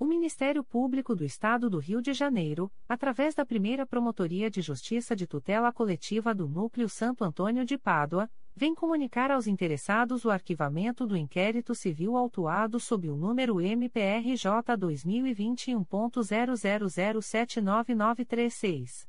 O Ministério Público do Estado do Rio de Janeiro, através da primeira Promotoria de Justiça de Tutela Coletiva do Núcleo Santo Antônio de Pádua, vem comunicar aos interessados o arquivamento do inquérito civil autuado sob o número MPRJ 2021.00079936.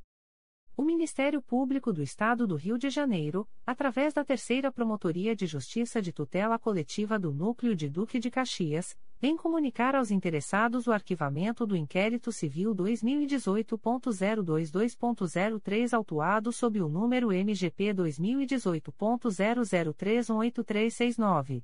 O Ministério Público do Estado do Rio de Janeiro, através da Terceira Promotoria de Justiça de Tutela Coletiva do Núcleo de Duque de Caxias, vem comunicar aos interessados o arquivamento do inquérito civil 2018.022.03 autuado sob o número MGP 2018.00318369.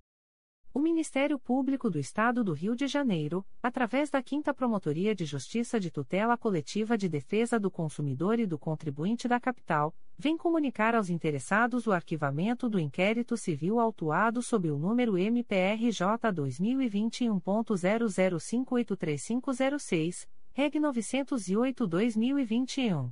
O Ministério Público do Estado do Rio de Janeiro, através da 5 Promotoria de Justiça de Tutela Coletiva de Defesa do Consumidor e do Contribuinte da Capital, vem comunicar aos interessados o arquivamento do inquérito civil autuado sob o número MPRJ 2021.00583506, Reg 908-2021.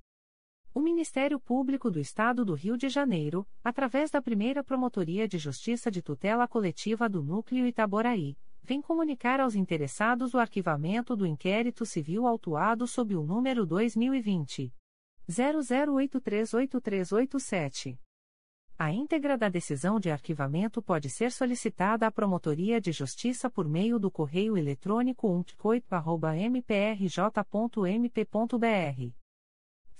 O Ministério Público do Estado do Rio de Janeiro, através da primeira Promotoria de Justiça de Tutela Coletiva do Núcleo Itaboraí, vem comunicar aos interessados o arquivamento do inquérito civil autuado sob o número 2020. 00838387. A íntegra da decisão de arquivamento pode ser solicitada à Promotoria de Justiça por meio do correio eletrônico umpcoit.mprj.mp.br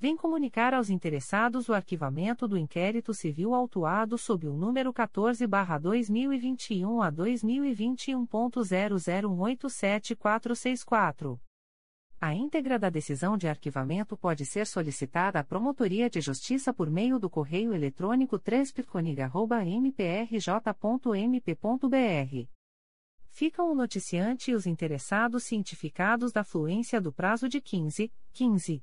vem comunicar aos interessados o arquivamento do inquérito civil autuado sob o número 14-2021 a 2021.00187464. A íntegra da decisão de arquivamento pode ser solicitada à Promotoria de Justiça por meio do correio eletrônico 3 mprj.mp.br. Ficam o noticiante e os interessados cientificados da fluência do prazo de 15, 15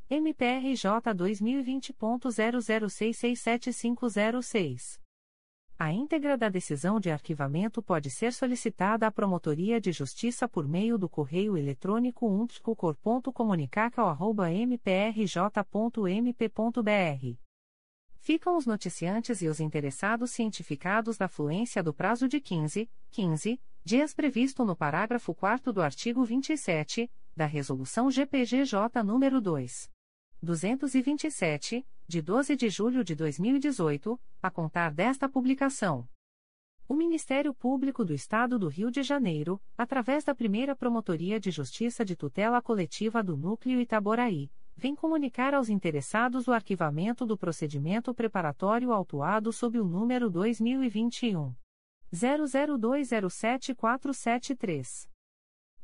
MPRJ 2020.00667506. A íntegra da decisão de arquivamento pode ser solicitada à Promotoria de Justiça por meio do correio eletrônico umpticocor.comunicaca.mprj.mp.br. Ficam os noticiantes e os interessados cientificados da fluência do prazo de 15, 15 dias previsto no parágrafo 4 do artigo 27 da Resolução GPGJ nº 2. 227, de 12 de julho de 2018, a contar desta publicação. O Ministério Público do Estado do Rio de Janeiro, através da primeira Promotoria de Justiça de Tutela Coletiva do Núcleo Itaboraí, vem comunicar aos interessados o arquivamento do procedimento preparatório autuado sob o número 2021. 00207473.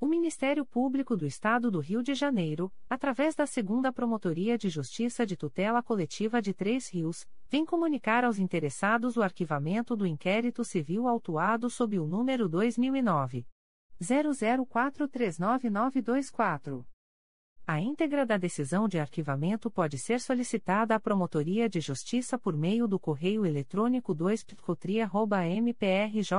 O Ministério Público do Estado do Rio de Janeiro, através da Segunda Promotoria de Justiça de Tutela Coletiva de Três Rios, vem comunicar aos interessados o arquivamento do inquérito civil autuado sob o número 2009 00439924. A íntegra da decisão de arquivamento pode ser solicitada à Promotoria de Justiça por meio do correio eletrônico 2 mprj.mp.br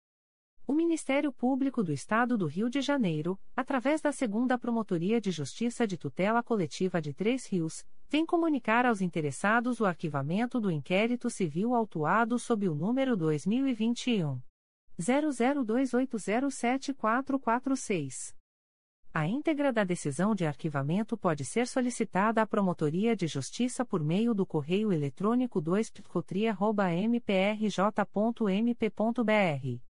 O Ministério Público do Estado do Rio de Janeiro, através da Segunda Promotoria de Justiça de Tutela Coletiva de Três Rios, vem comunicar aos interessados o arquivamento do inquérito civil autuado sob o número 2021 0028074446. A íntegra da decisão de arquivamento pode ser solicitada à Promotoria de Justiça por meio do correio eletrônico 2picotria.mprj.mp.br.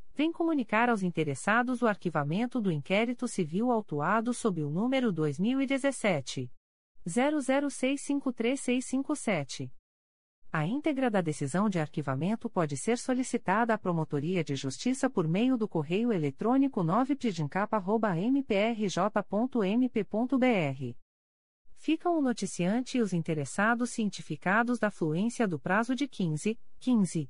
vem comunicar aos interessados o arquivamento do inquérito civil autuado sob o número 2017 00653657. A íntegra da decisão de arquivamento pode ser solicitada à Promotoria de Justiça por meio do correio eletrônico 9pdincapa.mprj.mp.br. Ficam o noticiante e os interessados cientificados da fluência do prazo de 15, 15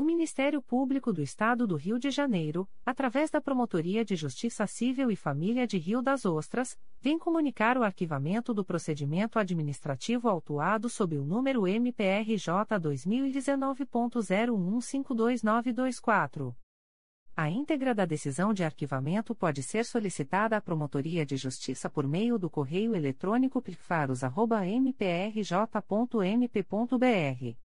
O Ministério Público do Estado do Rio de Janeiro, através da Promotoria de Justiça Civil e Família de Rio das Ostras, vem comunicar o arquivamento do procedimento administrativo autuado sob o número MPRJ 2019.01522924. A íntegra da decisão de arquivamento pode ser solicitada à Promotoria de Justiça por meio do correio eletrônico pifaros.mprj.mp.br.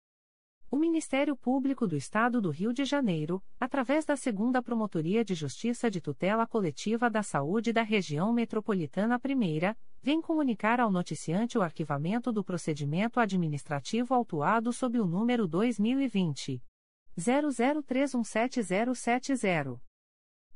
O Ministério Público do Estado do Rio de Janeiro, através da Segunda Promotoria de Justiça de Tutela Coletiva da Saúde da Região Metropolitana I, vem comunicar ao noticiante o arquivamento do procedimento administrativo autuado sob o número 2020 00317070.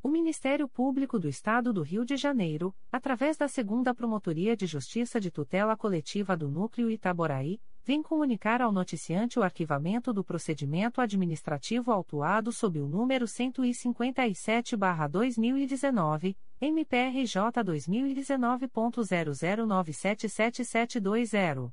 O Ministério Público do Estado do Rio de Janeiro, através da Segunda Promotoria de Justiça de Tutela Coletiva do Núcleo Itaboraí, vem comunicar ao noticiante o arquivamento do procedimento administrativo autuado sob o número 157-2019, MPRJ 2019.00977720.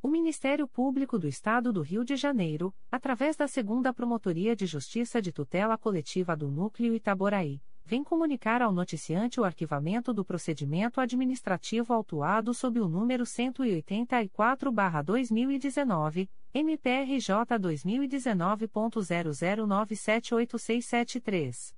O Ministério Público do Estado do Rio de Janeiro, através da Segunda Promotoria de Justiça de Tutela Coletiva do Núcleo Itaboraí, vem comunicar ao noticiante o arquivamento do procedimento administrativo autuado sob o número 184-2019, MPRJ 2019.00978673.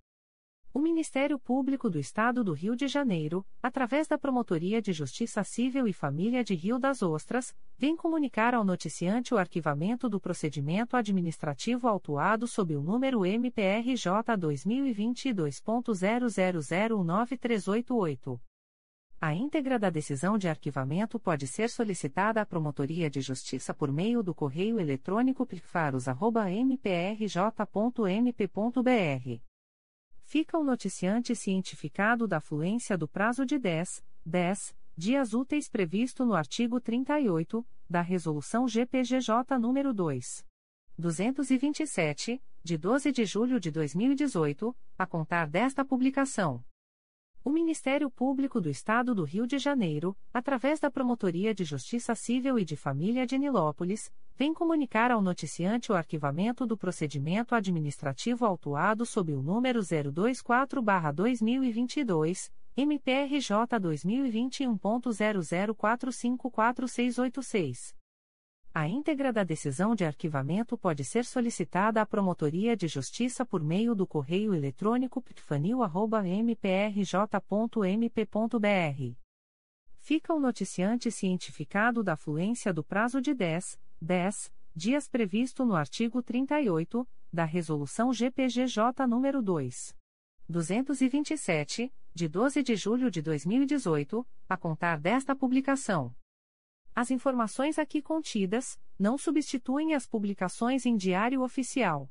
O Ministério Público do Estado do Rio de Janeiro, através da Promotoria de Justiça Civil e Família de Rio das Ostras, vem comunicar ao noticiante o arquivamento do procedimento administrativo autuado sob o número MPRJ 2022.00019388. A íntegra da decisão de arquivamento pode ser solicitada à Promotoria de Justiça por meio do correio eletrônico pifaros.mprj.mp.br fica o noticiante cientificado da fluência do prazo de 10, 10 dias úteis previsto no artigo 38 da Resolução GPGJ nº 2. 227, de 12 de julho de 2018, a contar desta publicação. O Ministério Público do Estado do Rio de Janeiro, através da Promotoria de Justiça Civil e de Família de Nilópolis, vem comunicar ao noticiante o arquivamento do procedimento administrativo autuado sob o número 024-2022, MPRJ 2021.00454686. A íntegra da decisão de arquivamento pode ser solicitada à Promotoria de Justiça por meio do correio eletrônico ptfanil.mprj.mp.br. Fica o noticiante cientificado da fluência do prazo de 10, 10 dias previsto no artigo 38 da Resolução GPGJ nº 2. 227, de 12 de julho de 2018, a contar desta publicação. As informações aqui contidas não substituem as publicações em Diário Oficial